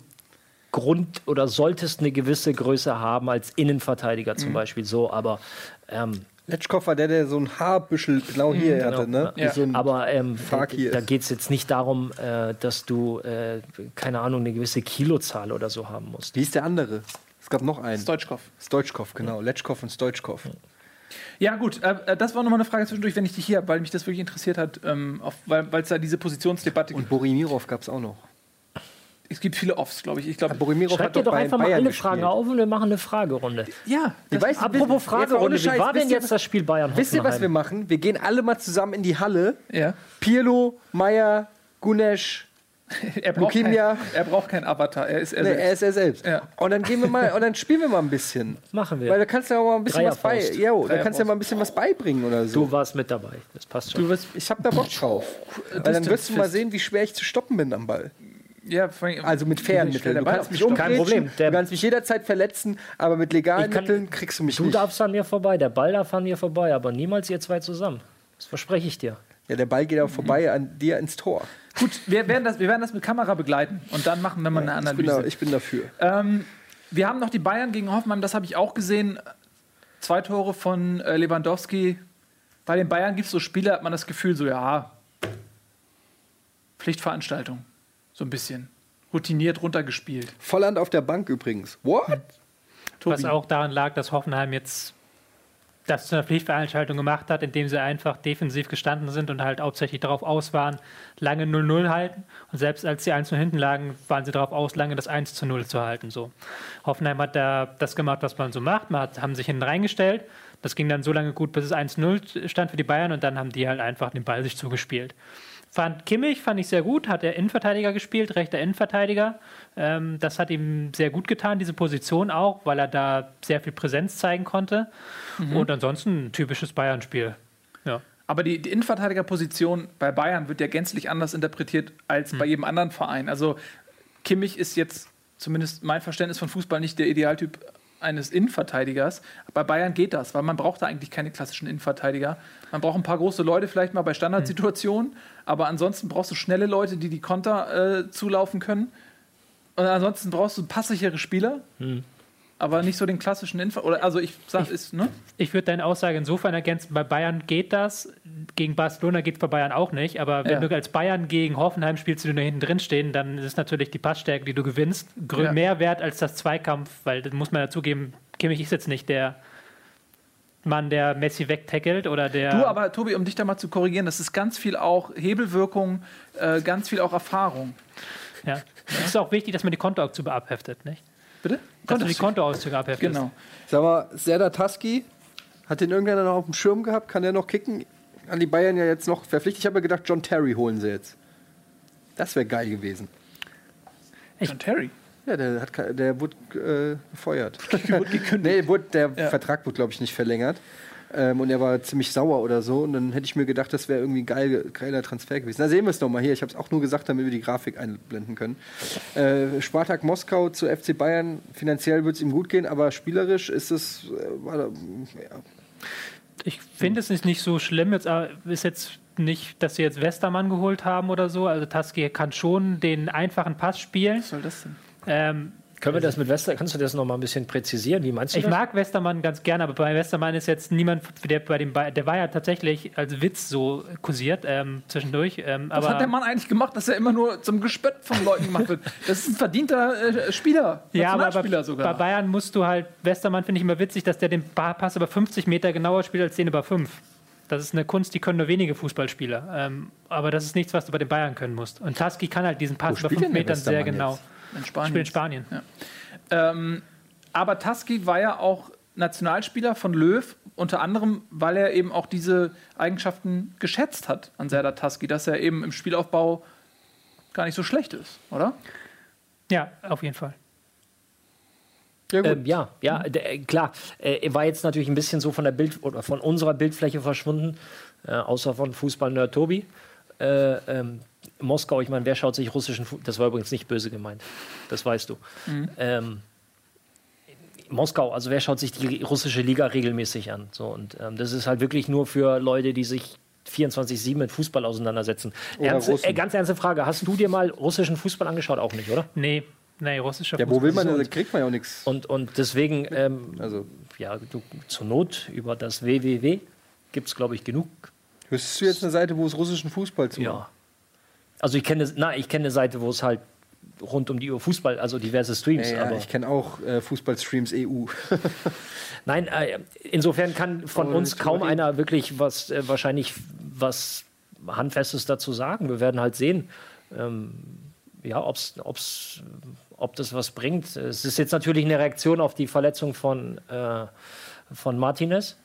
C: Grund- oder solltest eine gewisse Größe haben als Innenverteidiger
B: Mhm.
C: zum Beispiel so, aber ähm,
D: Letschkow war der, der so ein Haarbüschel genau hier hatte, ne?
C: Ja.
D: So
C: aber ähm, da geht es jetzt nicht darum, äh, dass du, äh, keine Ahnung, eine gewisse Kilozahl oder so haben musst.
D: Wie ist der andere? Es gab noch einen.
B: Stoitschkov.
D: Stoitschkov, genau. Letschkow und Stoitschkov.
B: Ja, gut, äh, äh, das war nochmal eine Frage zwischendurch, wenn ich dich hier habe, weil mich das wirklich interessiert hat, ähm, auf, weil es da diese Positionsdebatte
D: Und
B: gibt.
D: Borimirov gab es auch noch.
B: Es gibt viele Offs, glaube ich. Ich glaube,
D: Borimirov
C: Schreib
D: hat
C: dir
D: doch
C: doch einfach mal alle
D: gespielt.
C: Fragen auf und wir machen eine Fragerunde.
B: ja,
D: Ich weiß,
C: Apropos Fragerunde, wie war denn jetzt das Spiel Bayern
D: Wisst ihr, was wir machen? Wir gehen alle mal zusammen in die Halle.
B: ja.
D: Pirlo, Meier, Gunesch. *laughs*
B: Er braucht,
D: Leukemia.
B: kein, er braucht keinen Avatar. Er ist er
D: Nee,
B: selbst.
D: er ist er selbst.
B: Ja.
D: Und dann gehen wir mal, und dann spielen wir mal ein bisschen.
C: Machen wir.
D: Weil da kannst du ja auch mal ein bisschen was bei. Ja, da kannst du ja mal ein bisschen was beibringen oder so.
C: Du warst mit dabei, das passt schon.
B: du wirst,
D: Ich hab da Bock drauf. Weil dann wirst du mal sehen, wie schwer ich zu stoppen bin am Ball.
B: ja, vor allem-
D: Also mit fairen Mitteln.
B: der
D: Du kannst mich.
C: Kein Problem. Der-
D: du kannst mich jederzeit verletzen, aber mit legalen
C: kann-
D: Mitteln kriegst du mich
C: Du
D: nicht.
C: darfst an mir vorbei, der Ball darf an mir vorbei, aber niemals ihr zwei zusammen. Das verspreche ich dir.
D: Ja, der Ball geht auch vorbei an dir ins Tor.
B: Gut, wir werden, das, wir werden das mit Kamera begleiten und dann machen wir mal eine
D: Ich bin, da,
B: Analyse.
D: ich bin dafür.
B: Ähm, wir haben noch die Bayern gegen Hoffenheim, das habe ich auch gesehen. Zwei Tore von äh, Lewandowski. Bei den Bayern gibt es so Spiele, hat man das Gefühl, so ja, Pflichtveranstaltung. So ein bisschen. Routiniert runtergespielt.
D: Volland auf der Bank übrigens. What?
E: Was
B: Tobi.
E: auch daran lag, dass Hoffenheim jetzt das zu einer Pflichtveranstaltung gemacht hat, indem sie einfach defensiv gestanden sind und halt hauptsächlich darauf aus waren, lange 0-0 halten. Und selbst als sie 1 hinten lagen, waren sie darauf aus, lange das 1 zu 0 zu halten. So. Hoffenheim hat da das gemacht, was man so macht. Man hat, haben sich hinten reingestellt. Das ging dann so lange gut, bis es 1-0 stand für die Bayern und dann haben die halt einfach den Ball sich zugespielt. Fand Kimmich fand ich sehr gut, hat er Innenverteidiger gespielt, rechter Innenverteidiger. Ähm, das hat ihm sehr gut getan, diese Position auch, weil er da sehr viel Präsenz zeigen konnte. Und ansonsten ein typisches Bayern-Spiel. Ja.
B: Aber die, die Innenverteidigerposition bei Bayern wird ja gänzlich anders interpretiert als bei jedem anderen Verein. Also Kimmich ist jetzt zumindest mein Verständnis von Fußball nicht der Idealtyp eines Innenverteidigers. Bei Bayern geht das, weil man braucht da eigentlich keine klassischen Innenverteidiger. Man braucht ein paar große Leute vielleicht mal bei Standardsituationen, aber ansonsten brauchst du schnelle Leute, die die Konter äh, zulaufen können. Und ansonsten brauchst du passsichere Spieler. Aber nicht so den klassischen Info. Oder also ich sag, ist, ne?
E: Ich würde deine Aussage insofern ergänzen, bei Bayern geht das, gegen Barcelona geht es bei Bayern auch nicht, aber wenn
B: Ja.
E: du als Bayern gegen Hoffenheim spielst, die da hinten drin stehen, dann ist natürlich die Passstärke, die du gewinnst,
B: Ja.
E: mehr wert als das Zweikampf, weil das muss man dazugeben, Kimmich ist jetzt nicht der Mann, der Messi wegtackelt oder der...
B: Du, aber Tobi, um dich da mal zu korrigieren, das ist ganz viel auch Hebelwirkung, äh, ganz viel auch Erfahrung.
E: ja. Es ist auch wichtig, dass man die Kontoauszüge abheftet, nicht?
B: Bitte?
E: Du die Kontoauszüge abheftest.
B: Genau.
D: Sag mal, Serdar Taski, hat den irgendeiner noch auf dem Schirm gehabt? Kann der noch kicken? An die Bayern ja jetzt noch verpflichtet. Ich habe mir gedacht, John Terry holen sie jetzt. Das wäre geil gewesen.
B: John Terry.
D: Ja, der, hat, der wurde äh, gefeuert. *laughs* nee, wurde, der
B: Ja.
D: Vertrag wurde, glaube ich, nicht verlängert. Ähm, und er war ziemlich sauer oder so. Und dann hätte ich mir gedacht, das wäre irgendwie ein geil, geiler Transfer gewesen. Da sehen wir es nochmal hier. Ich habe es auch nur gesagt, damit wir die Grafik einblenden können. Äh, Spartak Moskau zu FC Bayern. Finanziell wird es ihm gut gehen, aber spielerisch ist es. Äh, war, ja.
E: Ich finde es ist nicht so schlimm. Jetzt ist jetzt nicht, dass sie jetzt Westermann geholt haben oder so. Also Taski kann schon den einfachen Pass spielen.
B: Was soll das denn?
E: Ähm,
C: Können wir das mit Wester, kannst du das noch mal ein bisschen präzisieren? Wie meinst du
E: ich
C: das?
E: mag Westermann ganz gerne, aber bei Westermann ist jetzt niemand, der bei dem der war ja tatsächlich als Witz so kursiert ähm, zwischendurch. Ähm,
B: Was
E: aber
B: hat der Mann eigentlich gemacht, dass er immer nur zum Gespött von Leuten gemacht wird? Das ist ein verdienter äh, Spieler.
E: ja, aber bei,
B: Nationalspieler
E: bei
B: sogar.
E: Bayern musst du halt, Westermann finde ich immer witzig, dass der den Pass über 50 Meter genauer spielt als den über 5. Das ist eine Kunst, die können nur wenige Fußballspieler. Ähm, aber das ist nichts, was du bei den Bayern können musst. Und Taski kann halt diesen Pass über
D: spielt
E: 5
D: denn der
E: Metern sehr
D: Westermann
E: genau.
D: jetzt?
B: In Spanien.
E: spiele in Spanien.
B: Ähm, aber Taski war ja auch Nationalspieler von Löw, unter anderem, weil er eben auch diese Eigenschaften geschätzt hat an Serdar Taski, dass er eben im Spielaufbau gar nicht so schlecht ist, oder?
E: Ja, auf jeden Fall.
D: Ja.
C: Ähm, ja, ja, der, äh, klar. Äh, er war jetzt natürlich ein bisschen so von der Bild oder von unserer Bildfläche verschwunden, äh, außer von Fußball-Nerd Tobi. Äh, ähm, Moskau, ich meine, wer schaut sich russischen Fußball? Das war übrigens nicht böse gemeint. Das weißt du. Ähm, Moskau, also wer schaut sich die russische Liga regelmäßig an? So, und ähm, das ist halt wirklich nur für Leute, die sich 24-7 mit Fußball auseinandersetzen. Ernste, äh, ganz ernste Frage: Hast du dir mal russischen Fußball angeschaut? Auch nicht, oder?
E: Nee, nee, russischer
D: ja, wo will man
E: Fußball.
D: denn? Da kriegt man ja auch nichts.
C: Und, und deswegen, ähm,
D: Also,
C: ja, du, zur Not über das www gibt es, glaube ich, genug.
D: wüsstest du jetzt eine Seite, wo es russischen Fußball zu
C: Ja. Also ich kenne, na, ich kenne eine Seite, wo es halt rund um die Uhr Fußball, also diverse Streams.
D: Ja, ja,
C: aber
D: ich kenne auch äh, Fußballstreams EU. *laughs*
C: nein, äh, insofern kann von
D: Aber
C: uns kaum einer wirklich was, äh, wahrscheinlich was Handfestes dazu sagen. Wir werden halt sehen, ähm, ja, ob's, ob's, ob das was bringt. Es ist jetzt natürlich eine Reaktion auf die Verletzung von, äh, von Martinez.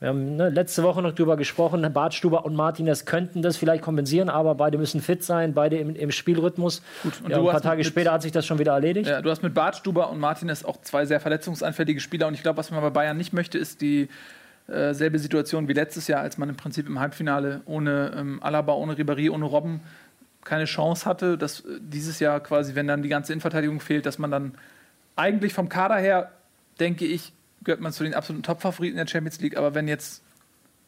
C: Wir haben ne, letzte Woche noch drüber gesprochen, Bartstuber und Martinez könnten das vielleicht kompensieren, aber beide müssen fit sein, beide im, im Spielrhythmus.
B: und
C: ja, ein paar Tage später hat sich das schon wieder erledigt.
B: Ja, du hast mit Bartstuber und Martinez auch zwei sehr verletzungsanfällige Spieler und ich glaube, was man bei Bayern nicht möchte, ist die äh, selbe Situation wie letztes Jahr, als man im Prinzip im Halbfinale ohne ähm, Alaba, ohne Ribéry, ohne Robben keine Chance hatte, dass äh, dieses Jahr quasi, wenn dann die ganze Innenverteidigung fehlt, dass man dann eigentlich vom Kader her, denke ich, gehört man zu den absoluten Top-Favoriten in der Champions League, aber wenn jetzt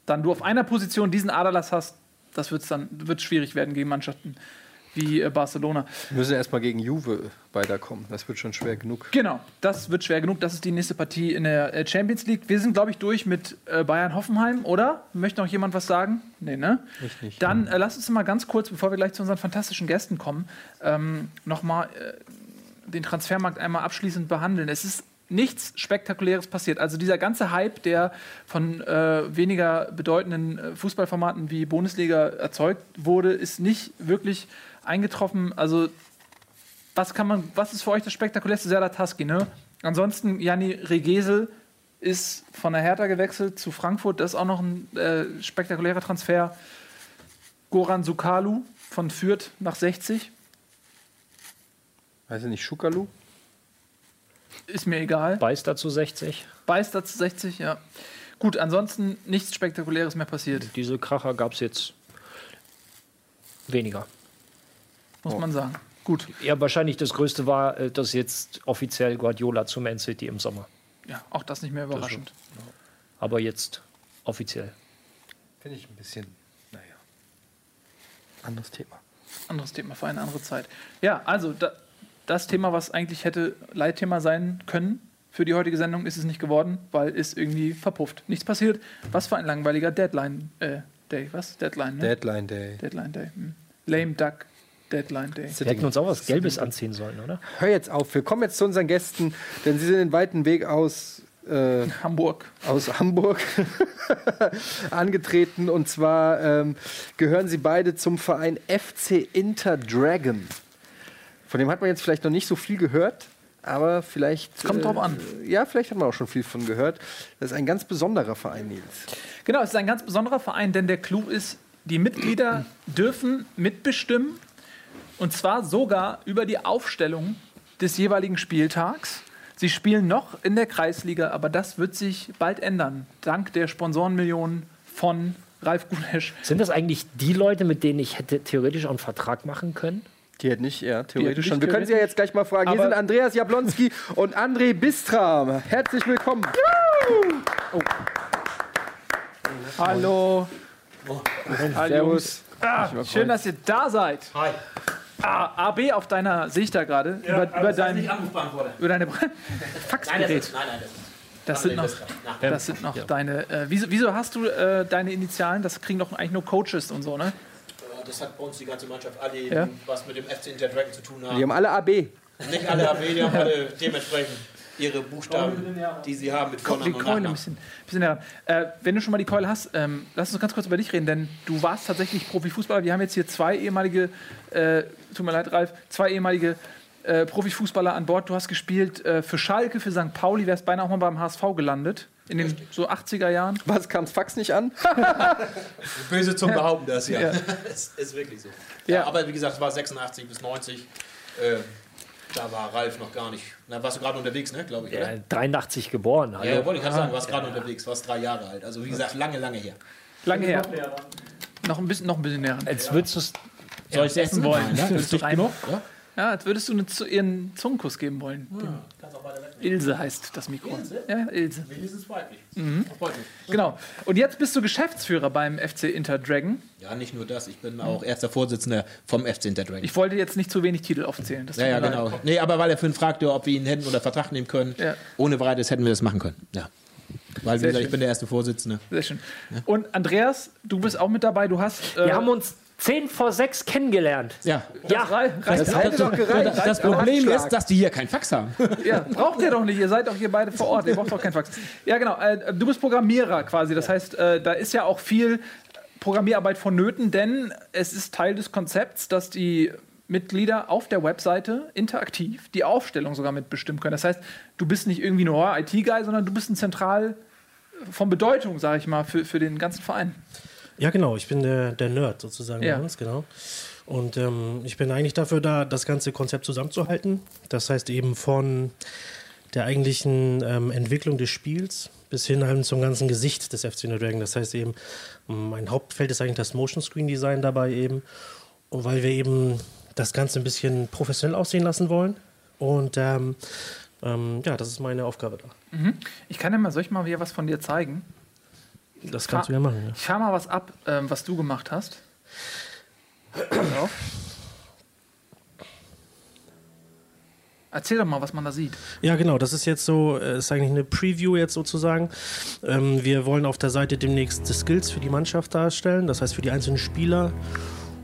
B: dann du auf einer Position diesen Aderlass hast, das wird's dann wird schwierig werden gegen Mannschaften wie äh, Barcelona.
D: Wir müssen erstmal gegen Juve weiterkommen. Das wird schon schwer genug.
B: Genau, das wird schwer genug. Das ist die nächste Partie in der äh, Champions League. Wir sind, glaube ich, durch mit äh, Bayern-Hoffenheim, oder? Möchte noch jemand was sagen? Nee, ne?
D: Ich nicht.
B: Dann äh, lass uns mal ganz kurz, bevor wir gleich zu unseren fantastischen Gästen kommen, ähm, nochmal äh, den Transfermarkt einmal abschließend behandeln. Es ist nichts Spektakuläres passiert. Also dieser ganze Hype, der von äh, weniger bedeutenden äh, Fußballformaten wie Bundesliga erzeugt wurde, ist nicht wirklich eingetroffen. Also was kann man, was ist für euch das spektakulärste Serdar Taski, ne? Ansonsten, Janni Regesel ist von der Hertha gewechselt zu Frankfurt, das ist auch noch ein äh, spektakulärer Transfer. Goran Sukalu von Fürth nach 60,
D: Weiß ich nicht, Schukalu?
B: Ist mir egal.
C: Beißt dazu 60.
B: Beister zu 60, ja. Gut, ansonsten nichts Spektakuläres mehr passiert,
C: Diese Kracher gab es jetzt weniger.
B: muss man sagen. Gut,
C: Ja, wahrscheinlich das Größte war, äh, dass jetzt offiziell Guardiola zu Man City im Sommer.
B: ja, auch das nicht mehr überraschend.
C: Aber jetzt offiziell.
D: Finde ich ein bisschen, naja. Anderes Thema.
B: Anderes Thema für eine andere Zeit. Ja, also da, das Thema, was eigentlich hätte Leitthema sein können, für die heutige Sendung ist es nicht geworden, weil es irgendwie verpufft. Nichts passiert. Was für ein langweiliger Deadline äh, Day. Was? Deadline, ne?
D: Deadline Day.
B: Deadline Day. Hm. Lame Duck Deadline Day.
C: Wir hätten uns auch was Gelbes anziehen sollen, oder?
D: Hör jetzt auf, wir kommen jetzt zu unseren Gästen, denn sie sind den weiten Weg aus, äh,
B: Hamburg.
D: aus Hamburg *laughs* angetreten. Und zwar ähm, gehören sie beide zum Verein FC Inter Dragon. Von dem hat man jetzt vielleicht noch nicht so viel gehört, aber vielleicht. Es
B: kommt drauf an.
D: Ja, vielleicht hat man auch schon viel von gehört. Das ist ein ganz besonderer Verein, Nils.
B: Genau, es ist ein ganz besonderer Verein, denn der Clou ist, die Mitglieder *clears throat* dürfen mitbestimmen und zwar sogar über die Aufstellung des jeweiligen Spieltags. Sie spielen noch in der Kreisliga, aber das wird sich bald ändern, dank der Sponsorenmillionen von Ralf Gunesch.
C: Sind das eigentlich die Leute, mit denen ich hätte theoretisch auch einen Vertrag machen können?
D: Die hätten nicht, ja, theoretisch schon. Wir können sie ja jetzt gleich mal fragen. Hier sind Andreas Jablonski und André Bistra. Herzlich willkommen.
B: Hallo. Hallo.
D: Servus.
B: Ah, schön, dass ihr da seid.
F: Hi.
B: Ah, AB auf deiner, sehe ich da gerade, über, über, dein, über deine
F: Nein, das
B: Faxgerät.
F: ist, nein, nein, das ist.
B: Das sind noch, das sind noch deine. Äh, wieso, wieso hast du äh, deine Initialen? Das kriegen doch eigentlich nur Coaches und so, ne?
F: Das hat bei uns die ganze Mannschaft alle,
B: Ja.
F: was mit dem FC Inter Dragon zu tun
D: Die
F: haben.
D: haben alle AB.
F: Nicht alle AB, die haben alle dementsprechend ihre Buchstaben, die sie haben mit Vornamen und
B: Keule ein
F: Nachnamen.
B: bisschen. bisschen äh, wenn du schon mal die Keule hast, ähm, lass uns ganz kurz über dich reden, denn du warst tatsächlich Profifußballer. Wir haben jetzt hier zwei ehemalige, äh, tut mir leid, Ralf, zwei ehemalige äh, Profifußballer an Bord. Du hast gespielt äh, für Schalke, für St. Pauli, wärst beinahe auch mal beim HSV gelandet. In den so 80er Jahren.
D: Was kam's Fax nicht an? *laughs*
F: Böse Zungen behaupten das, ja.
B: Ja. *laughs*
F: Es ist wirklich so.
B: Ja.
F: Ja. aber wie gesagt, es war 86 bis 90. Äh, da war Ralf noch gar nicht. Na, warst du gerade unterwegs, ne, glaube ich,
C: Ja,
F: oder?
C: 83 geboren. Hallo.
F: Ja, wollte ich gerade sagen, du warst gerade unterwegs, warst drei Jahre alt. Also wie gesagt, lange, lange her.
B: Lange her. Noch ein bisschen, noch ein bisschen näher.
C: Als würdest du es.
F: Soll ich essen
B: wollen?
F: Ja,
B: Würdest du
F: genug? Ja?
B: Ja, als würdest du eine, ihren Zungenkuss geben wollen. Dem- Ilse heißt das Mikro. Ja, Ilse.
F: Wenigstens weiblich.
B: Mhm. Genau. Und jetzt bist du Geschäftsführer beim FC Inter Dragon.
F: Ja, nicht nur das, ich bin auch erster Vorsitzender vom FC Inter Dragon.
B: Ich wollte jetzt nicht zu wenig Titel aufzählen. Das
F: Ja, ja,
B: leid.
F: genau. Nee, aber weil er vorhin fragte, ob wir ihn hätten oder Vertrag nehmen können.
B: Ja.
F: Ohne weiteres hätten wir das machen können. Ja. Weil, wie
B: Sehr
F: gesagt,
B: schön.
F: ich bin der erste Vorsitzende.
B: Sehr schön. Und Andreas, du bist auch mit dabei. Du hast. Äh,
C: Wir haben uns 10 vor 6 kennengelernt.
F: Ja.
C: Ja,
B: Rei- reicht
D: Das hätte doch gereicht.
F: Das Problem ist, dass die hier keinen Fax haben. *laughs*
B: Ja, braucht ihr doch nicht. Ihr seid doch hier beide vor Ort. Ihr braucht doch keinen Fax. Ja, genau. Äh, du bist Programmierer quasi. Das heißt, äh, da ist ja auch viel Programmierarbeit vonnöten, denn es ist Teil des Konzepts, dass die Mitglieder auf der Webseite interaktiv die Aufstellung sogar mitbestimmen können. Das heißt, du bist nicht irgendwie nur IT-Guy, sondern du bist ein zentral von Bedeutung, sage ich mal, für, für den ganzen Verein.
G: Ja, genau. Ich bin der, der Nerd sozusagen
B: Ja.
G: bei uns, genau. Und ähm, ich bin eigentlich dafür da, das ganze Konzept zusammenzuhalten. Das heißt eben von der eigentlichen ähm, Entwicklung des Spiels bis hin halt zum ganzen Gesicht des FC Dragon. Das heißt eben, mein Hauptfeld ist eigentlich das Motion Screen Design dabei eben. Und weil wir eben das Ganze ein bisschen professionell aussehen lassen wollen. Und ähm, ähm, ja, das ist meine Aufgabe da.
B: Ich kann ja mal, soll ich mal hier was von dir zeigen?
G: Das kannst du ja machen. Ja.
B: Ich fahr mal was ab, ähm, was du gemacht hast. *clears throat* Erzähl doch mal, was man da sieht.
G: Ja, genau. Das ist jetzt so, äh, ist eigentlich eine Preview jetzt sozusagen. Ähm, wir wollen auf der Seite demnächst die Skills für die Mannschaft darstellen, das heißt für die einzelnen Spieler.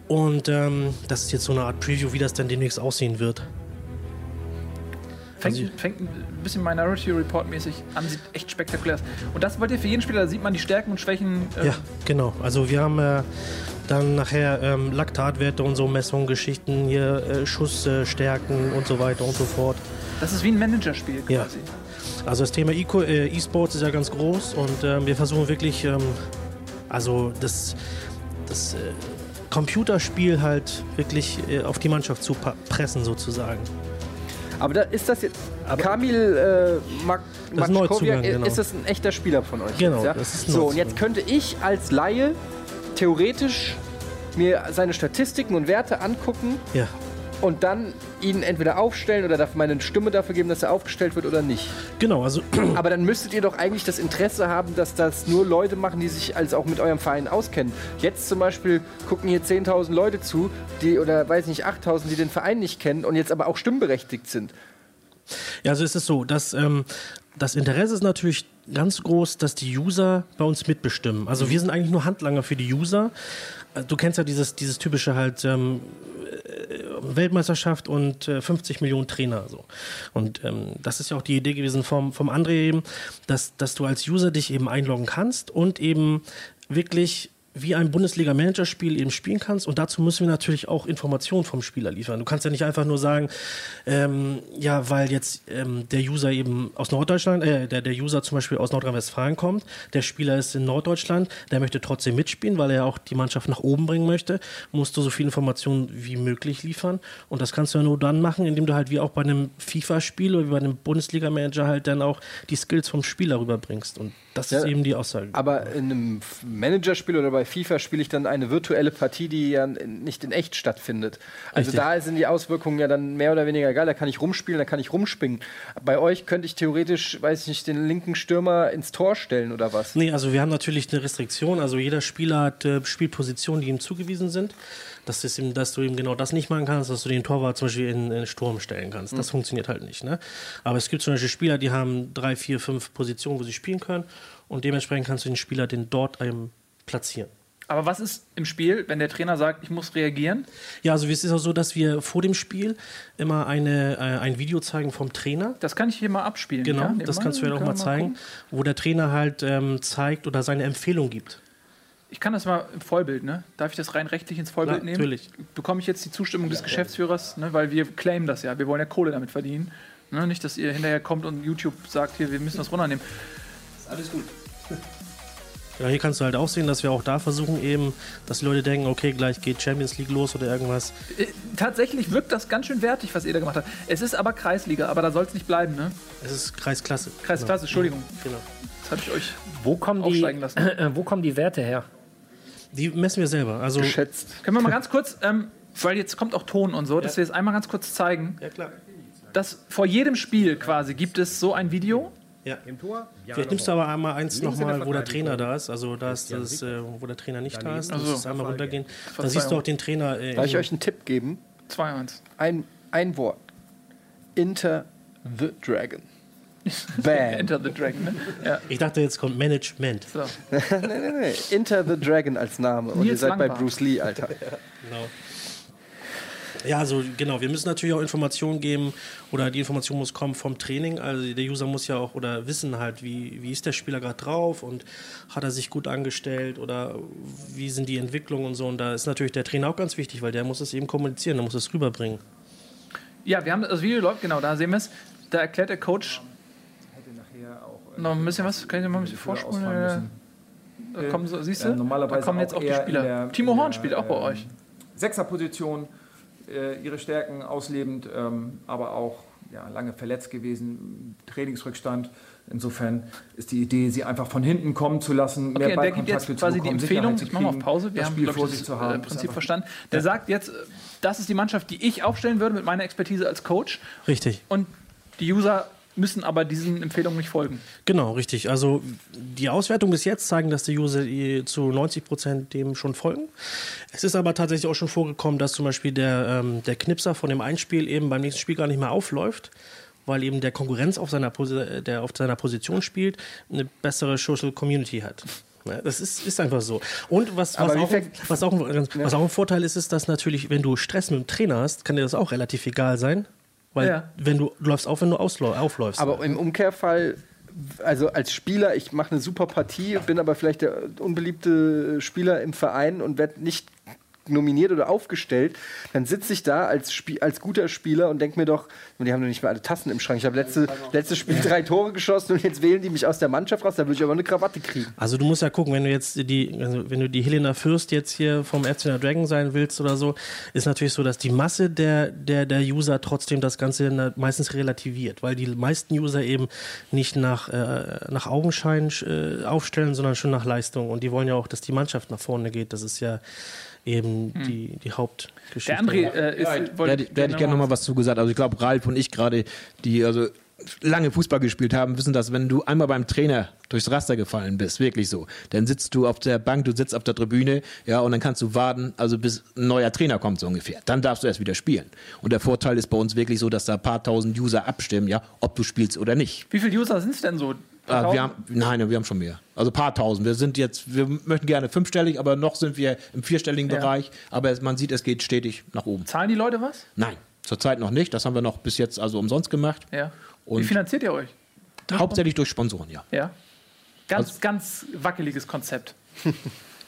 G: Und ähm, das ist jetzt so eine Art Preview, wie das dann demnächst aussehen wird.
B: Fängt,
G: Also-
B: fängt ein bisschen Minority Report mäßig an, sieht echt spektakulär aus. Und das wollt ihr für jeden Spieler, da sieht man die Stärken und Schwächen. äh,
G: Ja, genau. Also wir haben äh, dann nachher ähm, Laktatwerte und so Messungen, Geschichten, hier äh, Schussstärken und so weiter und so fort.
B: Das ist wie ein Managerspiel
G: Ja.
B: quasi.
G: Also das Thema äh, E-Sports ist ja ganz groß und ähm, wir versuchen wirklich, ähm, also das, das äh, Computerspiel halt wirklich äh, auf die Mannschaft zu pressen sozusagen.
D: Aber da, ist das jetzt. Kamil äh, Mak
G: Das ist
D: Makskowiak,
G: Neuzugang, genau.
D: ist das ein echter Spieler von euch?
G: Genau,
D: jetzt, ja?
G: das ist
D: So, und jetzt könnte ich als Laie theoretisch mir seine Statistiken und Werte angucken
G: Ja,
D: und dann ihn entweder aufstellen oder darf meine Stimme dafür geben, dass er aufgestellt wird oder nicht.
G: genau. Also *clears throat*
D: Aber dann müsstet ihr doch eigentlich das Interesse haben, dass das nur Leute machen, die sich als auch mit eurem Verein auskennen. Jetzt zum Beispiel gucken hier 10.000 Leute zu, die oder weiß nicht 8.000, die den Verein nicht kennen und jetzt aber auch stimmberechtigt sind.
G: Ja, also es ist so, dass ähm, das Interesse ist natürlich ganz groß, dass die User bei uns mitbestimmen. Also wir sind eigentlich nur Handlanger für die User. Äh, Du kennst ja dieses, dieses typische halt ähm, äh, Weltmeisterschaft und äh, 50 Millionen Trainer. So. Und ähm, das ist ja auch die Idee gewesen vom, vom André eben, dass, dass du als User dich eben einloggen kannst und eben wirklich wie ein Bundesliga-Manager-Spiel eben spielen kannst. Und dazu müssen wir natürlich auch Informationen vom Spieler liefern. Du kannst ja nicht einfach nur sagen, ähm, ja, weil jetzt ähm, der User eben aus Norddeutschland, äh, der, der User zum Beispiel aus Nordrhein-Westfalen kommt, der Spieler ist in Norddeutschland, der möchte trotzdem mitspielen, weil er auch die Mannschaft nach oben bringen möchte, musst du so viel Informationen wie möglich liefern. Und das kannst du ja nur dann machen, indem du halt wie auch bei einem FIFA-Spiel oder wie bei einem Bundesliga-Manager halt dann auch die Skills vom Spieler rüberbringst. Und das
D: Ja,
G: ist eben die Aussage.
D: Aber in einem Managerspiel oder bei FIFA spiele ich dann eine virtuelle Partie, die ja nicht in echt stattfindet. Also
G: Richtig.
D: da sind die Auswirkungen ja dann mehr oder weniger egal. Da kann ich rumspielen, da kann ich rumspringen. Bei euch könnte ich theoretisch, weiß ich nicht, den linken Stürmer ins Tor stellen oder was?
G: Nee, also wir haben natürlich eine Restriktion. Also jeder Spieler hat äh, Spielpositionen, die ihm zugewiesen sind. Das ist eben, dass du eben genau das nicht machen kannst, dass du den Torwart zum Beispiel in, in Sturm stellen kannst. Das funktioniert halt nicht. Ne? Aber es gibt zum Beispiel Spieler, die haben drei, vier, fünf Positionen, wo sie spielen können. Und dementsprechend kannst du den Spieler den dort einem platzieren.
B: Aber was ist im Spiel, wenn der Trainer sagt, ich muss reagieren?
G: Ja, also es ist auch so, dass wir vor dem Spiel immer eine, äh, ein Video zeigen vom Trainer.
B: Das kann ich hier mal abspielen.
G: Genau,
B: ja?
G: das kannst du ja auch mal zeigen,
B: gucken.
G: wo der Trainer halt ähm, zeigt oder seine Empfehlung gibt.
B: Ich kann das mal im Vollbild, ne? Darf ich das rein rechtlich ins Vollbild
G: Ja,
B: nehmen?
G: natürlich.
B: Bekomme ich jetzt die Zustimmung des Geschäftsführers, ne? weil wir claimen das ja. Wir wollen ja Kohle damit verdienen. Ne? Nicht, dass ihr hinterher kommt und YouTube sagt, hier, wir müssen das runternehmen.
F: Alles gut.
G: Ja, hier kannst du halt auch sehen, dass wir auch da versuchen eben, dass die Leute denken, okay, gleich geht Champions League los oder irgendwas.
B: Äh, Tatsächlich wirkt das ganz schön wertig, was ihr da gemacht habt. Es ist aber Kreisliga, aber da soll es nicht bleiben, ne?
G: Es ist Kreisklasse.
B: Kreisklasse, Entschuldigung.
G: Genau.
B: Das habe ich euch.
C: Wo kommen, die,
B: Aufsteigen lassen. *clears throat*
C: äh, wo kommen die Werte her?
G: Die messen wir selber. Also,
D: Geschätzt.
B: Können wir mal *laughs* ganz kurz, ähm, weil jetzt kommt auch Ton und so, dass wir es einmal ganz kurz zeigen,
G: ja klar.
B: dass vor jedem Spiel quasi gibt es so ein Video.
G: Ja. Vielleicht nimmst du aber einmal eins nochmal, wo der Trainer da ist. Also da ist das, äh, wo der Trainer nicht da ist. Das
B: Ach so.
G: ist einmal runtergehen. Da siehst du auch den Trainer. Äh,
D: Darf ich euch einen Tipp geben?
B: 2-1.
D: Ein, ein Wort. Inter the Dragon. *laughs* Bam.
B: Enter the Dragon, ne? Ja,
G: ich dachte, jetzt kommt Management.
B: so. *laughs*
D: nee, nee, nee. Inter the Dragon als Name. Und ihr
B: Nils
D: seid bei
B: Langbart.
D: Bruce Lee, Alter.
G: Genau. Ja, also genau, wir müssen natürlich auch Informationen geben oder die Information muss kommen vom Training. Also der User muss ja auch oder wissen halt, wie, wie ist der Spieler gerade drauf und hat er sich gut angestellt oder wie sind die Entwicklungen und so. Und da ist natürlich der Trainer auch ganz wichtig, weil der muss es eben kommunizieren, der muss es rüberbringen.
B: Ja, wir haben das Video läuft, genau, da sehen wir es. Da erklärt der Coach noch ein bisschen was. Kann ich dir mal ein bisschen vorspulen? Da kommen so, siehst du?
H: Äh, normalerweise
B: da kommen jetzt
H: auch
B: auch die Spieler.
H: der-
B: Timo Horn
H: der,
B: spielt auch bei
H: ähm,
B: euch.
H: Sechserposition, äh, ihre Stärken auslebend, ähm, aber auch ja, lange verletzt gewesen, Trainingsrückstand. Insofern ist die Idee, sie einfach von hinten kommen zu lassen, mehr
B: Okay, der gibt jetzt quasi
H: zu
B: die
H: bekommen,
B: Empfehlung,
H: Sicherheit zu
B: ich mache mal auf Pause, wir
H: das
B: haben
H: Spiel vor
B: das
H: sich zu
B: äh,
H: haben.
B: Prinzip verstanden. Der sagt jetzt, äh, das ist die Mannschaft, die ich aufstellen würde mit meiner Expertise als Coach
G: Richtig.
B: und die User müssen aber diesen Empfehlungen nicht folgen.
G: Genau, richtig. Also die Auswertungen bis jetzt zeigen, dass die User eh zu 90 Prozent dem schon folgen. Es ist aber tatsächlich auch schon vorgekommen, dass zum Beispiel der, ähm, der Knipser von dem einen Spiel eben beim nächsten Spiel gar nicht mehr aufläuft, weil eben der Konkurrenz auf seiner, Posi der auf seiner Position spielt, eine bessere Social Community hat. Das ist, ist einfach so. Und was, was, auch, was, auch, ein- was auch ein Vorteil ist, ist, dass natürlich, wenn du Stress mit dem Trainer hast, kann dir das auch relativ egal sein. Weil
B: Ja.
G: wenn du, du läufst auf, wenn du aufläufst.
D: Aber im Umkehrfall, also als Spieler, ich mache eine super Partie, bin aber vielleicht der unbeliebte Spieler im Verein und werde nicht nominiert oder aufgestellt, dann sitze ich da als, Spie als guter Spieler und denke mir doch, die haben doch nicht mehr alle Tassen im Schrank. Ich habe letzte, letztes Spiel drei Tore geschossen und jetzt wählen die mich aus der Mannschaft raus, da würde ich aber eine Krawatte kriegen.
G: Also du musst ja gucken, wenn du jetzt die, also wenn du die Helena Fürst jetzt hier vom FC Dragon sein willst oder so, ist natürlich so, dass die Masse der, der, der User trotzdem das Ganze meistens relativiert, weil die meisten User eben nicht nach, äh, nach Augenschein äh, aufstellen, sondern schon nach Leistung. Und die wollen ja auch, dass die Mannschaft nach vorne geht. Das ist ja eben die, die Hauptgeschichte.
B: Der André äh, ist.
F: Da hätte, da hätte ich gerne noch mal was zugesagt. Also ich glaube, Ralf und ich gerade, die, also
I: lange Fußball gespielt haben, wissen das, wenn du einmal beim Trainer durchs Raster gefallen bist, wirklich so, dann sitzt du auf der Bank, du sitzt auf der Tribüne, ja, und dann kannst du warten, also bis ein neuer Trainer kommt, so ungefähr. Dann darfst du erst wieder spielen. Und der Vorteil ist bei uns wirklich so, dass da ein paar tausend User abstimmen, ja, ob du spielst oder nicht.
B: Wie viele User sind es denn so?
I: Ah, wir haben, nein, wir haben schon mehr. Also ein paar tausend. Wir sind jetzt, wir möchten gerne fünfstellig, aber noch sind wir im vierstelligen
B: Ja.
I: Bereich. Aber es- man sieht, es geht stetig nach oben.
B: Zahlen die Leute was?
I: Nein, zurzeit noch nicht. Das haben wir noch bis jetzt also umsonst gemacht.
B: Ja. Wie
I: Und
B: finanziert ihr euch?
I: hauptsächlich durch Sponsoren, ja.
B: Ja. Ganz,
I: Also-
B: ganz wackeliges Konzept. *laughs*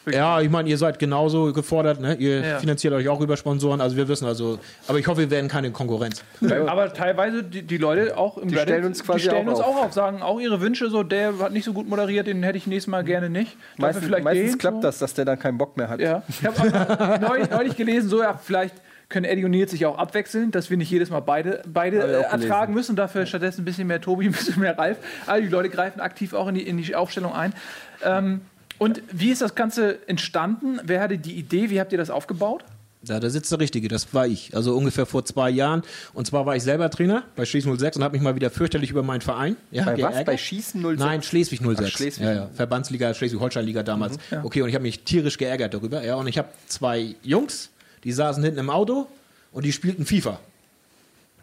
I: Ja, ich meine, ihr seid genauso gefordert, ne? Ihr
B: Ja.
I: finanziert euch auch über Sponsoren, also wir wissen also, aber ich hoffe, wir werden keine Konkurrenz.
B: Aber teilweise die, die Leute auch im
D: Die
B: Reddit,
D: stellen uns quasi
B: die stellen
D: auch
B: uns
D: auf.
B: auch auf, sagen auch ihre Wünsche, so der hat nicht so gut moderiert, den hätte ich nächstes Mal gerne nicht.
D: Meistens,
B: vielleicht
D: meistens
B: den,
D: klappt
B: so.
D: das, dass der dann keinen Bock mehr hat.
B: Ja. Ich habe neulich, *laughs* neulich gelesen, so ja, vielleicht können Eddie und Nils sich auch abwechseln, dass wir nicht jedes Mal beide, beide äh, ertragen müssen. Dafür stattdessen ein bisschen mehr Tobi, *laughs* ein bisschen mehr Ralf. All die Leute greifen aktiv auch in die, in die Aufstellung ein. Ähm, und wie ist das Ganze entstanden? Wer hatte die Idee? Wie habt ihr das aufgebaut?
I: Ja, da sitzt der Richtige, das war ich. Also ungefähr vor zwei Jahren. Und zwar war ich selber Trainer bei Schleswig 06 und habe mich mal wieder fürchterlich über meinen Verein. Ja,
D: Bei was?
I: geärgert.
D: Bei Schießen 06?
I: Nein, Schleswig 06.
D: Ach, Schleswig.
I: Ja, ja. Verbandsliga, Schleswig-Holstein-Liga damals. Okay, und ich habe mich tierisch geärgert darüber. Ja, und ich habe zwei Jungs, die saßen hinten im Auto und die spielten FIFA.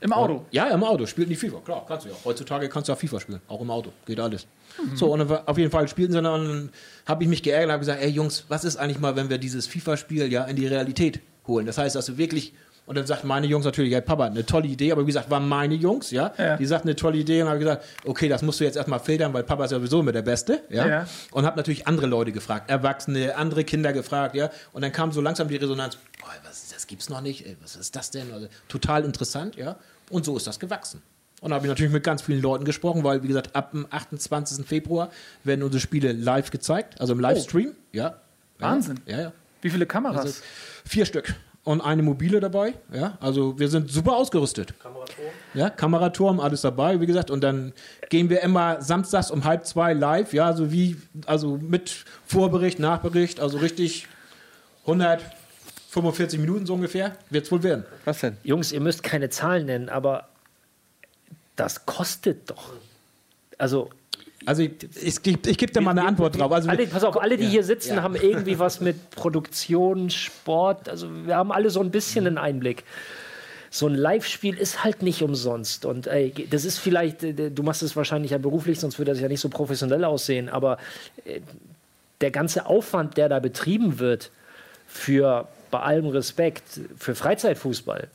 B: Im Auto.
I: Ja, im Auto spielten die FIFA. Klar, kannst du ja. Heutzutage kannst du auch FIFA spielen. Auch im Auto. Geht alles. So, und auf jeden Fall spielten sie dann. Und dann habe ich mich geärgert und habe gesagt, ey Jungs, was ist eigentlich mal, wenn wir dieses FIFA-Spiel ja in die Realität holen? Das heißt, dass du wirklich. Und dann sagten meine Jungs natürlich, ja, Papa, eine tolle Idee, aber wie gesagt, waren meine Jungs, ja,
B: Ja.
I: die sagten eine tolle Idee und habe gesagt, okay, das musst du jetzt erstmal filtern, weil Papa ist ja sowieso immer der Beste, ja.
B: Ja.
I: Und habe natürlich andere Leute gefragt, Erwachsene, andere Kinder gefragt, ja. Und dann kam so langsam die Resonanz, boah, was, das gibt's noch nicht, ey, was ist das denn? Also, total interessant, ja. Und so ist das gewachsen. Und da habe ich natürlich mit ganz vielen Leuten gesprochen, weil, wie gesagt, ab dem 28. Februar werden unsere Spiele live gezeigt, also im Livestream, ja.
B: Wahnsinn.
I: Ja, ja.
B: Wie viele Kameras?
I: Also vier Stück. Und eine mobile dabei, ja. Also wir sind super ausgerüstet. Kameraturm. Ja, Kameraturm, alles dabei, wie gesagt. Und dann gehen wir immer samstags um halb zwei live, ja, so wie, also mit Vorbericht, Nachbericht, also richtig 145 Minuten so ungefähr, wird es wohl werden.
D: Was denn?
C: Jungs, ihr müsst keine Zahlen nennen, aber das kostet doch. Also,
I: Also ich, ich, geb- ich gebe dir mal eine Antwort drauf. Also,
C: alle, pass auf, alle, die
I: Ja,
C: hier sitzen,
I: ja.
C: haben irgendwie was mit Produktion, Sport. Also, wir haben alle so ein bisschen einen Einblick. So ein Live-Spiel ist halt nicht umsonst. Und ey, das ist vielleicht, äh, du machst es wahrscheinlich ja beruflich, sonst würde das ja nicht so professionell aussehen. Aber äh, der ganze Aufwand, der da betrieben wird, für bei allem Respekt, für Freizeitfußball.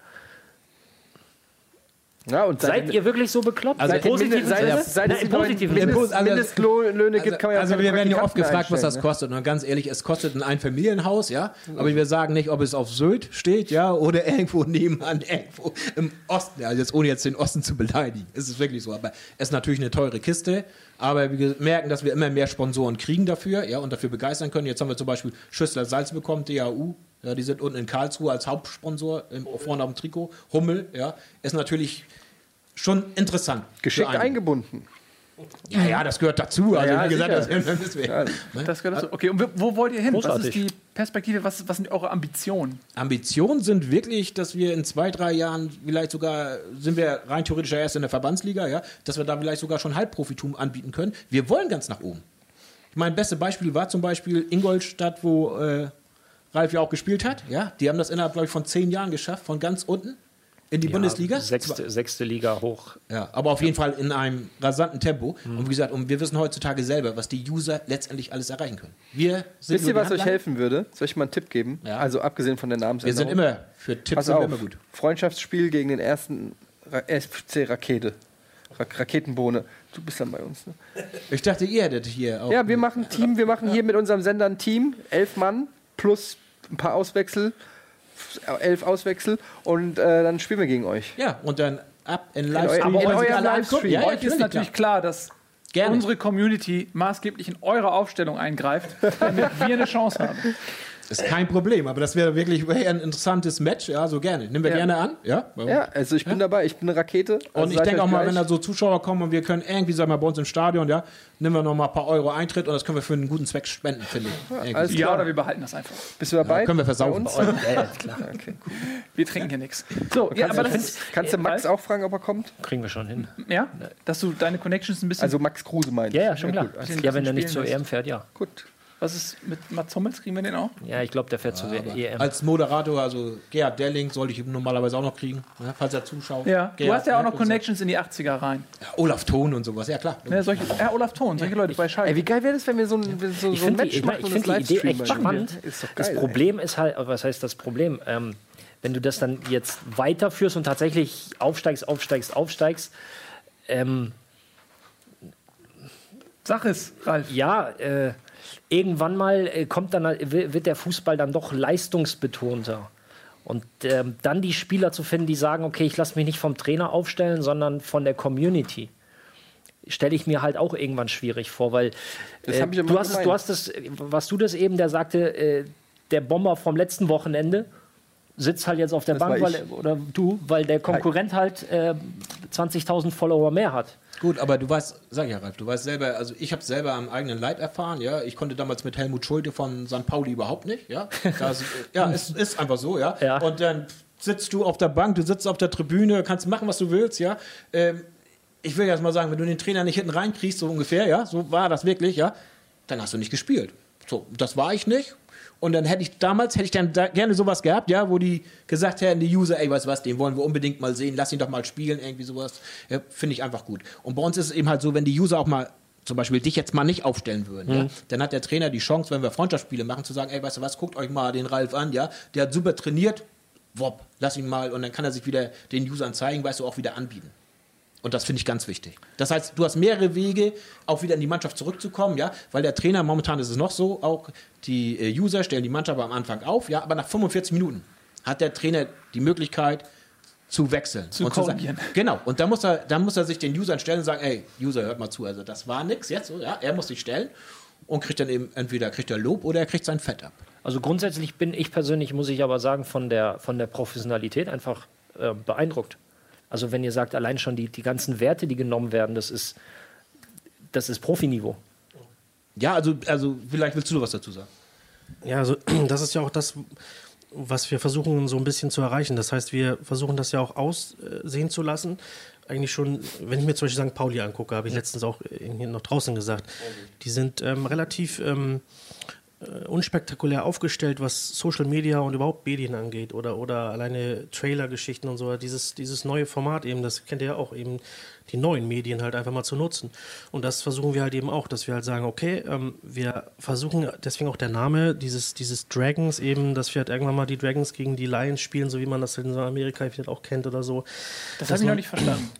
D: Ja, und
C: Seid ihr wirklich so bekloppt?
I: Also
C: Im positiven
D: seit, seit
C: Na,
D: es
C: im
D: die neuen
C: positiven
I: Im
C: Sinne.
I: Pos-
D: Mindest,
I: also-
D: Mindestlöhne gibt, kann man ja
I: Also
D: keine
I: wir werden ja oft gefragt, was das
D: einstellen,
I: kostet. Und ganz ehrlich, es kostet ein Einfamilienhaus, ja. Aber wir sagen nicht, ob es auf Sylt steht, ja, oder *laughs* irgendwo nebenan, irgendwo im Osten. Also jetzt ohne jetzt den Osten zu beleidigen. Es ist wirklich so. Aber es ist natürlich eine teure Kiste. Aber wir merken, dass wir immer mehr Sponsoren kriegen dafür, ja, und dafür begeistern können. Jetzt haben wir zum Beispiel Schüssler Salz bekommen, DAU. Ja, die sind unten in Karlsruhe als Hauptsponsor, im, vorne auf dem Trikot. Hummel, ja, ist natürlich schon interessant.
D: Geschickt eingebunden.
I: Ja, ja, das gehört dazu. Also,
D: Ja,
I: wie gesagt, das,
D: Ja?
B: Das gehört dazu. Okay, und wo wollt ihr hin? Was ist
C: Großartig.
B: die Perspektive? Was, was sind eure Ambitionen?
I: Ambitionen sind wirklich, dass wir in zwei, drei Jahren vielleicht sogar, sind wir rein theoretisch erst in der Verbandsliga, ja, dass wir da vielleicht sogar schon Halbprofitum anbieten können. Wir wollen ganz nach oben. Mein bestes Beispiel war zum Beispiel Ingolstadt, wo äh, Ralf ja auch gespielt hat. Ja, die haben das innerhalb, glaube ich, von zehn Jahren geschafft, von ganz unten in die Bundesliga.
C: Sechste, sechste Liga hoch.
I: Ja, aber auf jeden Fall in einem rasanten Tempo. Und wie gesagt, und wir wissen heutzutage selber, was die User letztendlich alles erreichen können. Wir sind
D: Wisst ihr, was euch helfen würde? Soll ich mal einen Tipp geben?
I: Ja.
D: Also abgesehen von der
I: Wir
D: Namensänderung.
I: sind immer für Tipps sind wir
D: auf.
I: immer gut.
D: Freundschaftsspiel gegen den ersten Ra FC Rakete. Ra Raketenbohne. Du bist dann bei uns. Ne?
I: Ich dachte, ihr hättet hier auch.
D: Ja, wir machen Team. Wir machen hier mit unserem Sender ein Team. Elf Mann plus ein paar Auswechsel. Elf Auswechsel. Und äh, dann spielen wir gegen euch.
I: Ja, und dann ab in
D: euer-
I: Livestream.
D: in
I: sich
D: eurem
I: alle
D: Livestream.
I: ja,
B: Euch ist natürlich klar, dass
I: Gerne.
B: unsere Community maßgeblich in eure Aufstellung eingreift, *laughs* damit wir eine Chance haben.
I: Ist kein Problem, aber das wäre wirklich ein interessantes Match, ja, so gerne. Nehmen wir
D: Ja.
I: gerne an, ja. Warum?
D: Ja, also ich bin dabei, ich bin eine Rakete. Also
I: Und ich denke auch mal,
D: gleich.
I: wenn da so Zuschauer kommen und wir können irgendwie, sagen wir mal, bei uns im Stadion, ja, nehmen wir noch mal ein paar Euro Eintritt und das können wir für einen guten Zweck spenden, finde ich. Irgendwie.
D: alles
B: Ja,
D: klar.
B: oder wir behalten das einfach.
D: Bist du dabei?
I: Ja, können wir versaufen.
D: Bei uns?
C: Ja, *laughs* ja, klar.
D: Okay, cool.
B: Wir trinken hier nichts. So, ja,
D: Kannst,
B: aber
D: du,
B: das ist,
D: kannst du Max auch fragen, ob er kommt?
C: Kriegen wir schon hin.
B: ja, dass du deine Connections ein bisschen.
D: Also Max Kruse meint.
C: Ja, ja, schon klar. Ja, wenn er nicht zur. EM fährt, ja.
D: Gut.
B: Was ist mit Mats Hummels? Kriegen wir den auch?
C: Ja, ich glaube, der fährt zur EM.
I: Als Moderator, also Gerhard Delling, sollte ich normalerweise auch noch kriegen, ja, falls er zuschaut.
B: Ja. Du
I: Gerhard,
B: hast ja auch noch
I: und so.
B: Connections in die 80er rein.
I: Ja, Olaf Thon und sowas, ja klar.
B: Ja, solche, ja Olaf Thon, solche Leute bei Schalke.
D: Ey, wie geil wäre das, wenn wir so ein, so, so ein
C: Ich finde
D: Match
C: die, ich,
D: machen
C: ich
D: und
C: find
D: das
C: die Idee echt spannend.
D: Ist doch
C: das
D: geil,
C: Problem ist halt, was heißt das Problem? Ähm, wenn du das dann jetzt weiterführst und tatsächlich aufsteigst, aufsteigst, aufsteigst, ähm,
B: Sag es, Ralf.
C: ja, äh, irgendwann mal äh, kommt dann, wi- wird der Fußball dann doch leistungsbetonter. Und ähm, dann die Spieler zu finden, die sagen, okay, ich lasse mich nicht vom Trainer aufstellen, sondern von der Community, stelle ich mir halt auch irgendwann schwierig vor, weil
D: Das
C: äh, du, hast es, du hast es, was du das eben, der sagte, äh, der Bomber vom letzten Wochenende sitzt halt jetzt auf der
D: Das
C: Bank, weil, oder du, weil der Konkurrent halt äh, 20.000 Follower mehr hat.
I: Gut, aber du weißt, sag ich ja, Ralf, du weißt selber, also ich habe selber am eigenen Leib erfahren, ja. Ich konnte damals mit Helmut Schulte von St. Pauli überhaupt nicht, ja. Das, *laughs* ja, es ist einfach so, ja.
C: Ja.
I: Und dann sitzt du auf der Bank, du sitzt auf der Tribüne, kannst machen, was du willst, ja. Ähm, ich will jetzt mal sagen, wenn du den Trainer nicht hinten reinkriegst, so ungefähr, ja, so war das wirklich, ja, dann hast du nicht gespielt. So, das war ich nicht. Und dann hätte ich damals, hätte ich dann da gerne sowas gehabt, ja, wo die gesagt hätten, die User, ey, weißt du was, den wollen wir unbedingt mal sehen, lass ihn doch mal spielen, irgendwie sowas. Ja, Finde ich einfach gut. Und bei uns ist es eben halt so, wenn die User auch mal zum Beispiel dich jetzt mal nicht aufstellen würden, ja, dann hat der Trainer die Chance, wenn wir Freundschaftsspiele machen, zu sagen, ey, weißt du was, guckt euch mal den Ralf an, ja, der hat super trainiert, wopp, lass ihn mal und dann kann er sich wieder den Usern zeigen, weißt du, auch wieder anbieten. Und das finde ich ganz wichtig. Das heißt, du hast mehrere Wege, auch wieder in die Mannschaft zurückzukommen, ja, weil der Trainer, momentan ist es noch so, auch die äh, User stellen die Mannschaft am Anfang auf, ja, aber nach 45 Minuten hat der Trainer die Möglichkeit zu wechseln.
B: Zu
I: und sagen,
B: korrigieren.
I: genau, und da muss, er, da muss er sich den Usern stellen und sagen, ey, User, hört mal zu, also das war nix jetzt, so, ja, er muss sich stellen und kriegt dann eben, entweder kriegt er Lob oder er kriegt sein Fett ab.
C: Also grundsätzlich bin ich persönlich, muss ich aber sagen, von der, von der Professionalität einfach äh, beeindruckt. Also wenn ihr sagt, allein schon die, die ganzen Werte, die genommen werden, das ist, das ist Profiniveau.
I: Ja, also, also vielleicht willst du noch was dazu sagen.
G: Ja, also *clears throat* das ist ja auch das, was wir versuchen so ein bisschen zu erreichen. Das heißt, wir versuchen das ja auch aussehen zu lassen. Eigentlich schon, wenn ich mir zum Beispiel St. Pauli angucke, habe ich letztens auch noch draußen gesagt, die sind ähm, relativ ähm, äh, unspektakulär aufgestellt, was Social Media und überhaupt Medien angeht oder, oder alleine Trailer-Geschichten und so. Dieses, dieses neue Format eben, das kennt ihr ja auch eben, die neuen Medien halt einfach mal zu nutzen. Und das versuchen wir halt eben auch, dass wir halt sagen, okay, ähm, wir versuchen, deswegen auch der Name dieses, dieses Dragons eben, dass wir halt irgendwann mal die Dragons gegen die Lions spielen, so wie man das in Amerika vielleicht auch kennt oder so.
B: Das habe ich noch nicht verstanden.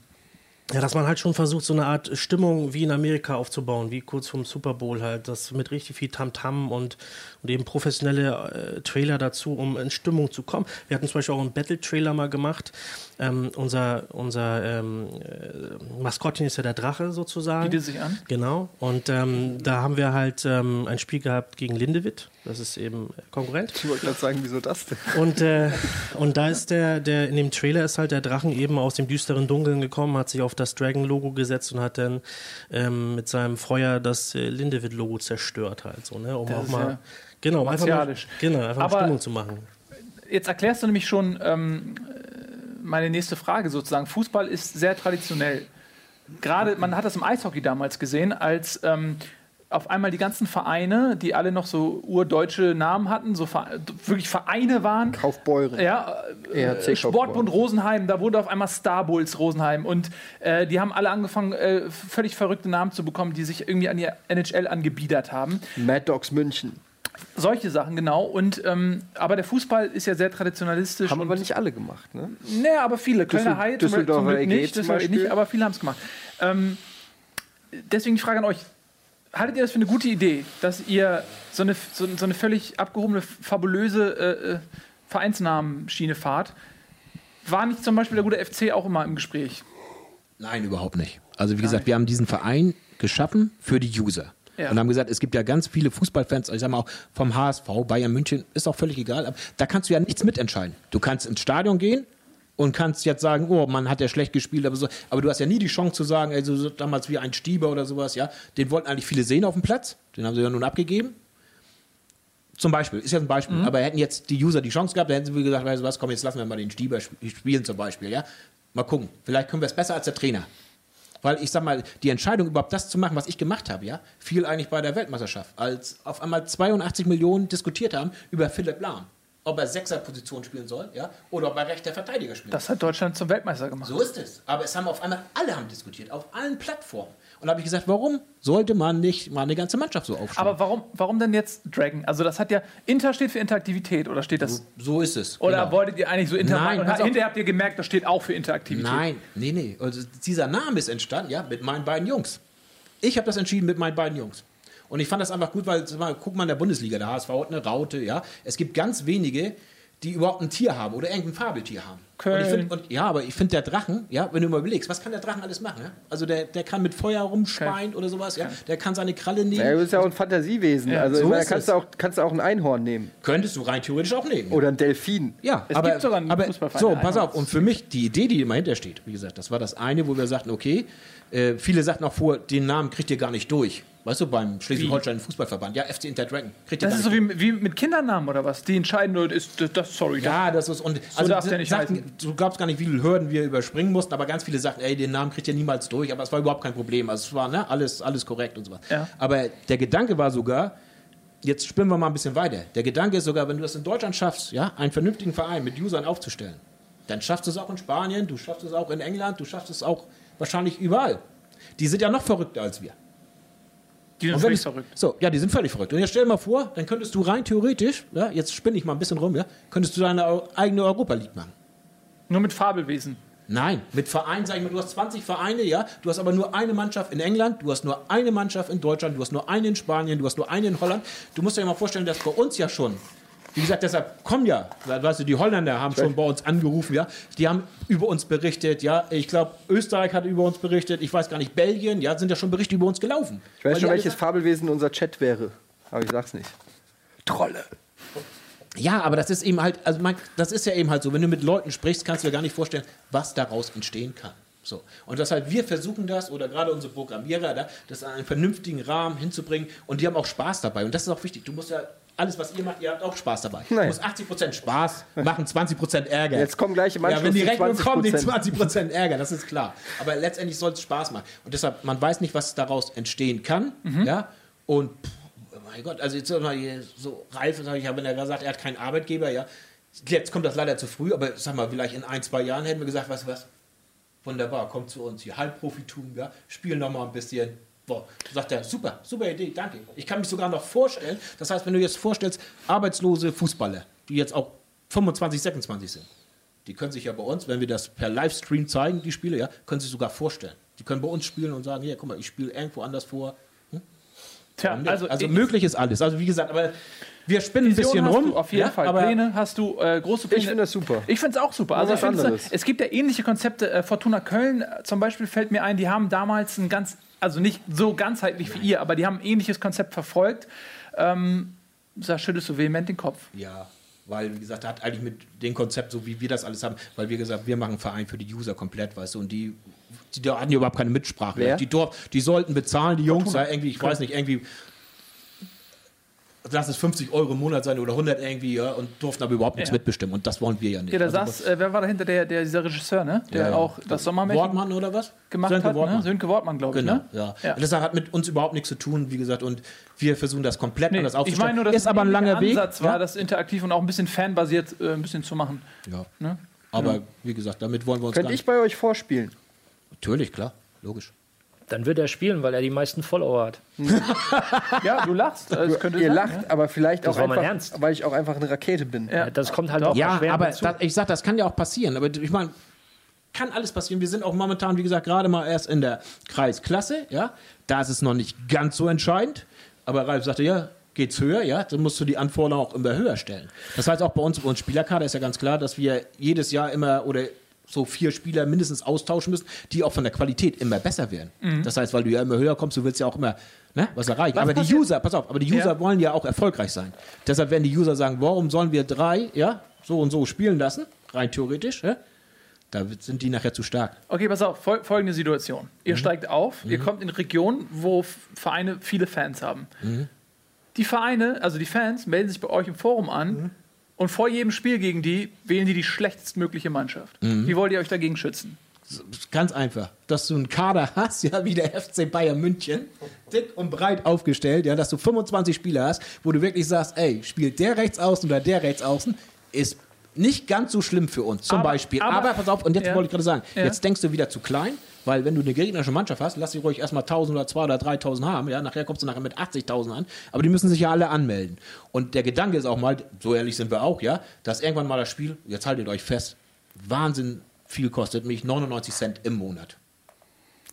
G: Ja, dass man halt schon versucht, so eine Art Stimmung wie in Amerika aufzubauen, wie kurz vorm Super Bowl halt, das mit richtig viel Tamtam und, und eben professionelle äh, Trailer dazu, um in Stimmung zu kommen. Wir hatten zum Beispiel auch einen Battle-Trailer mal gemacht. Ähm, unser unser ähm, äh, Maskottchen ist ja der Drache sozusagen.
B: Bietet sich an.
G: Genau. Und ähm, da haben wir halt ähm, ein Spiel gehabt gegen Lindewitt. Das ist eben Konkurrent.
D: Ich wollte gerade sagen, wieso das denn?
G: Und, äh, und da ist der, der, in dem Trailer ist halt der Drachen eben aus dem düsteren Dunkeln gekommen, hat sich auf das Dragon-Logo gesetzt und hat dann ähm, mit seinem Feuer das äh, Lindewitt-Logo zerstört halt so, ne? Um
B: Das
G: auch mal.
B: ja
G: genau, einfach mal,
B: martialisch.
G: genau, einfach
B: Aber-
G: mal Stimmung zu machen.
B: Jetzt erklärst du nämlich schon ähm, meine nächste Frage sozusagen. Fußball ist sehr traditionell. Gerade, man hat das im Eishockey damals gesehen, als ähm, auf einmal die ganzen Vereine, die alle noch so urdeutsche Namen hatten, so Ver wirklich Vereine waren.
D: Kaufbeuren.
B: Ja, äh,
D: ERC
B: Sportbund Rosenheim, da wurde auf einmal Star Bulls Rosenheim und äh, die haben alle angefangen, äh, völlig verrückte Namen zu bekommen, die sich irgendwie an die NHL angebiedert haben.
D: Mad Dogs München.
B: Solche Sachen, genau. Und, ähm, aber der Fußball ist ja sehr traditionalistisch.
D: Haben
B: und
D: aber nicht alle gemacht, ne?
B: Nee, aber viele. Kölner Haie zum, Glück nicht,
D: zum Beispiel.
B: nicht, aber viele haben es gemacht. Ähm, deswegen die Frage an euch. Haltet ihr das für eine gute Idee, dass ihr so eine, so, so eine völlig abgehobene, fabulöse äh, äh, Vereinsnamenschiene fahrt? War nicht zum Beispiel der gute FC auch immer im Gespräch?
I: Nein, überhaupt nicht. Also wie gesagt, wir haben diesen Verein geschaffen für die User.
B: Ja.
I: und haben gesagt, es gibt ja ganz viele Fußballfans, ich sag mal auch vom HSV, Bayern München, ist auch völlig egal, aber da kannst du ja nichts mitentscheiden. Du kannst ins Stadion gehen und kannst jetzt sagen, oh, man hat ja schlecht gespielt, aber so, aber du hast ja nie die Chance zu sagen, also so damals wie ein Stieber oder sowas, ja, den wollten eigentlich viele sehen auf dem Platz, den haben sie ja nun abgegeben. Zum Beispiel, ist jetzt ein Beispiel,
B: Mhm.
I: aber hätten jetzt die User die Chance gehabt, dann hätten sie gesagt, weißt du was, komm, jetzt lassen wir mal den Stieber sp- spielen zum Beispiel, ja. Mal gucken, vielleicht können wir es besser als der Trainer. Weil ich sag mal, die Entscheidung überhaupt das zu machen, was ich gemacht habe, ja, fiel eigentlich bei der Weltmeisterschaft, als auf einmal 82 Millionen diskutiert haben über Philipp Lahm. Ob er Sechserposition spielen soll, ja, oder ob er rechter Verteidiger spielt.
B: Das hat Deutschland zum Weltmeister gemacht.
I: So ist es. Aber es haben auf einmal alle haben diskutiert, auf allen Plattformen. Und da habe ich gesagt, warum sollte man nicht mal eine ganze Mannschaft so aufstellen?
B: Aber warum, warum denn jetzt Dragon? Also das hat ja, Inter steht für Interaktivität oder steht das?
I: so ist es.
B: Oder
I: genau.
B: wolltet ihr eigentlich so Inter
I: Nein,
B: und hinterher habt ihr gemerkt, das steht auch für Interaktivität.
I: Nein, nee, nee. Also dieser Name ist entstanden, ja, mit meinen beiden Jungs. Ich habe das entschieden mit meinen beiden Jungs. Und ich fand das einfach gut, weil, guck mal in der Bundesliga, der HSV hat eine Raute, ja. Es gibt ganz wenige, die überhaupt ein Tier haben oder irgendein Fabeltier haben.
B: Köln.
I: Und ich find, und, ja, aber ich finde der Drachen, ja, wenn du mal überlegst, was kann der Drachen alles machen? Ja? Also der, der kann mit Feuer rumspeien oder sowas, ja. Der kann seine Kralle nehmen.
D: Ja, du bist ja auch ein Fantasiewesen.
B: Ja,
D: also
I: so
D: ich meine, kannst du, auch, kannst du auch ein Einhorn nehmen.
I: Könntest du rein theoretisch auch nehmen.
D: Oder ein Delfin.
I: Ja,
B: Es
I: aber,
B: gibt sogar einen
I: aber
B: Fußballverein,
I: so, pass auf. Und für mich, die Idee, die immer hinter steht, wie gesagt, das war das eine, wo wir sagten, okay, äh, viele sagten auch vor, den Namen kriegt ihr gar nicht durch. Weißt du, beim Schleswig-Holstein Fußballverband. Ja, FC Inter Dragon. Kriegt
B: Das ist so wie, wie mit Kindernamen oder was? Die entscheiden nur, ist das, das sorry.
I: ja, das ist und also
B: darf der nicht
I: sagten, du glaubst gar nicht, wie viele Hürden wir überspringen mussten, aber ganz viele sagten, ey, den Namen kriegt ihr niemals durch, aber es war überhaupt kein Problem. Also es war ne, alles, alles korrekt und so was.
B: Ja.
I: Aber der Gedanke war sogar, jetzt spinnen wir mal ein bisschen weiter. Der Gedanke ist sogar, wenn du das in Deutschland schaffst, ja, einen vernünftigen Verein mit Usern aufzustellen, dann schaffst du es auch in Spanien, du schaffst es auch in England, du schaffst es auch wahrscheinlich überall. Die sind ja noch verrückter als wir.
B: Die sind völlig
I: es-
B: verrückt.
I: So, ja, die sind völlig verrückt. Und jetzt stell dir mal vor, dann könntest du rein theoretisch, ja, jetzt spinne ich mal ein bisschen rum, ja, könntest du deine eigene Europa League machen.
B: Nur mit Fabelwesen.
I: Nein, mit Vereinen, sag ich mal, du hast 20 Vereine, ja, du hast aber nur eine Mannschaft in England, du hast nur eine Mannschaft in Deutschland, du hast nur eine in Spanien, du hast nur eine in Holland. Du musst dir mal vorstellen, dass bei uns ja schon, wie gesagt, deshalb kommen ja, weißt du, die Holländer haben schon bei uns angerufen, ja, die haben über uns berichtet, ja, ich glaube, Österreich hat über uns berichtet, ich weiß gar nicht, Belgien, ja, sind ja schon Berichte über uns gelaufen.
D: Ich weiß schon, welches Fabelwesen unser Chat wäre. Aber ich sag's nicht. Trolle.
I: Ja, aber das ist eben halt, also man, das ist ja eben halt so, wenn du mit Leuten sprichst, kannst du dir gar nicht vorstellen, was daraus entstehen kann. So. Und deshalb, wir versuchen das, oder gerade unsere Programmierer, da, das in einen vernünftigen Rahmen hinzubringen und die haben auch Spaß dabei. Und das ist auch wichtig. Du musst ja, alles, was ihr macht, ihr habt auch Spaß dabei. Du
D: Nein.
I: musst 80% Spaß machen, 20% Ärger.
D: Jetzt kommen gleich im
I: Ja,
D: Anschluss
I: wenn die Rechnung
D: 20%.
I: kommt, die 20% Ärger, das ist klar. Aber letztendlich soll es Spaß machen. Und deshalb, man weiß nicht, was daraus entstehen kann. Ja? Und pff, mein Gott, also jetzt so Ralf, sag ich, ja, wenn er gesagt, er hat keinen Arbeitgeber, ja. Jetzt kommt das leider zu früh, aber sag mal, vielleicht in ein, zwei Jahren hätten wir gesagt, du was, wunderbar, kommt zu uns hier, Halbprofitum, ja, spiel noch mal ein bisschen. Boah, sagt er, super, super Idee, danke. Ich kann mich sogar noch vorstellen, das heißt, wenn du jetzt vorstellst, arbeitslose Fußballer, die jetzt auch 25, 26 sind, die können sich ja bei uns, wenn wir das per Livestream zeigen, die Spiele, ja, können sich sogar vorstellen. Die können bei uns spielen und sagen, hier, guck mal, ich spiele irgendwo anders vor.
B: Tja,
I: Also,
B: also, ich-
I: möglich ist alles. Also wie gesagt, aber wir spinnen ein
B: Vision
I: bisschen
B: hast
I: rum.
B: Auf jeden
I: ja,
B: Fall.
I: aber
B: Pläne hast du, äh, große Pläne.
D: Ich finde das super.
B: Ich finde es auch super. Also find's,
D: anderes.
B: es gibt ja ähnliche Konzepte. Äh, Fortuna Köln äh, zum Beispiel fällt mir ein, die haben damals ein ganz, also nicht so ganzheitlich wie ihr, aber die haben ein ähnliches Konzept verfolgt. Ähm, da schüttelst du vehement den Kopf.
I: Ja, weil, wie gesagt, hat eigentlich mit dem Konzept, so wie wir das alles haben, weil wir gesagt wir machen einen Verein für die User komplett, weißt du, und die, die, die hatten ja überhaupt keine Mitsprache. Die, Dorf, die sollten bezahlen, die Jungs, ja, irgendwie, ich weiß nicht, irgendwie, lass es 50 Euro im Monat sein oder 100 irgendwie, ja, und durften aber überhaupt nichts
B: Ja.
I: mitbestimmen. Und das wollen wir ja nicht.
B: Ja, da
I: Also,
B: saß, äh, wer war dahinter? Der, der, dieser Regisseur, ne? Der
I: Ja, ja.
B: auch das Sommermärchen
I: Wortmann oder was?
B: gemacht
I: Sönke
B: hat. Ne?
I: Wortmann.
B: Sönke Wortmann, glaube ich.
I: Genau,
B: Ne?
I: ja.
B: Ja.
I: Und Das hat mit uns überhaupt nichts zu tun, wie gesagt, und wir versuchen das komplett
B: Nee,
I: anders
B: ich
I: aufzustellen.
B: meine nur, dass
I: ist aber ein langer Weg.
B: Ansatz war,
I: ja.
B: das interaktiv und auch ein bisschen fanbasiert äh, ein bisschen zu machen.
I: ja.
B: Ne?
I: Aber wie gesagt, damit wollen wir uns
D: Könnte
I: gar
D: ich bei euch vorspielen?
I: Natürlich, klar, logisch.
C: Dann wird er spielen, weil er die meisten Follower hat. *laughs*
B: Ja, du lachst. könnte
D: Ihr
B: sein,
D: lacht, aber vielleicht
C: Das
D: auch einfach,
C: Ernst.
D: weil ich auch einfach eine Rakete bin.
B: Ja.
C: Das kommt halt auch
I: Ja,
C: schwer
I: aber
C: dazu.
I: das, ich sag, das kann ja auch passieren. Aber ich meine, kann alles passieren. Wir sind auch momentan, wie gesagt, gerade mal erst in der Kreisklasse. Ja, da ist es noch nicht ganz so entscheidend. Aber Ralf sagte, ja, geht's höher, ja, dann musst du die Anforderungen auch immer höher stellen. Das heißt auch bei uns, bei uns Spielerkader ist ja ganz klar, dass wir jedes Jahr immer oder so vier Spieler mindestens austauschen müssen, die auch von der Qualität immer besser werden. Das heißt, weil du ja immer höher kommst, du willst ja auch immer ne, was erreichen. aber die
B: passiert-
I: User, pass auf, aber die User
B: Ja.
I: wollen ja auch erfolgreich sein. Deshalb werden die User sagen, warum sollen wir drei, ja, so und so spielen lassen, rein theoretisch, ja? Da sind die nachher zu stark.
B: Okay, pass auf, fol folgende Situation. Ihr steigt auf, ihr kommt in Regionen, wo Vereine viele Fans haben. Die Vereine, also die Fans, melden sich bei euch im Forum an und vor jedem Spiel gegen die wählen die die schlechtestmögliche Mannschaft. Wie wollt ihr euch dagegen schützen?
I: Ganz einfach, dass du einen Kader hast, *laughs* ja, wie der FC Bayern München, dick und breit aufgestellt, ja, dass du 25 Spieler hast, wo du wirklich sagst, ey, spielt der rechts außen oder der rechts außen, ist nicht ganz so schlimm für uns, zum
B: Aber-
I: Beispiel. Aber,
B: aber-
I: pass auf, und jetzt
B: Ja.
I: wollte ich gerade sagen,
B: Ja.
I: jetzt denkst du wieder zu klein, weil wenn du eine gegnerische Mannschaft hast, lass sie ruhig erstmal 1000 oder 2 oder 3000 haben, ja, nachher kommst du nachher mit 80.000 an, aber die müssen sich ja alle anmelden. Und der Gedanke ist auch mal, so ehrlich sind wir auch, ja, dass irgendwann mal das Spiel, jetzt haltet euch fest, Wahnsinn viel kostet, nämlich 99 Cent im Monat.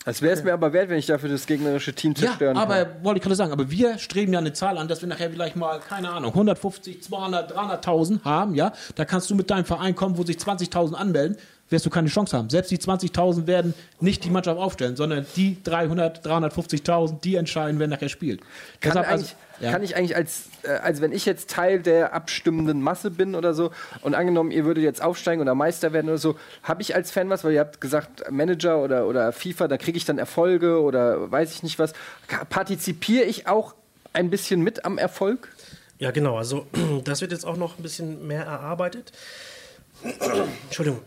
D: Das wäre es mir aber wert, wenn ich dafür das gegnerische Team zerstören
I: ja, aber
D: kann.
I: wollte ich gerade sagen, aber wir streben ja eine Zahl an, dass wir nachher vielleicht mal, keine Ahnung, 150, 200, 300.000 haben, ja. Da kannst du mit deinem Verein kommen, wo sich 20.000 anmelden, wirst du keine Chance haben. Selbst die 20.000 werden nicht die Mannschaft aufstellen, sondern die 300, 350.000, die entscheiden, wer nachher spielt.
D: Kann,
I: Deshalb, also- ja.
D: kann ich eigentlich als, äh, als wenn ich jetzt Teil der abstimmenden Masse bin oder so und angenommen, ihr würdet jetzt aufsteigen oder Meister werden oder so, habe ich als Fan was, weil ihr habt gesagt, Manager oder, oder FIFA, da kriege ich dann Erfolge oder weiß ich nicht was. Partizipiere ich auch ein bisschen mit am Erfolg?
G: Ja, genau. Also *clears throat* das wird jetzt auch noch ein bisschen mehr erarbeitet. *clears throat* Entschuldigung.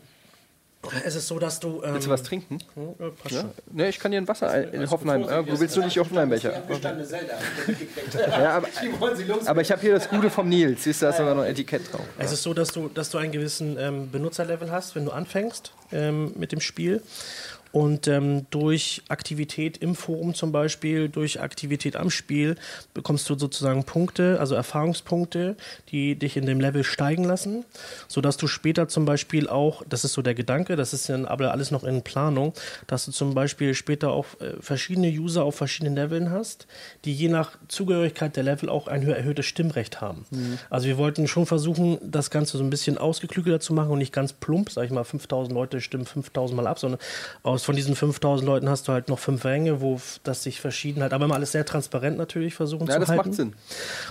G: Es ist so, dass du. Ähm,
D: Willst du was trinken?
G: Ja, passt
D: Ja?
G: schon.
D: Ne, ich kann dir ein Wasser ein- in Hoffenheim. Ja, du willst du nicht Hoffenheim-Becher? Ja, aber, aber ich habe hier das Gute vom Nils. Siehst du, da ist sogar noch ein Etikett drauf.
G: Es ist so, dass du, dass du einen gewissen ähm, Benutzerlevel hast, wenn du anfängst ähm, mit dem Spiel. Und ähm, durch Aktivität im Forum zum Beispiel, durch Aktivität am Spiel, bekommst du sozusagen Punkte, also Erfahrungspunkte, die dich in dem Level steigen lassen, sodass du später zum Beispiel auch, das ist so der Gedanke, das ist dann aber alles noch in Planung, dass du zum Beispiel später auch äh, verschiedene User auf verschiedenen Leveln hast, die je nach Zugehörigkeit der Level auch ein erhöhtes Stimmrecht haben. Also wir wollten schon versuchen, das Ganze so ein bisschen ausgeklügelter zu machen und nicht ganz plump, sag ich mal, 5000 Leute stimmen 5000 Mal ab, sondern aus von diesen 5000 Leuten hast du halt noch fünf Ränge, wo das sich verschieden hat, aber immer alles sehr transparent natürlich versuchen
D: Ja,
G: zu
D: das
G: halten.
D: macht Sinn.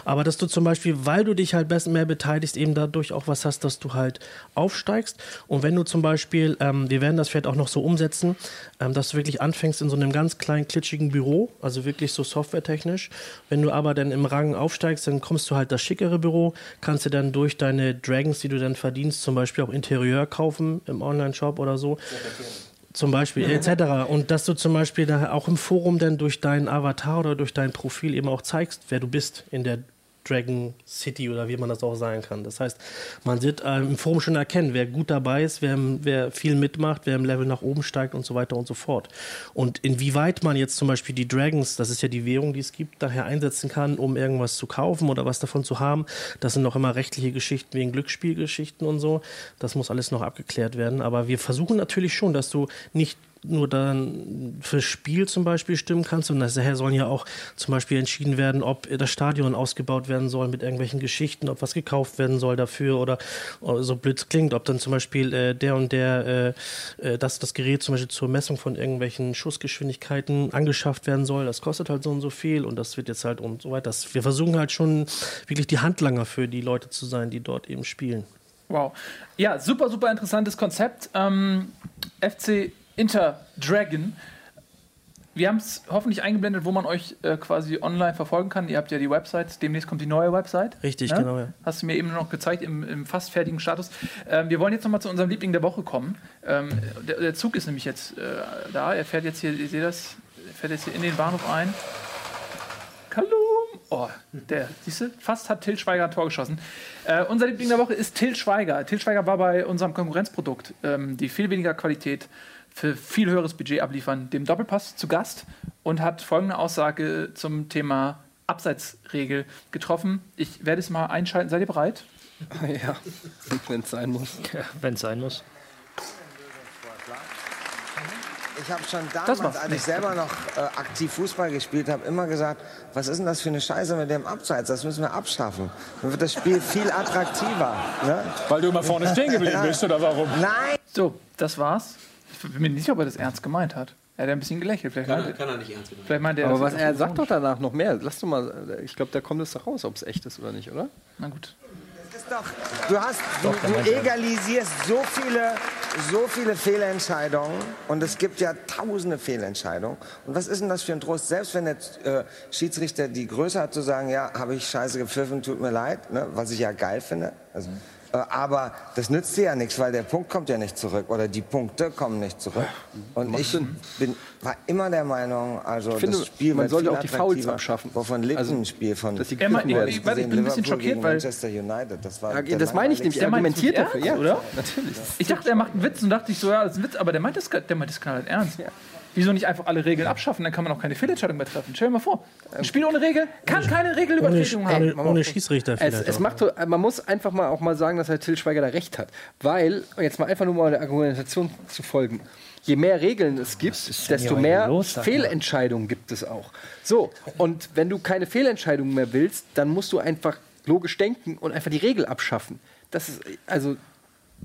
G: Aber dass du zum Beispiel, weil du dich halt besser mehr beteiligst, eben dadurch auch was hast, dass du halt aufsteigst. Und wenn du zum Beispiel, ähm, wir werden das vielleicht auch noch so umsetzen, ähm, dass du wirklich anfängst in so einem ganz kleinen, klitschigen Büro, also wirklich so softwaretechnisch. Wenn du aber dann im Rang aufsteigst, dann kommst du halt das schickere Büro, kannst du dann durch deine Dragons, die du dann verdienst, zum Beispiel auch Interieur kaufen im Online-Shop oder so. Zum Beispiel, etc. Und dass du zum Beispiel da auch im Forum dann durch deinen Avatar oder durch dein Profil eben auch zeigst, wer du bist in der Dragon City oder wie man das auch sagen kann. Das heißt, man wird äh, im Forum schon erkennen, wer gut dabei ist, wer, wer viel mitmacht, wer im Level nach oben steigt und so weiter und so fort. Und inwieweit man jetzt zum Beispiel die Dragons, das ist ja die Währung, die es gibt, daher einsetzen kann, um irgendwas zu kaufen oder was davon zu haben, das sind noch immer rechtliche Geschichten wegen Glücksspielgeschichten und so. Das muss alles noch abgeklärt werden. Aber wir versuchen natürlich schon, dass du nicht nur dann fürs Spiel zum Beispiel stimmen kannst. Und daher sollen ja auch zum Beispiel entschieden werden, ob das Stadion ausgebaut werden soll mit irgendwelchen Geschichten, ob was gekauft werden soll dafür oder, so blöd klingt, ob dann zum Beispiel äh, der und der, äh, äh, das, das Gerät zum Beispiel zur Messung von irgendwelchen Schussgeschwindigkeiten angeschafft werden soll. Das kostet halt so und so viel und das wird jetzt halt und so weiter. Wir versuchen halt schon wirklich die Handlanger für die Leute zu sein, die dort eben spielen.
B: Wow. Ja, super, super interessantes Konzept. Ähm, FC Inter Dragon. Wir haben es hoffentlich eingeblendet, wo man euch äh, quasi online verfolgen kann. Ihr habt ja die Website, demnächst kommt die neue Website.
G: Richtig,
B: Ne?
G: genau, ja.
B: Hast du mir eben noch gezeigt im, im fast fertigen Status. Ähm, wir wollen jetzt nochmal zu unserem Liebling der Woche kommen. Ähm, der, der Zug ist nämlich jetzt äh, da. Er fährt jetzt hier, ihr seht das, er fährt jetzt hier in den Bahnhof ein. Kalum! Oh, der, siehst du, fast hat Till Schweiger ein Tor geschossen. Äh, unser Liebling der Woche ist Till Schweiger. Till Schweiger war bei unserem Konkurrenzprodukt, ähm, die viel weniger Qualität für viel höheres Budget abliefern, dem Doppelpass zu Gast und hat folgende Aussage zum Thema Abseitsregel getroffen. Ich werde es mal einschalten. Seid ihr bereit? *laughs*
D: Ja, wenn es sein muss.
C: Ja, Wenn es sein muss.
J: Ich habe schon damals, als ich selber noch äh, aktiv Fußball gespielt habe, immer gesagt, was ist denn das für eine Scheiße mit dem Abseits? Das müssen wir abschaffen. Dann wird das Spiel viel attraktiver. Ne?
K: Weil du immer vorne stehen geblieben *laughs* bist, oder warum?
J: Nein!
B: So, Das war's. Ich bin mir nicht sicher, ob er das ernst gemeint hat. Er hat ein bisschen gelächelt. Vielleicht,
I: Kann,
B: meinte-
I: kann er nicht ernst gemeint.
B: vielleicht meinte er
D: Aber
B: das
D: was er sagt doch danach noch mehr. Lass doch mal, ich glaube, da kommt es doch raus, ob es echt ist oder nicht, oder?
B: Na gut.
J: ist doch, du hast, du, du egalisierst so viele, so viele Fehlentscheidungen und es gibt ja tausende Fehlentscheidungen. Und was ist denn das für ein Trost? Selbst wenn der äh, Schiedsrichter die Größe hat zu sagen, ja, habe ich scheiße gepfiffen, tut mir leid, ne, was ich ja geil finde. Also, äh, aber das nützt dir ja nichts, weil der Punkt kommt ja nicht zurück oder die Punkte kommen nicht zurück. Und ich bin, war immer der Meinung, also
D: finde,
J: das Spiel
D: man sollte auch die Fouls abschaffen.
J: Wovon lebt
D: Also,
J: ein Spiel von
D: dass die gegriffen werden.
B: ich- ich- ich bin ein bisschen
J: Liverpool
B: schockiert, weil-
J: Manchester United, das war
D: Ja,
J: der
D: das meine ich nicht.
J: langweiligste-
D: Er argumentiert
B: Der
D: dafür, ja. *laughs*
B: oder?
D: Natürlich.
B: Ich dachte, er macht einen Witz und dachte ich so, ja, das ist ein Witz, aber der meint das, der meint das knallhart ernst. Wieso nicht einfach alle Regeln abschaffen? Dann kann man auch keine Fehlentscheidung mehr treffen. Stell dir mal vor, ein Spiel ohne Regel kann keine
G: Ohne,
B: Regelübertretung haben.
G: ohne, ohne Schiedsrichter
D: Es,
G: vielleicht.
D: es
G: auch.
D: macht, so- man muss einfach mal auch mal sagen, dass Herr Till Schweiger da recht hat. Weil, jetzt mal einfach nur mal der Argumentation zu folgen, je mehr Regeln es gibt, desto mehr
C: los?
D: Fehlentscheidungen gibt es auch. So, und wenn du keine Fehlentscheidungen mehr willst, dann musst du einfach logisch denken und einfach die Regel abschaffen. Das ist, also,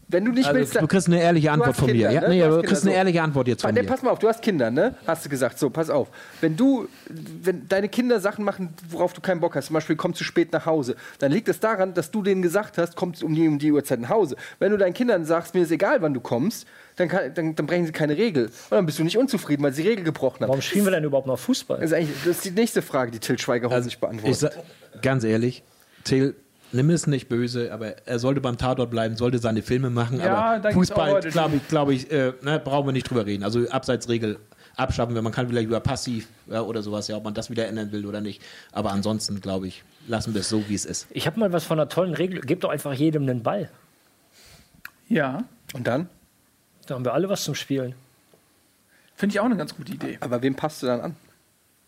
D: wenn du nicht
I: Also,
D: willst...
I: du kriegst eine ehrliche Antwort von
D: Kinder,
I: mir. Ja,
D: ne?
I: nee,
D: Du
I: du
D: Kinder,
I: kriegst eine
D: so.
I: ehrliche Antwort jetzt von
D: nee,
I: mir.
D: pass mal auf, du hast Kinder, ne? Hast du gesagt. So, pass auf. Wenn du, wenn deine Kinder Sachen machen, worauf du keinen Bock hast, zum Beispiel komm zu spät nach Hause, dann liegt es daran, dass du denen gesagt hast, kommst um die, um die Uhrzeit nach Hause. Wenn du deinen Kindern sagst, mir ist egal, wann du kommst, dann, kann, dann, dann brechen sie keine Regel. Und dann bist du nicht unzufrieden, weil sie die Regel gebrochen haben.
C: Warum spielen wir denn überhaupt noch Fußball?
D: Das ist, eigentlich, das ist die nächste Frage, die Till Schweiger
I: Also,
D: hoffentlich beantwortet.
I: Ich sag, ganz ehrlich, Till, nimm es nicht böse, aber er sollte beim Tatort bleiben, sollte seine Filme machen.
B: Ja, da
I: aber Fußball, glaube ich, glaub ich äh, ne, brauchen wir nicht drüber reden. Also Abseitsregel abschaffen, wenn man kann vielleicht über Passiv ja, oder sowas, ja, ob man das wieder ändern will oder nicht. Aber ansonsten, glaube ich, lassen wir es so, wie es ist.
C: Ich habe mal was von einer tollen Regel. Gebt doch einfach jedem einen Ball.
B: Ja,
D: Und dann?
C: Da haben wir alle was zum Spielen.
B: finde ich auch eine ganz gute Idee.
D: Aber wem passt du dann an?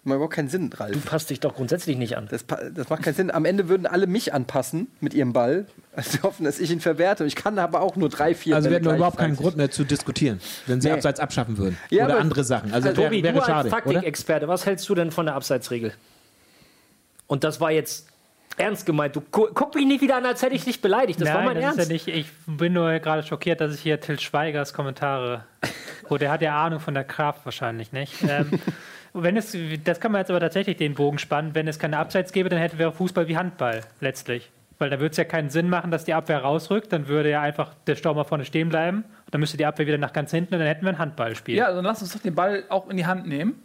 D: Das macht überhaupt keinen Sinn, Ralf.
C: Du passt dich doch grundsätzlich nicht an.
D: Das, das macht keinen Sinn. Am Ende würden alle mich anpassen mit ihrem Ball. Also sie hoffen, dass ich ihn verwerte. Ich kann aber auch nur drei, vier
I: Also wir hätten überhaupt keinen. Grund mehr zu diskutieren, wenn sie
D: Nee.
I: Abseits abschaffen würden.
D: Ja,
I: oder andere Sachen. Also,
D: Also,
I: wäre,
C: Tobi,
I: wäre
C: du als
I: schade, oder?
C: Taktikexperte, was hältst du denn von der Abseitsregel? Und das war jetzt ernst gemeint. Du gu guck mich nicht wieder an, als hätte ich dich beleidigt. Das war mein
E: das
C: Ernst.
E: ist ja nicht. Ich bin nur gerade schockiert, dass ich hier Till Schweigers Kommentare. *laughs* Gut, der hat ja Ahnung von der Kraft wahrscheinlich nicht. Ähm, *laughs* wenn es, das kann man jetzt aber tatsächlich den Bogen spannen. Wenn es keine Abseits gäbe, dann hätten wir Fußball wie Handball letztlich. Weil da würde es ja keinen Sinn machen, dass die Abwehr rausrückt. Dann würde ja einfach der Stürmer vorne stehen bleiben. Dann müsste die Abwehr wieder nach ganz hinten und dann hätten wir ein Handballspiel.
B: Ja, dann lass uns doch den Ball auch in die Hand nehmen.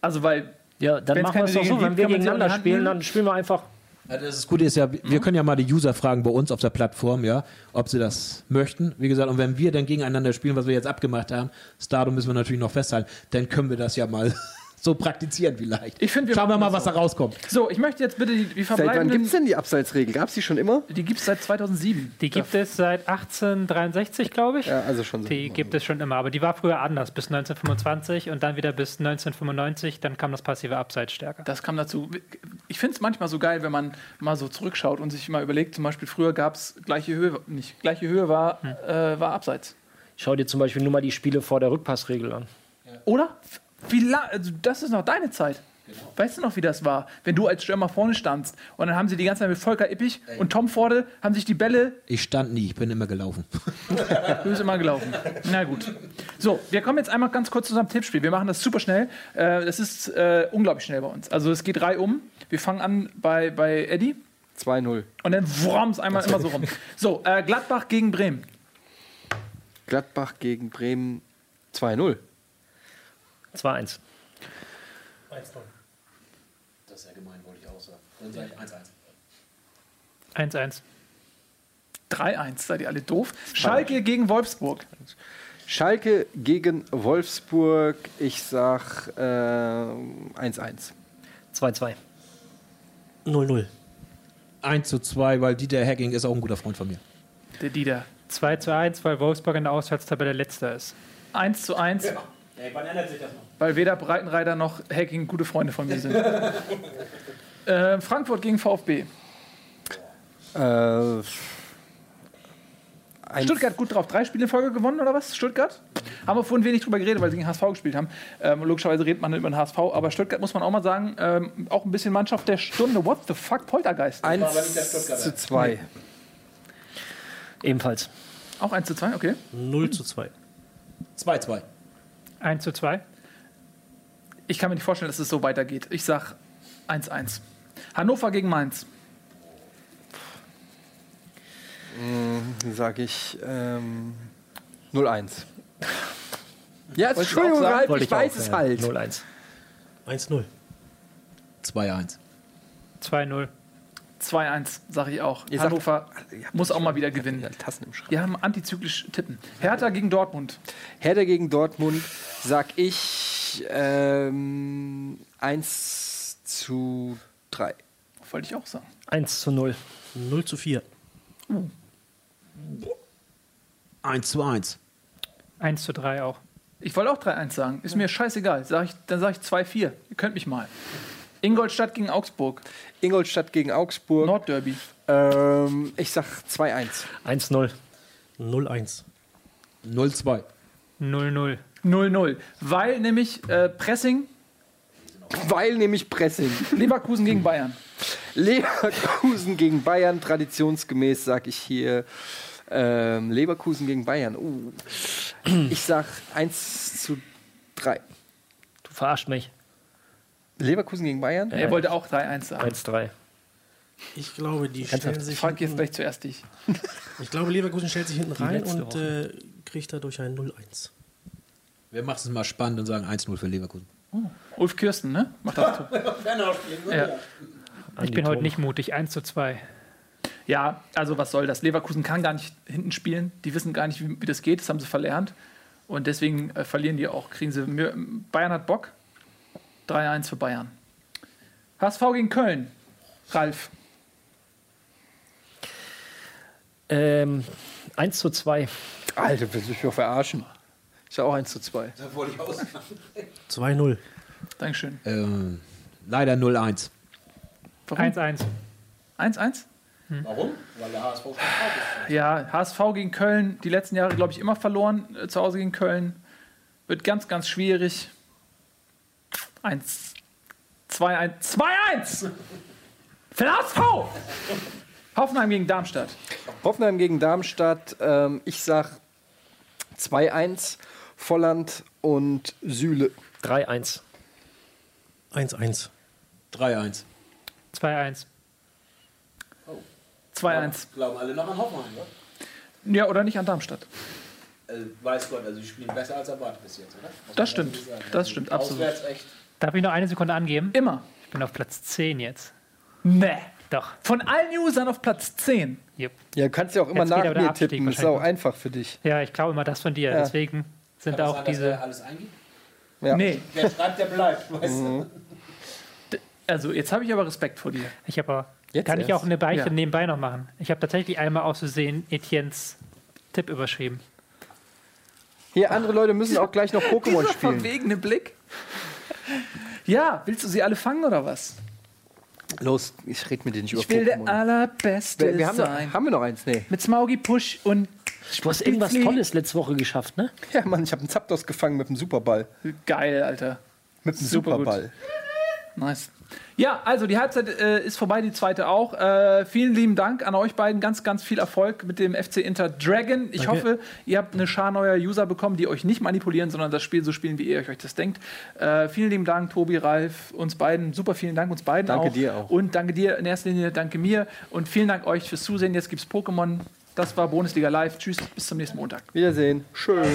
B: Also, weil
C: ja, dann machen wir es doch so. Wenn wir gegeneinander spielen, dann spielen wir einfach.
I: Ja, das Gute ist ja, wir können ja mal die User fragen bei uns auf der Plattform, ja, ob sie das möchten. Wie gesagt, und wenn wir dann gegeneinander spielen, was wir jetzt abgemacht haben, das Datum müssen wir natürlich noch festhalten, dann können wir das ja mal so praktizieren vielleicht.
B: Ich finde, wir
I: Schauen wir mal, was da rauskommt.
B: So, ich möchte jetzt bitte die, die
D: Seit wann
B: verbleibenden...
D: gibt es denn die Abseitsregel? Gab es die schon immer?
B: Die gibt es seit 2007.
E: Die gibt es seit 1863, glaube ich.
D: Ja, also schon so.
E: Die gibt es schon immer, aber die war früher anders, bis 1925 und dann wieder bis 1995, dann kam das passive Abseits stärker.
B: Das kam dazu. Ich finde es manchmal so geil, wenn man mal so zurückschaut und sich mal überlegt, zum Beispiel früher gab es gleiche Höhe, nicht gleiche Höhe war, äh, war Abseits.
C: Schau dir zum Beispiel nur mal die Spiele vor der Rückpassregel an.
B: Oder? Also das ist noch deine Zeit. Weißt du noch, wie das war? Wenn du als Stürmer vorne standst und dann haben sie die ganze Zeit mit Volker Ippich und Tom Forde haben sich die Bälle
I: Ich stand nie, ich bin immer gelaufen. *laughs*
B: Du bist immer gelaufen. Na gut. So, wir kommen jetzt einmal ganz kurz zu unserem Tippspiel. Wir machen das super schnell. Äh, das ist äh, unglaublich schnell bei uns. Also es geht drei um. Wir fangen an bei, bei Eddie
D: 2-0.
B: und dann wurms einmal immer so rum. So, äh, Gladbach gegen Bremen.
D: Gladbach gegen Bremen 2-0.
C: 2-1.
I: Das ist ja gemein, wollte ich auch sagen. Dann sage ich 1-1.
E: 1-1.
B: 3-1, seid ihr alle doof. Schalke gegen Wolfsburg.
D: Schalke gegen Wolfsburg. Ich sag äh, 1-1.
C: 2-2.
G: 0-0.
I: 1 zu 2, weil Dieter Hacking ist auch ein guter Freund von mir.
B: Der Dieter.
E: 2 zu 1, weil Wolfsburg in der Auswärtstabelle letzter ist.
B: 1 zu 1,
H: wann ändert sich das noch?
B: Weil weder Breitenreiter noch Hacking gute Freunde von mir sind. *laughs* äh, Frankfurt gegen VfB.
D: Äh,
B: Stuttgart gut drauf. Drei Spiele in Folge gewonnen oder was? Stuttgart? Haben wir vorhin wenig drüber geredet, weil sie gegen HSV gespielt haben. Ähm, logischerweise redet man über den HSV, aber Stuttgart muss man auch mal sagen, ähm, auch ein bisschen Mannschaft der Stunde. What the fuck, Poltergeist?
D: 1 zu 2.
C: Ebenfalls.
B: Auch 1 zu 2, okay.
G: 0 zu 2.
I: 2-2.
E: 1 zu 2.
B: Ich kann mir nicht vorstellen, dass es so weitergeht. Ich sag 1-1. Hannover gegen Mainz.
D: Sag ich ähm, 0-1. Ja, Entschuldigung,
B: sagen?
D: Ralf,
C: Wollte
D: ich weiß
C: auch,
D: es
C: ja.
D: halt.
C: 0-1.
G: 1-0.
I: 2-1.
E: 2-0.
B: 2-1, sage ich auch.
D: Ihr sagt-
B: Hannover muss auch mal wieder gewinnen.
D: Ja, Tassen im Schrank.
B: Wir haben antizyklisch tippen. Hertha gegen Dortmund.
D: Hertha gegen Dortmund sag ich ähm, 1 zu 3.
B: Wollte ich auch sagen.
C: 1 zu 0.
G: 0 zu 4.
I: 1 zu 1.
E: 1 zu 3 auch.
B: Ich wollte auch 3-1 sagen. Ist mir scheißegal. Sag ich, dann sage ich 2-4. Ihr könnt mich mal. Ingolstadt gegen Augsburg.
D: Ingolstadt gegen Augsburg.
B: Nordderby.
D: Ähm, ich sag 2-1.
C: 1-0.
G: 0-1.
I: 0-2.
E: 0-0.
B: 0-0. Weil nämlich äh, Pressing,
D: Weil nämlich Pressing.
B: Leverkusen gegen Bayern.
D: Leverkusen gegen Bayern, traditionsgemäß sag ich hier ähm, Leverkusen gegen Bayern. Uh. Ich sag 1 zu 3.
C: Du verarscht mich.
D: Leverkusen gegen Bayern?
B: Er wollte auch 3-1 sagen.
C: 1-3.
G: Ich glaube, die stellen sich
B: Frag jetzt gleich zuerst dich. *laughs*
G: Ich glaube, Leverkusen stellt sich hinten rein und äh, kriegt dadurch ein 0-1.
I: Wir machen es mal spannend und sagen 1-0 für Leverkusen.
B: Ulf Kirsten, ne? Macht das *laughs* ja.
E: Ich bin heute nicht mutig. 1 zu 2.
B: ja, also was soll das? Leverkusen kann gar nicht hinten spielen. Die wissen gar nicht, wie, wie das geht. Das haben sie verlernt. Und deswegen äh, verlieren die auch. Kriegen sie. Bayern hat Bock. 3-1 für Bayern. HSV gegen Köln. Ralf.
C: Ähm, 1 zu 2.
D: Alter, willst du mich doch verarschen? Ich sag auch 1 zu 2.
G: 2-0.
B: Dankeschön.
I: Ähm, leider 0-1.
B: Warum?
E: 1-1.
B: 1-1?
F: Warum? Weil der HSV schon drauf ist.
B: Ja, HSV gegen Köln, die letzten Jahre, glaube ich, immer verloren, äh, zu Hause gegen Köln. Wird ganz, ganz schwierig. 1, 2, 1, 2, 1! Für HSV! Hoffenheim gegen Darmstadt.
D: Hoffenheim gegen Darmstadt. Ähm, ich sag 2-1. Volland und Süle.
C: 3-1.
G: 1-1.
I: 3-1.
E: 2-1.
B: 2-1.
F: Glauben alle noch an Hoffenheim, oder?
B: Ja, oder nicht an Darmstadt.
F: Äh, weiß Gott, also sie spielen besser als erwartet bis jetzt, oder?
B: Das
F: man
B: stimmt. Das stimmt, absolut.
F: Auswärts echt.
E: Darf ich noch eine Sekunde angeben?
B: Immer.
E: Ich bin auf Platz 10 jetzt.
B: Nee.
E: Doch.
B: Von allen Usern auf Platz 10.
E: Yep.
D: Ja, du kannst ja auch immer
E: Jetzt
D: nach mir
E: Abstieg
D: tippen. Das ist auch
E: wahrscheinlich.
D: einfach für dich.
E: Ja, ich glaube immer das von dir.
D: Ja.
E: Deswegen sind auch
F: sein, dass
E: diese.
F: er alles eingibt.
D: Ja.
B: Nee.
F: Wer schreibt, der bleibt, weißt du?
B: Also, jetzt habe ich aber Respekt vor dir.
E: Ich habe aber.
D: Jetzt
E: kann ich
D: erst?
E: auch eine Beichte
B: Ja.
E: nebenbei noch machen? Ich habe tatsächlich einmal aus Versehen Etiennes Tipp überschrieben.
D: Hier, andere Leute müssen auch gleich noch Pokémon
B: Dieser
D: spielen.
B: verwegene Blick. Ja, willst du sie alle fangen oder was?
D: Los, ich rede mit dir nicht über
B: Ich will der
D: Pokémon.
B: allerbeste
D: Wir, wir haben,
B: sein.
D: noch, haben wir noch eins? Nee.
B: Mit Smaugi Push und
C: Du hast irgendwas
B: Spitzli.
C: Tolles letzte Woche geschafft, ne?
D: Ja, Mann, ich habe einen Zapdos gefangen mit dem Superball.
B: Geil, Alter.
D: Mit dem
B: Super gut.
D: Superball.
B: Nice. Ja, also die Halbzeit äh, ist vorbei, die zweite auch. Äh, vielen lieben Dank an euch beiden. Ganz, ganz viel Erfolg mit dem FC Inter Dragon. Ich
G: Danke.
B: hoffe, ihr habt eine Schar neuer User bekommen, die euch nicht manipulieren, sondern das Spiel so spielen, wie ihr euch das denkt. Äh, vielen lieben Dank, Tobi, Ralf, uns beiden. Super vielen Dank uns beiden
D: Danke
B: auch.
D: dir auch.
B: Und danke dir in erster Linie, danke mir. Und vielen Dank euch fürs Zusehen. Jetzt gibt's Pokémon. Das war Bundesliga Live. Tschüss, bis zum nächsten Montag.
D: Wiedersehen. Tschüss.